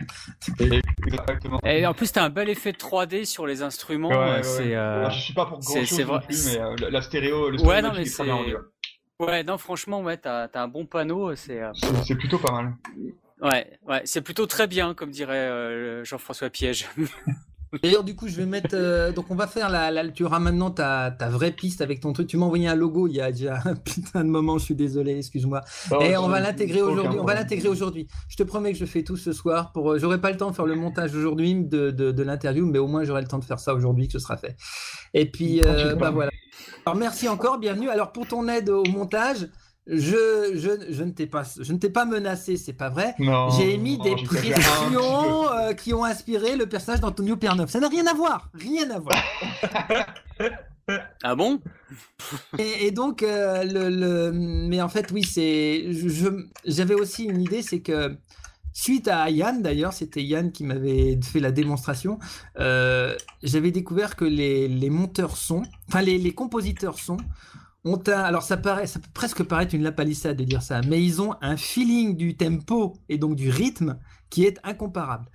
Exactement. Et en plus, t'as un bel effet de 3D sur les instruments. Ouais, euh, ouais, c'est. ouais. euh, Alors, je suis pas pour grand chose c'est non vrai- plus, mais euh, la, la stéréo, le Ouais, stéréo non, mais rendu, c'est. Ouais, non, franchement, ouais, t'as t'as un bon panneau. C'est. euh, C'est- C'est plutôt pas mal. Ouais, ouais, c'est plutôt très bien, comme dirait euh, Jean-François Piège. D'ailleurs, du coup, je vais mettre. euh, donc, on va faire la. la- tu auras maintenant ta, ta vraie piste avec ton truc. Tu m'as envoyé un logo il y a déjà un putain de moment. Je suis désolé. Excuse-moi. Et ça, on va l'intégrer aujourd'hui. On va l'intégrer aujourd'hui. Je te promets que je fais tout ce soir. Pour. euh, J'aurai pas le temps de faire le montage aujourd'hui de, de, de l'interview, mais au moins j'aurai le temps de faire ça aujourd'hui, que ce sera fait. Et puis, euh, bah voilà. Alors merci encore, bienvenue. Alors pour ton aide au montage, je, je, je ne t'ai pas, je ne t'ai pas menacé, c'est pas vrai. J'ai émis non, des pressions euh, qui ont inspiré le personnage d'Antonio Perneuf. Ça n'a rien à voir, rien à voir. Ah bon? Et, et donc, euh, le, le- mais en fait, oui, c'est, je- je- j'avais aussi une idée, c'est que suite à Yann, d'ailleurs, c'était Yann qui m'avait fait la démonstration, euh, j'avais découvert que les, les monteurs son, enfin les, les compositeurs son, alors ça paraît, ça peut presque paraître une lapalissade de dire ça, mais ils ont un feeling du tempo et donc du rythme qui est incomparable.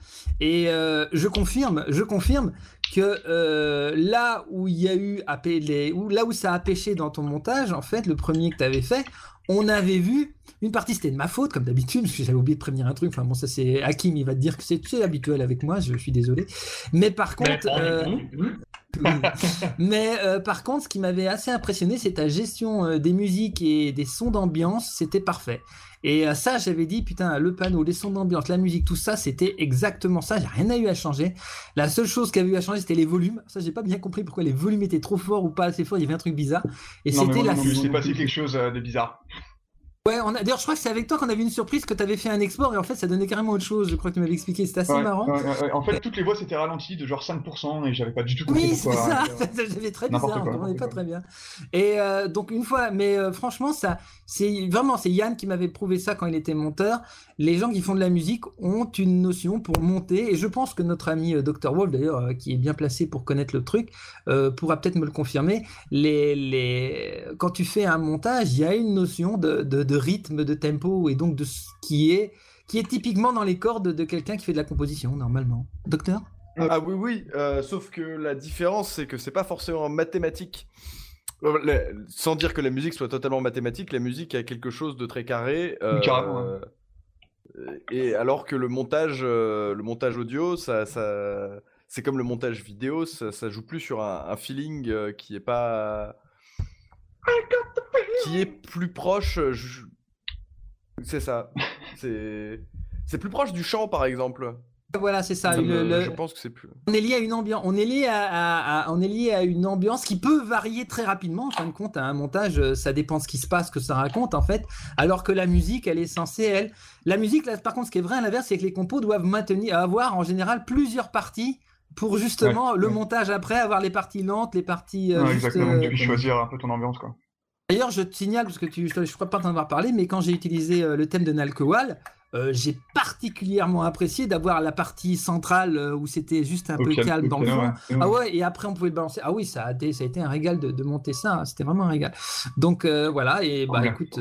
Et euh, je confirme, je confirme que euh, là où il y a eu les, où, là où ça a pêché dans ton montage, en fait, le premier que tu avais fait, on avait vu une partie, c'était de ma faute, comme d'habitude, parce que j'avais oublié de prévenir un truc. Enfin bon, ça c'est Hakim, il va te dire que c'est habituel avec moi, je, suis désolé. Mais par contre, euh. Mais euh, par contre, ce qui m'avait assez impressionné, c'est ta gestion euh, des musiques et des sons d'ambiance, c'était parfait. Et euh, ça, j'avais dit, putain, le panneau, les sons d'ambiance, la musique, tout ça, c'était exactement ça. J'ai rien à eu à changer. La seule chose qui avait eu à changer, c'était les volumes. Ça, j'ai pas bien compris pourquoi les volumes étaient trop forts ou pas assez forts. Il y avait un truc bizarre. Et c'était la. Il s'est passé quelque chose de bizarre. Ouais, on a... d'ailleurs, je crois que c'est avec toi qu'on avait une surprise que tu avais fait un export et en fait, ça donnait carrément autre chose. Je crois que tu m'avais expliqué. C'était assez Ouais, marrant. ouais, ouais, ouais. En fait, toutes les voix s'étaient ralenties de genre 5% et j'avais pas du tout compris Oui, c'est pourquoi. ça. J'avais très bizarre, on quoi, comprenait pas très bien. Et euh, donc une fois, mais euh, franchement, ça, c'est vraiment, c'est Yann qui m'avait prouvé ça quand il était monteur. Les gens qui font de la musique ont une notion pour monter, et je pense que notre ami euh, Dr Wolf, d'ailleurs, euh, qui est bien placé pour connaître le truc, pourra peut-être me le confirmer. Les, les, quand tu fais un montage, il y a une notion de, de, de rythme, de tempo, et donc de ce qui est qui est typiquement dans les cordes de quelqu'un qui fait de la composition normalement. Docteur Ah oui, oui, euh, sauf que la différence, c'est que c'est pas forcément mathématique. Euh, Sans dire que la musique soit totalement mathématique, la musique a quelque chose de très carré. euh, Carrément, Et alors que le montage, euh, le montage audio, ça, ça, c'est comme le montage vidéo, ça, ça joue plus sur un, un feeling euh, qui est pas, qui est plus proche. euh, je- C'est ça. C'est, c'est plus proche du chant, par exemple. Voilà, c'est ça. Le- le- Je pense que c'est plus. On est lié à une ambiance. On est lié à, à- à- on est lié à une ambiance qui peut varier très rapidement. En fin de compte, à un montage, euh, ça dépend de ce qui se passe, que ça raconte en fait. Alors que la musique, elle est censée, elle, la musique, là, par contre, ce qui est vrai à l'inverse, c'est que les compos doivent maintenir, avoir en général plusieurs parties pour justement Ouais, le ouais. montage après, avoir les parties lentes, les parties. euh, Ouais, juste, exactement, euh, tu puisses choisir un peu ton ambiance quoi. D'ailleurs, je te signale, parce que tu, je ne crois pas t'en avoir parlé, mais quand j'ai utilisé euh, le thème de Nalkowal, euh, j'ai particulièrement apprécié d'avoir la partie centrale euh, où c'était juste un peu calme dans le fond. ouais. Ah ouais, et après on pouvait le balancer. Ah oui, ça a, été, ça a été un régal de, de monter ça, hein. c'était vraiment un régal. Donc euh, voilà, et bah bien, écoute,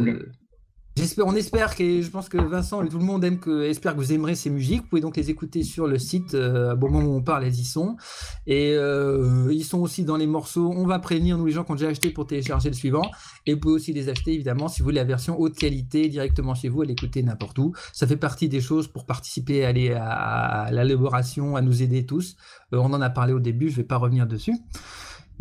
on espère que je pense que Vincent et tout le monde aime que, espère que vous aimerez ces musiques. Vous pouvez donc les écouter sur le site. Euh, au moment où on parle, elles y sont. Et euh, ils sont aussi dans les morceaux. On va prévenir nous les gens qui ont déjà acheté pour télécharger le suivant. Et vous pouvez aussi les acheter évidemment si vous voulez la version haute qualité directement chez vous, à l'écouter n'importe où. Ça fait partie des choses pour participer à, les- à, l'élaboration, à nous aider tous. Euh, on en a parlé au début, je vais pas revenir dessus.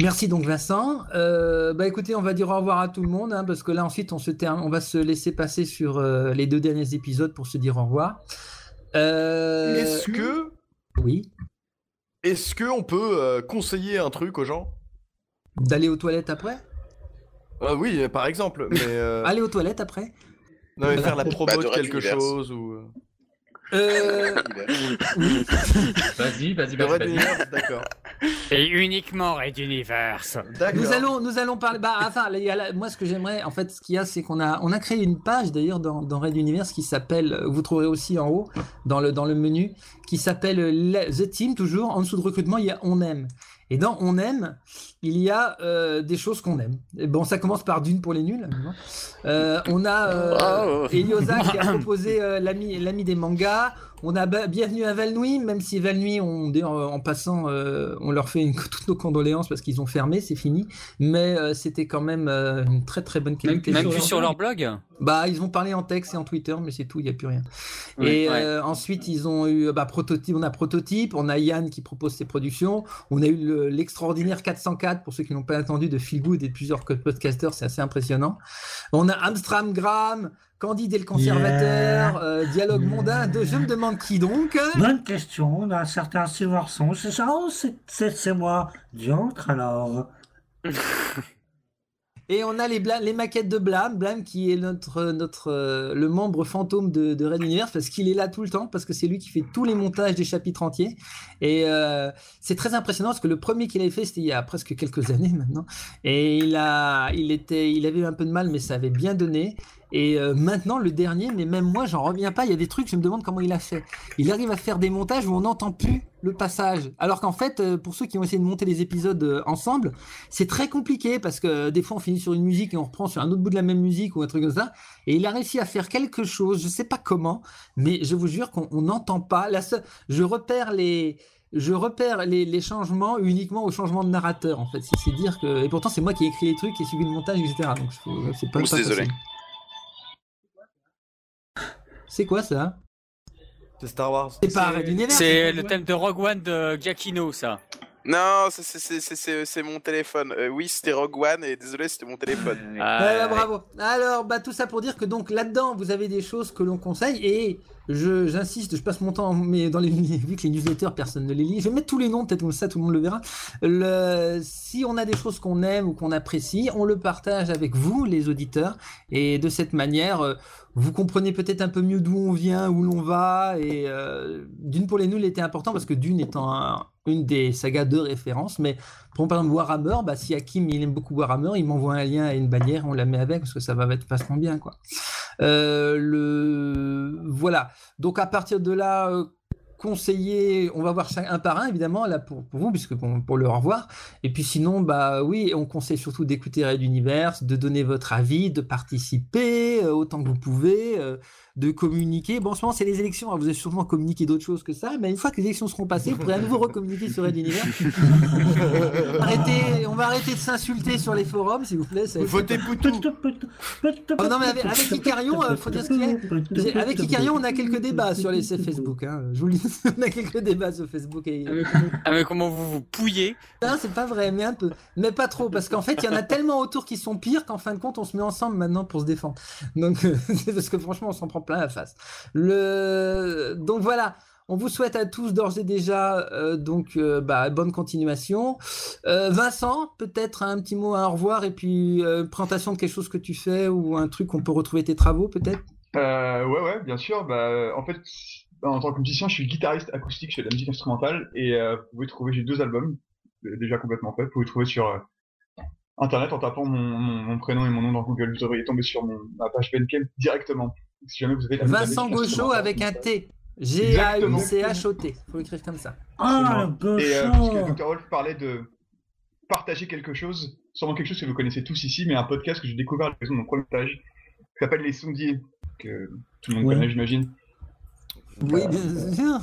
Merci donc Vincent. Euh, bah écoutez, on va dire au revoir à tout le monde hein, parce que là ensuite on se termine, on va se laisser passer sur euh, les deux derniers épisodes pour se dire au revoir. Euh, Est-ce que. Oui. Est-ce que on peut euh, conseiller un truc aux gens? D'aller aux toilettes après? Ah Oui, par exemple. Mais. euh, Aller aux toilettes après? Non, mais faire la promo de quelque chose ou. euh, Vas-y, vas-y, vas-y. D'accord. Et uniquement Red Universe. Nous allons, nous allons parler. Bah, enfin, il y a la- moi, ce que j'aimerais, en fait, ce qu'il y a, c'est qu'on a, on a créé une page d'ailleurs dans, dans Red Universe qui s'appelle, vous trouverez aussi en haut dans le dans le menu, qui s'appelle le- The Team toujours. En dessous de recrutement, il y a On aime. Et dans On aime, il y a euh, des choses qu'on aime. Et bon, ça commence par Dune pour les nuls. évidemment. Euh, on a euh. Eliosa qui a proposé euh, l'ami l'ami des mangas. On a bienvenue à Valnuy, même si Valnuy, on, en passant, euh, on leur fait une- toutes nos condoléances parce qu'ils ont fermé, c'est fini. Mais euh, c'était quand même euh, une très très bonne Même, qualité. même plus sur leur blog Bah, ils ont parlé en texte et en Twitter, mais c'est tout, il n'y a plus rien. Oui, et ouais. ensuite, ils ont eu bah, prototype, on a prototype, on a Yann qui propose ses productions, on a eu le- l'extraordinaire 404 pour ceux qui n'ont pas entendu de Phil Good et de plusieurs podcasters, c'est assez impressionnant. On a Amstramgram, Candide et le conservateur, Yeah. euh, Dialogue mondain. De, je me demande qui donc Bonne question, on a un certain Silverson. C'est ça, oh, c'est- moi. Diantre alors. Et on a les, maquettes de Blam, Blam qui est notre, notre euh, le membre fantôme de, de Red Universe parce qu'il est là tout le temps, parce que c'est lui qui fait tous les montages des chapitres entiers. Et euh, c'est très impressionnant parce que le premier qu'il avait fait, c'était il y a presque quelques années maintenant. Et il, a, il, était, il avait eu un peu de mal, mais ça avait bien donné. Et euh, maintenant, le dernier, mais même moi, j'en reviens pas. Il y a des trucs, je me demande comment il a fait. Il arrive à faire des montages où on n'entend plus le passage. Alors qu'en fait, euh, pour ceux qui ont essayé de monter les épisodes euh, ensemble, c'est très compliqué parce que des fois, on finit sur une musique et on reprend sur un autre bout de la même musique ou un truc comme ça. Et il a réussi à faire quelque chose, je sais pas comment, mais je vous jure qu'on on n'entend pas. La seule- je repère les, je repère les, les changements uniquement au changement de narrateur, en fait. C'est dire que, et pourtant, c'est moi qui ai écrit les trucs et suivi le montage, etc. Donc, c'est pas, pas désolé. C'est quoi ça? C'est Star Wars. C'est pas Universe C'est le thème de Rogue One de Giacchino, ça. Non, c'est- c'est- c'est c'est- c'est- c'est mon téléphone. Euh, oui, c'était Rogue One et désolé, c'était mon téléphone. Ouais, bah, bravo. Alors, bah, tout ça pour dire que donc là-dedans, vous avez des choses que l'on conseille et j'insiste, je passe mon temps, mais dans les vu que les newsletters, personne ne les lit. Je vais mettre tous les noms, peut-être comme ça, tout le monde le verra. Le, si on a des choses qu'on aime ou qu'on apprécie, on le partage avec vous, les auditeurs, et de cette manière, euh, vous comprenez peut-être un peu mieux d'où on vient, où l'on va, et euh, Dune pour les nuls était important parce que Dune étant un- une des sagas de référence, mais pour par exemple Warhammer, bah, si Hakim il aime beaucoup Warhammer, il m'envoie un lien et une bannière, on la met avec parce que ça va être vachement bien quoi. Euh, le voilà. Donc à partir de là, euh, conseiller, on va voir un par un évidemment là pour, pour vous puisque pour, pour le revoir. Et puis sinon bah oui, on conseille surtout d'écouter Red Universe, de donner votre avis, de participer euh, autant que vous pouvez. De communiquer. Bon, en ce moment, c'est les élections. Alors, vous avez sûrement communiqué d'autres choses que ça, mais une fois que les élections seront passées, vous pourrez à nouveau recommuniquer sur Red Universe. Arrêtez, on va arrêter de s'insulter sur les forums, s'il vous plaît. ça- Votez Poutou Oh non, mais avec, avec Icarion, euh, faut dire ce qu'il y a. Avec Icarion, on a quelques débats sur les sur Facebook. Hein. Je vous le dis, on a quelques débats sur Facebook. Et... Ah, mais comment vous vous pouillez Non, c'est pas vrai, mais un peu. Mais pas trop, parce qu'en fait, il y en a tellement autour qui sont pires qu'en fin de compte, on se met ensemble maintenant pour se défendre. Donc, euh, c'est parce que franchement, on s'en prend plein la face. Donc voilà. On vous souhaite à tous d'ores et déjà euh, donc euh, bah, bonne continuation. Euh, Vincent, peut-être un petit mot à au revoir et puis présentation de quelque chose que tu fais ou un truc qu'on peut retrouver tes travaux peut-être? Ouais, ouais, bien sûr. Bah, en fait, en tant que musicien, je suis guitariste acoustique, je fais de la musique instrumentale et vous pouvez trouver, j'ai deux albums déjà complètement faits. Vous pouvez trouver sur internet en tapant mon prénom et mon nom dans Google. Vous devriez tomber sur mon, ma page Bandcamp directement. Si jamais vous avez la Vincent musique Gaucho instrumentale. avec un T. G-A-U-C-H-O-T. Faut l'écrire comme ça. Ah, Et euh, parce que Dr. Wolf parlait de partager quelque chose, sûrement quelque chose que vous connaissez tous ici, mais un podcast que j'ai découvert à l'occasion de mon premier stage, qui s'appelle Les Sondiers, que tout le monde Oui. connaît, j'imagine. Oui, Euh, bien sûr.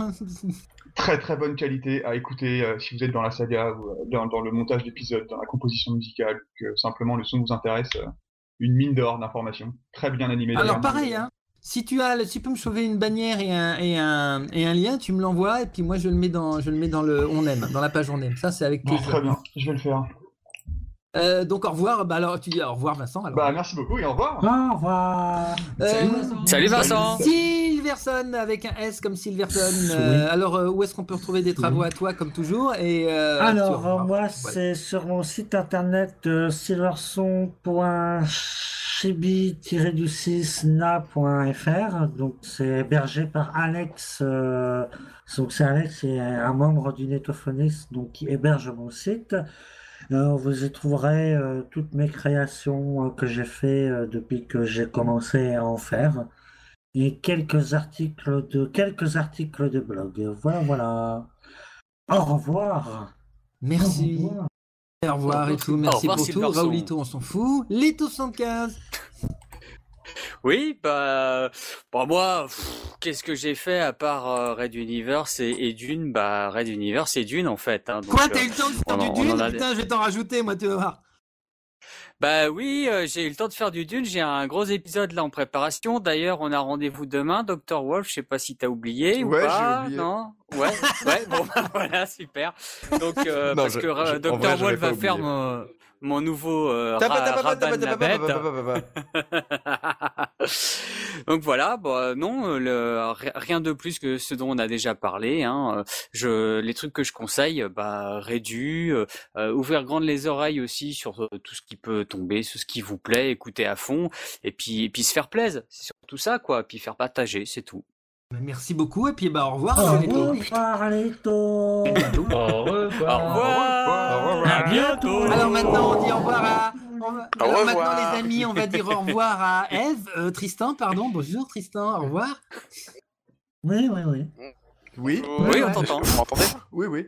Très très bonne qualité à écouter euh, si vous êtes dans la saga ou euh, dans, dans le montage d'épisodes, dans la composition musicale, que simplement le son vous intéresse. euh, une mine d'or d'informations, très bien animée. Alors pareil, hein. Si tu as, si tu peux me sauver une bannière et un, et un, et un lien, tu me l'envoies et puis moi je le mets dans, je le mets dans le on aime, dans la page on aime. Ça c'est avec Bon, plaisir. très bien, je vais le faire. Euh, donc au revoir. Bah alors tu dis au revoir Vincent. Alors. Bah merci beaucoup et au revoir. Au revoir. Salut Vincent. Silverson avec un S comme Silverson. Euh, alors euh, où est-ce qu'on peut retrouver des travaux à toi comme toujours et euh, Alors, euh, moi, voilà. c'est sur mon site internet euh, silverson.chibi-du6na.fr. Donc, c'est hébergé par Alex. euh, donc, c'est Alex, c'est un membre du Netophoniste donc, qui héberge mon site. Euh, vous y trouverez euh, toutes mes créations que j'ai fait depuis que j'ai commencé à en faire et quelques articles de quelques articles de blog. Voilà, voilà. Au revoir. Merci. Au revoir et tout. Merci revoir, pour tout. Raoulito, on s'en fout. Lito 75. Oui, bah, bah moi, qu'est-ce que j'ai fait à part euh, Red Universe et, et Dune? Bah, Red Universe et Dune en fait. hein, donc, Quoi, euh, t'as eu le temps de faire du dune? a- Putain, je vais t'en rajouter, moi, tu vas voir. Bah oui, euh, j'ai eu le temps de faire du Dune. J'ai un gros épisode là en préparation. D'ailleurs, on a rendez-vous demain, Dr Wolf. Je sais pas si t'as oublié ou Ouais, j'ai pas. oublié. Non? Ouais. Ouais. Bon, bah, voilà, super. Donc, euh, Non, parce je- que euh, j'avais Wolf va faire mon, mon nouveau euh. Donc voilà, bah, non, euh, le, ri- rien de plus que ce dont on a déjà parlé. Hein. Euh, Je, les trucs que je conseille, bah, Rédu, euh, ouvrir grandes les oreilles aussi sur tout ce qui peut tomber, sur ce qui vous plaît, écouter à fond, et puis, et puis se faire plaisir, c'est surtout ça, quoi, puis faire partager, c'est tout. Merci beaucoup et puis bah au revoir. Au revoir. Au revoir. Au revoir. À bientôt. Alors maintenant, on dit au revoir à. on va- Au Alors revoir. maintenant, les amis, on va dire au revoir à Eve. Euh, Tristan, pardon. Bonjour, Tristan. Au revoir. Oui, oui, oui. Oui Oui, on t'entend. Vous m'entendez Oui, oui.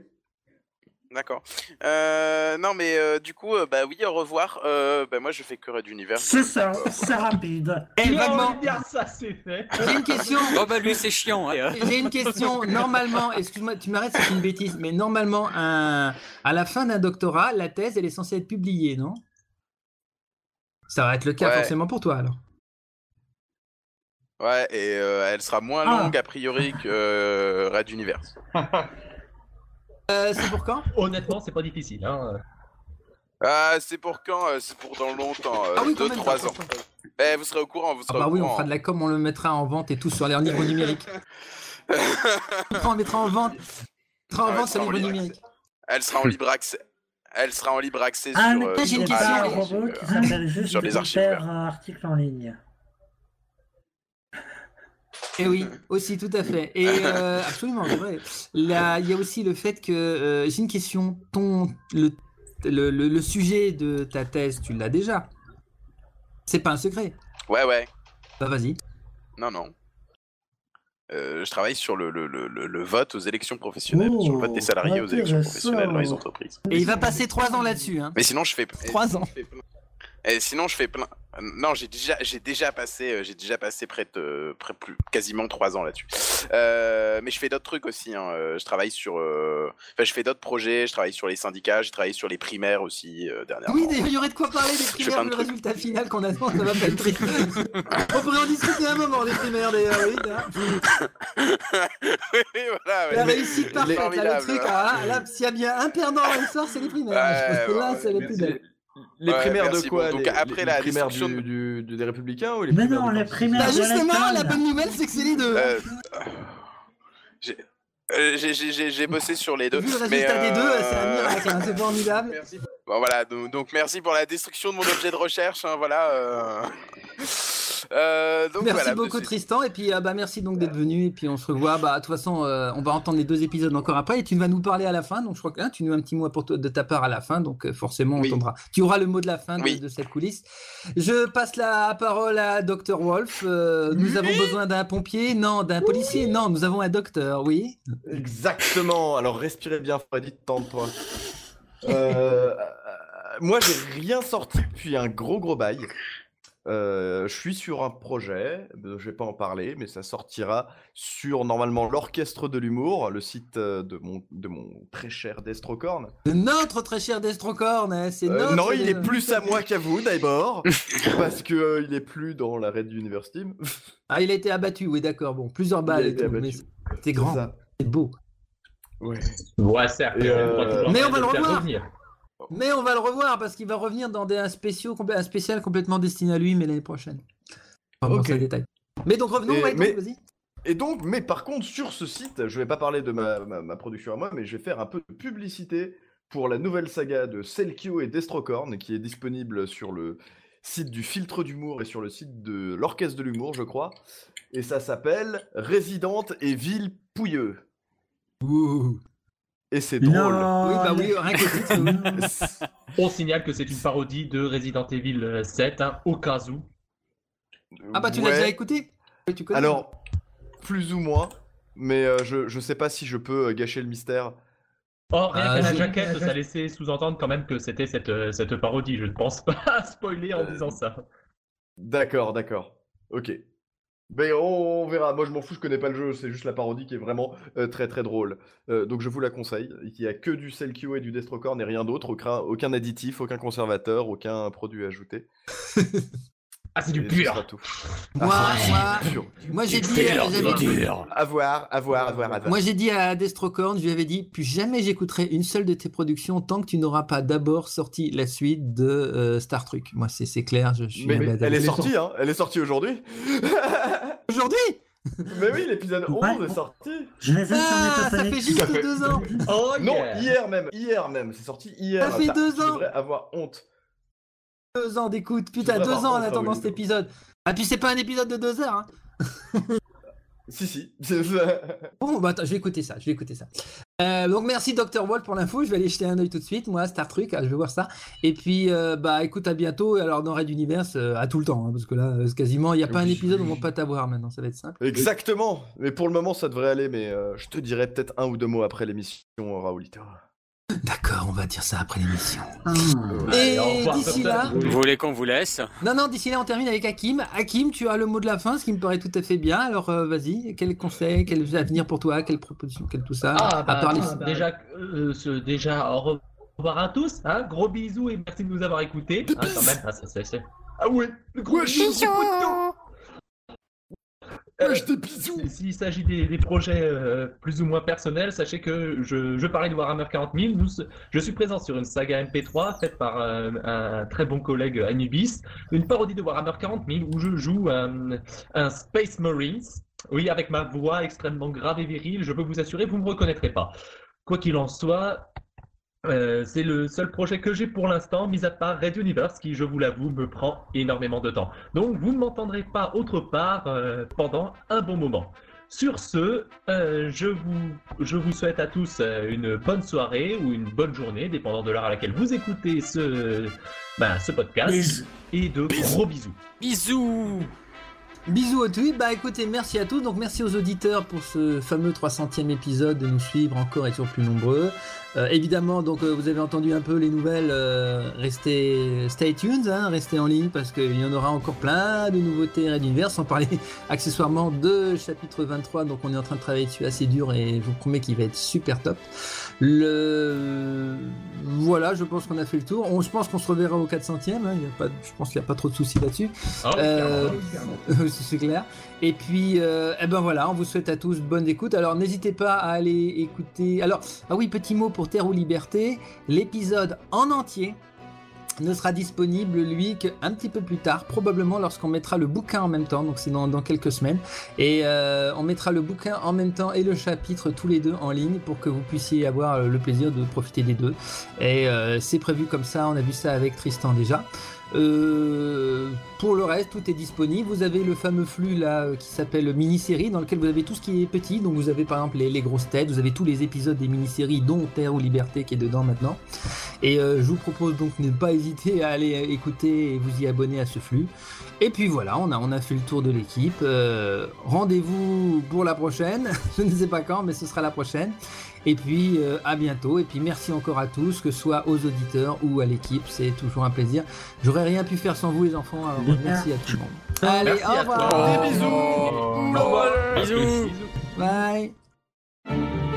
D'accord. Euh, non, mais euh, du coup, euh, bah oui, au revoir. Euh, bah, moi, je fais que Red Univers. C'est ça, c'est rapide. Eh, vaguement. bien ça, c'est fait. J'ai une question. Oh bah lui, c'est chiant. hein. J'ai une question. Normalement, excuse-moi, tu m'arrêtes, c'est une bêtise, mais normalement, un- à la fin d'un doctorat, la thèse, elle est censée être publiée, non? Ça va être le cas Ouais. forcément pour toi alors. Ouais, et euh, elle sera moins Ah. longue a priori que euh, Red Univers. Euh, c'est pour quand? Honnêtement, c'est pas difficile. Hein. Ah, c'est pour quand? Euh, C'est pour dans longtemps. Ah oui, quand 2 même, 3 ça, ans. ça, Eh, vous serez au courant, vous Ah serez bah au oui, on fera de la com, on le mettra en vente et tout sur les livres numériques. on mettra en vente. On mettra en Ouais, vente sur les en livres libre. numériques. Elle sera en libre accès. Elle sera en libre accès Ah, sur, mais euh, j'ai sur une question. sur, robot euh, qui s'appelle juste sur les archives. Euh, article en ligne. Et Eh oui, aussi, tout à fait. Et euh, absolument, c'est vrai. Là, il y a aussi le fait que euh, j'ai une question. Ton le, le, le- le sujet de ta thèse, tu l'as déjà. C'est pas un secret. Ouais, ouais. Bah vas-y. Non, non. Euh, je travaille sur le, le, le, le- vote aux élections professionnelles, sur le vote des salariés aux élections intéressant. professionnelles dans les entreprises. Et il va passer trois ans là-dessus. Hein. Mais sinon, je fais. Trois ans. Et sinon, je fais plein. Non, j'ai déjà, j'ai déjà passé, euh, j'ai déjà passé près de, près plus, quasiment trois ans là-dessus. Euh, mais je fais d'autres trucs aussi. Hein. euh, Je travaille sur, euh, enfin, je fais d'autres projets. Je travaille sur les syndicats. J'ai travaillé sur les primaires aussi euh, dernièrement. Oui, d'ailleurs, il y aurait de quoi parler des primaires, le trucs. résultat final qu'on attend, ça va pas être. On pourrait en discuter un moment des primaires d'ailleurs, oui. hein. oui, voilà. ouais. La réussite parfaite, là, le truc, ah, là, s'il y a bien un perdant dans l'histoire, c'est les primaires. Ouais, Je pense que là, ouais, c'est les plus belles. Les Ouais, primaires merci, de quoi bon, donc les, après les- la les primaires destruction du, du- du- des Républicains ou les Mais primaires non, les primaires Bah justement, la bonne nouvelle, c'est que c'est les deux. Euh, j'ai- euh, j'ai- j'ai j'ai- j'ai bossé sur les deux. Vu le mais, résultat des deux, c'est un euh, Bon voilà, donc, donc merci pour la destruction de mon objet de recherche, hein, voilà. euh. Euh, donc merci voilà, beaucoup monsieur- Tristan et puis euh, bah merci donc d'être venu et puis on se revoit bah de toute façon euh, on va entendre les deux épisodes encore après et tu vas nous parler à la fin donc je crois que hein, tu nous as un petit mot pour de ta part à la fin donc euh, forcément on entendra tu auras le mot de la fin de, Oui. de cette coulisse je passe la parole à Dr Wolf Euh, nous avons besoin d'un pompier non d'un policier non nous avons un docteur oui Exactement. Alors respirez bien, Freddy. Euh, euh, moi, j'ai rien sorti depuis un gros gros bail. Euh, je suis sur un projet, euh, je vais pas en parler, mais ça sortira sur normalement l'orchestre de l'humour, le site euh, de mon, de mon très cher Destrocorn. de notre très cher Destrocorn hein, c'est Euh, notre non, il est plus à moi qu'à vous d'abord, parce que euh, il est plus dans la Red Universe Team. ah il a été abattu oui d'accord bon plusieurs Il balles et tout, mais c'est grand c'est beau Ouais. Ouais, certes. Euh, Mais on va le revoir. Mais on va le revoir parce qu'il va revenir dans des, un, spéciaux, complè- un spécial complètement destiné à lui, mais l'année prochaine. Enfin, bon, Ok. c'est un détail. Mais donc revenons, Et- ouais, donc, mais- vas-y. Et donc, mais par contre, sur ce site, je vais pas parler de ma, ma- ma production à moi, mais je vais faire un peu de publicité pour la nouvelle saga de Selkio et Destrocorn, qui est disponible sur le site du Filtre d'humour et sur le site de l'Orchestre de l'humour, je crois. Et ça s'appelle Résidente et Ville Pouilleux. Et c'est drôle. Oui, bah oui, rien que le titre, On signale que c'est une parodie de Resident Evil 7, hein, au cas où. Ah bah tu l'as déjà écouté tu. Alors, plus ou moins, mais euh, je, je sais pas si je peux euh, gâcher le mystère. Oh, rien Ah, qu'à la jaquette, ça laissait sous-entendre quand même que c'était cette, euh, cette parodie. Je ne pense pas spoiler en disant ça. D'accord, d'accord. Ok. Ben on, verra. Moi je m'en fous, je connais pas le jeu. C'est juste la parodie qui est vraiment euh, très très drôle. Euh, donc je vous la conseille. Il y a que du Selkio et du Destrocorn et rien d'autre. Aucun additif, aucun conservateur, aucun produit ajouté. Ah, c'est du pur. tout. Moi, Ah, moi, pur. moi j'ai dit. À voir, à voir, à voir. Moi j'ai dit à Destrocorn, je lui avais dit, plus jamais j'écouterai une seule de tes productions tant que tu n'auras pas d'abord sorti la suite de euh, Star Trek. Moi c'est c'est clair, je, je suis Mais, mais elle est sortie, hein. Elle est sortie aujourd'hui. Aujourd'hui Mais oui, l'épisode 11 est sorti. Je l'ai vu Ah, sur ça fait juste deux ans. Oh, Non, yeah. hier même, hier même. C'est sorti hier. Ça fait T'as- deux tu ans. devrais avoir honte. Deux ans d'écoute, putain, deux ans en attendant cet épisode. Ah puis c'est pas un épisode de deux heures. Hein. Si, si. Bon, bah attends, je vais écouter ça, je vais écouter ça. Euh, donc merci Dr. Wall pour l'info, je vais aller jeter un œil tout de suite, moi, Star Trek, ah, je vais voir ça. Et puis, euh, bah écoute, à bientôt, et alors dans Red Universe, euh, à tout le temps, hein, parce que là, quasiment, il n'y a pas un épisode où on va pas t'avoir maintenant, ça va être simple. Exactement. Mais pour le moment, ça devrait aller. Mais je te dirai peut-être un ou deux mots après l'émission, Raoulito. D'accord, on va dire ça après l'émission. Allez, Et au revoir, d'ici là... Vous voulez qu'on vous laisse Non, non, d'ici là, on termine avec Hakim. Hakim, tu as le mot de la fin, ce qui me paraît tout à fait bien. Alors, euh, vas-y, quel conseil, quel avenir pour toi, quelle proposition, quel tout ça Ah, À bah, part les- ah, déjà, euh, ce- déjà, au revoir à tous. Hein, gros bisous et merci de nous avoir écoutés. Hein, quand même, ah, ça, c'est- c'est- Ah ouais, le gros bisous. Euh, S'il s'agit des, des projets euh, plus ou moins personnels, sachez que je, je parlais de Warhammer 40 000. Nous, je suis présent sur une saga MP3 faite par euh, un très bon collègue Anubis, une parodie de Warhammer 40 000 où je joue un, un Space Marines. Oui, avec ma voix extrêmement grave et virile, je peux vous assurer, vous ne me reconnaîtrez pas. Quoi qu'il en soit, euh, c'est le seul projet que j'ai pour l'instant, mis à part Red Universe, qui, je vous l'avoue, me prend énormément de temps. Donc, vous ne m'entendrez pas autre part euh, pendant un bon moment. Sur ce, euh, je, vous, je vous souhaite à tous une bonne soirée ou une bonne journée, dépendant de l'heure à laquelle vous écoutez ce, ben, ce podcast. Bisous. Et de gros bisous. Bisous Bisous à tous. Bah écoutez, merci à tous. Donc merci aux auditeurs pour ce fameux 300e épisode de nous suivre encore et toujours plus nombreux. Euh, évidemment, donc euh, vous avez entendu un peu les nouvelles. euh, restez, stay tuned, hein, restez en ligne parce qu'il y en aura encore plein de nouveautés Red Universe. Sans parler accessoirement de chapitre 23. Donc on est en train de travailler dessus assez dur et je vous promets qu'il va être super top. Le voilà, je pense qu'on a fait le tour. On, je pense qu'on se reverra au 400e. Hein, il y a pas, je pense qu'il n'y a pas trop de soucis là-dessus. Ah Euh, c'est clair. Et puis, euh, eh ben voilà, on vous souhaite à tous bonne écoute. Alors n'hésitez pas à aller écouter. Alors, ah oui, petit mot pour Terre ou Liberté. L'épisode en entier ne sera disponible, lui, qu'un petit peu plus tard, probablement lorsqu'on mettra le bouquin en même temps, donc c'est dans, quelques semaines. Et euh, on mettra le bouquin en même temps et le chapitre tous les deux en ligne pour que vous puissiez avoir le plaisir de profiter des deux. Et euh, c'est prévu comme ça, on a vu ça avec Tristan déjà. Euh, pour le reste, tout est disponible. Vous avez le fameux flux là euh, qui s'appelle mini-série, dans lequel vous avez tout ce qui est petit. Donc vous avez par exemple les, grosses têtes, vous avez tous les épisodes des mini-séries, dont Terre ou Liberté qui est dedans maintenant. Et euh, je vous propose donc de ne pas hésiter à aller écouter et vous y abonner à ce flux. Et puis voilà, on a, on a fait le tour de l'équipe. Euh, Rendez-vous pour la prochaine. je ne sais pas quand, mais ce sera la prochaine. Et puis euh, à bientôt. Et puis merci encore à tous, que ce soit aux auditeurs ou à l'équipe. C'est toujours un plaisir. J'aurais rien pu faire sans vous les enfants. Alors merci à tout le monde. Allez, Merci au revoir. Des bisous. Au revoir. Bisous. Bye.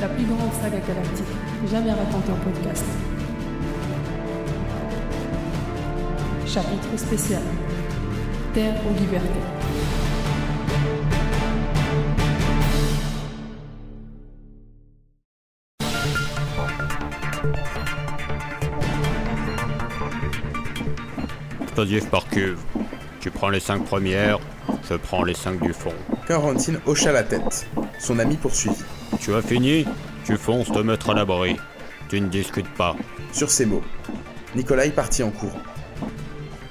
La plus grande saga galactique jamais racontée en podcast. Chapitre spécial. Terre aux libertés. Explosif par cuve. Tu prends les cinq premières, je prends les cinq du fond. Quarantine hocha la tête. Son ami poursuivit. Tu as fini Tu fonces te mettre à l'abri. Tu ne discutes pas. Sur ces mots, Nikolai partit en courant.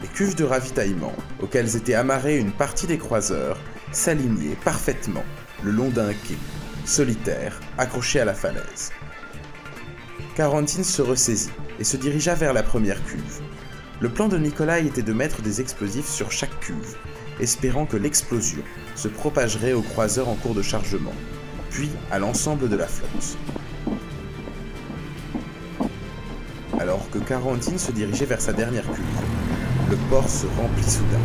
Les cuves de ravitaillement, auxquelles était amarrée une partie des croiseurs, s'alignaient parfaitement le long d'un quai, solitaire, accroché à la falaise. Quarantine se ressaisit et se dirigea vers la première cuve. Le plan de Nikolai était de mettre des explosifs sur chaque cuve, espérant que l'explosion se propagerait aux croiseurs en cours de chargement, puis à l'ensemble de la flotte. Alors que Quarantine se dirigeait vers sa dernière cuve, le port se remplit soudain.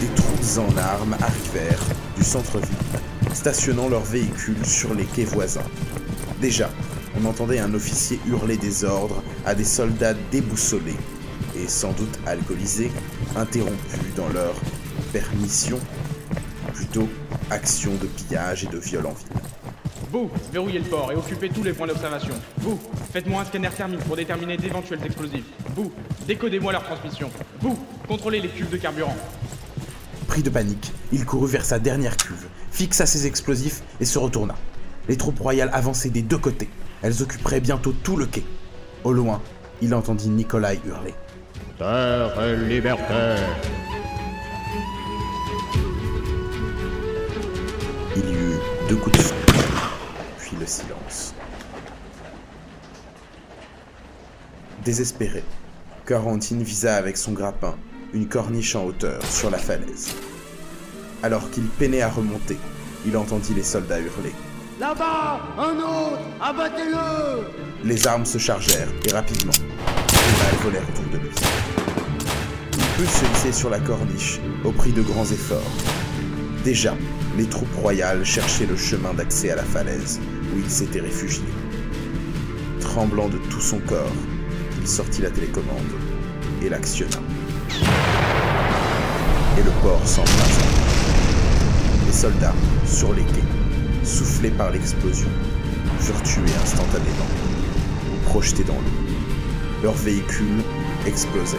Des troupes en armes arrivèrent du centre-ville, stationnant leurs véhicules sur les quais voisins. Déjà, on entendait un officier hurler des ordres à des soldats déboussolés et sans doute alcoolisés, interrompus dans leur permission, plutôt action de pillage et de viol en ville. Vous, verrouillez le port et occupez tous les points d'observation. Vous, faites-moi un scanner thermique pour déterminer d'éventuels explosifs. Vous, décodez-moi leur transmission. Vous, contrôlez les cuves de carburant. Pris de panique, il courut vers sa dernière cuve, fixa ses explosifs et se retourna. Les troupes royales avançaient des deux côtés. Elles occuperaient bientôt tout le quai. Au loin, il entendit Nikolai hurler. Terre et liberté. Il y eut deux coups de feu, puis le silence. Désespéré, Quarantine visa avec son grappin une corniche en hauteur sur la falaise. Alors qu'il peinait à remonter, il entendit les soldats hurler. Là-bas Un autre Abattez-le Les armes se chargèrent, et rapidement. Les balles volèrent autour de lui. Il put se hisser sur la corniche, au prix de grands efforts. Déjà, les troupes royales cherchaient le chemin d'accès à la falaise, où il s'était réfugié. Tremblant de tout son corps, il sortit la télécommande et l'actionna. Et le port s'embrasa. Les soldats, sur les quais, soufflés par l'explosion, furent tués instantanément ou projetés dans l'eau. Leurs véhicules explosaient.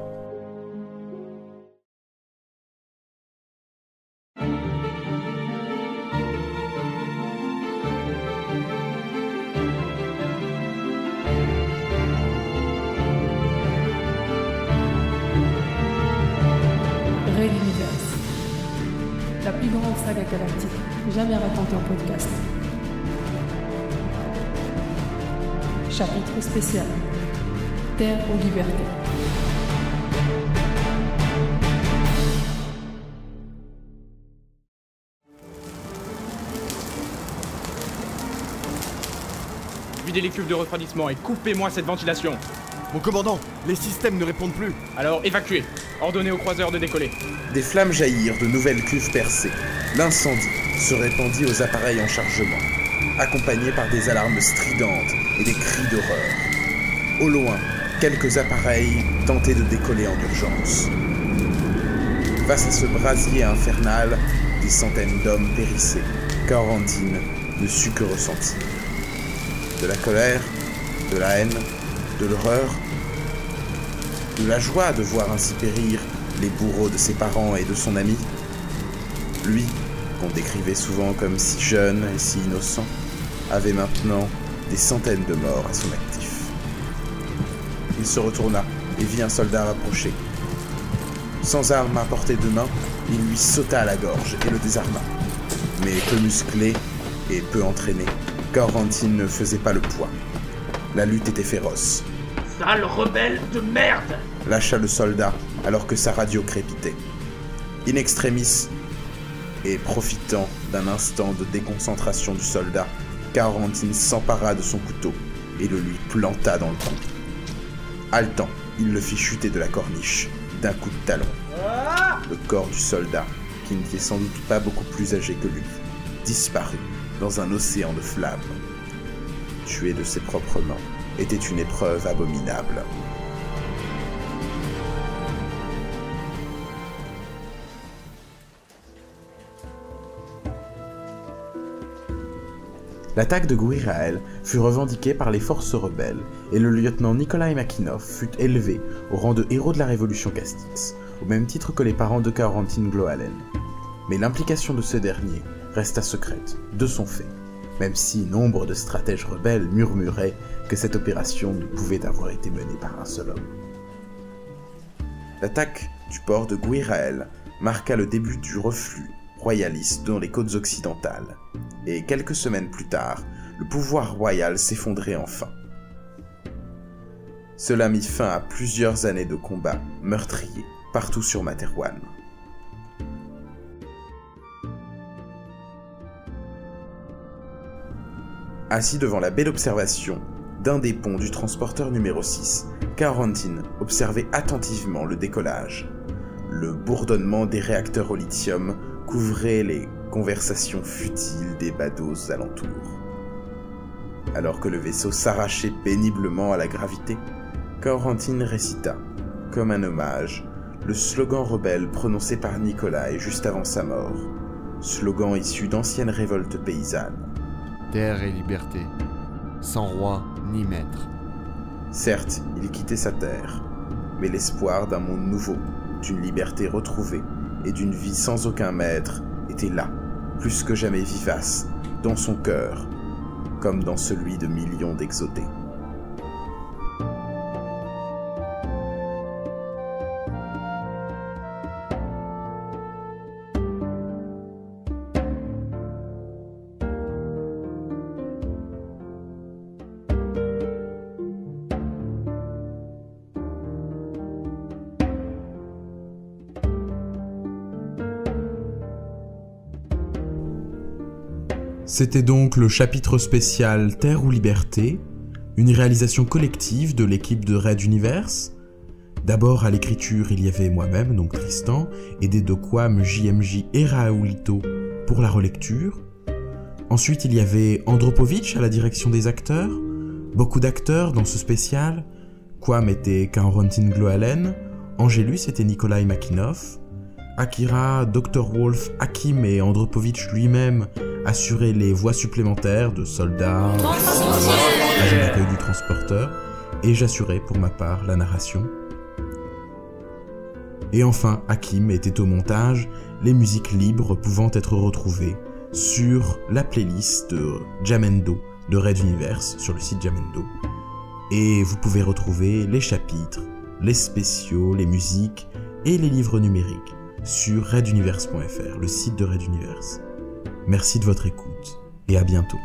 aux libertés. Videz les cuves de refroidissement et coupez-moi cette ventilation. Mon commandant, les systèmes ne répondent plus. Alors évacuez. Ordonnez aux croiseurs de décoller. Des flammes jaillirent de nouvelles cuves percées. L'incendie se répandit aux appareils en chargement, accompagné par des alarmes stridentes et des cris d'horreur. Au loin, quelques appareils tentaient de décoller en urgence. Face à ce brasier infernal, des centaines d'hommes périssaient. Quarantine ne sut que ressentir. De la colère, de la haine, de l'horreur, de la joie de voir ainsi périr les bourreaux de ses parents et de son ami. Lui, qu'on décrivait souvent comme si jeune et si innocent, avait maintenant des centaines de morts à son actif. Il se retourna et vit un soldat approcher. Sans arme à portée de main, il lui sauta à la gorge et le désarma. Mais peu musclé et peu entraîné, Quarantine ne faisait pas le poids. La lutte était féroce. Sale rebelle de merde lâcha le soldat alors que sa radio crépitait. In extremis, et profitant d'un instant de déconcentration du soldat, Quarantine s'empara de son couteau et le lui planta dans le cou. Haletant, il le fit chuter de la corniche. d'un coup de talon. Le corps du soldat, qui n'était sans doute pas beaucoup plus âgé que lui, disparut dans un océan de flammes. Tuer de ses propres mains était une épreuve abominable. L'attaque de Guirael fut revendiquée par les forces rebelles et le lieutenant Nikolai Makinov fut élevé au rang de héros de la révolution Castix, au même titre que les parents de Carontine Gloalen. Mais l'implication de ce dernier resta secrète, de son fait, même si nombre de stratèges rebelles murmuraient que cette opération ne pouvait avoir été menée par un seul homme. L'attaque du port de Guirael marqua le début du reflux royaliste dans les côtes occidentales, et quelques semaines plus tard, le pouvoir royal s'effondrait enfin. Cela mit fin à plusieurs années de combats meurtriers partout sur Materwan. Assis devant la belle observation d'un des ponts du transporteur numéro 6, Carantine observait attentivement le décollage. Le bourdonnement des réacteurs au lithium couvrait les conversations futiles des badauds alentours. Alors que le vaisseau s'arrachait péniblement à la gravité, Corentine récita, comme un hommage, le slogan rebelle prononcé par Nikolai juste avant sa mort, slogan issu d'anciennes révoltes paysannes. Terre et liberté, sans roi ni maître. Certes, il quittait sa terre, mais l'espoir d'un monde nouveau, d'une liberté retrouvée et d'une vie sans aucun maître était là, plus que jamais vivace, dans son cœur, comme dans celui de millions d'exotés. C'était donc le chapitre spécial Terre ou Liberté, une réalisation collective de l'équipe de Red Universe. D'abord à l'écriture, il y avait moi-même, donc Tristan, aidé de Quam, JMJ et Raoulito pour la relecture. Ensuite, il y avait Andropovitch à la direction des acteurs, beaucoup d'acteurs dans ce spécial. Quam était Karontine Gloalen, Angelus était Nikolai Makinov, Akira, Dr. Wolf, Hakim et Andropovitch lui-même assuraient les voies supplémentaires de soldats, agents d'accueil du transporteur, et j'assurais pour ma part la narration. Et enfin, Hakim était au montage, les musiques libres pouvant être retrouvées sur la playlist de Jamendo de Red Universe sur le site Jamendo. Et vous pouvez retrouver les chapitres, les spéciaux, les musiques et les livres numériques sur reduniverse.fr, le site de Red Universe. Merci de votre écoute et à bientôt.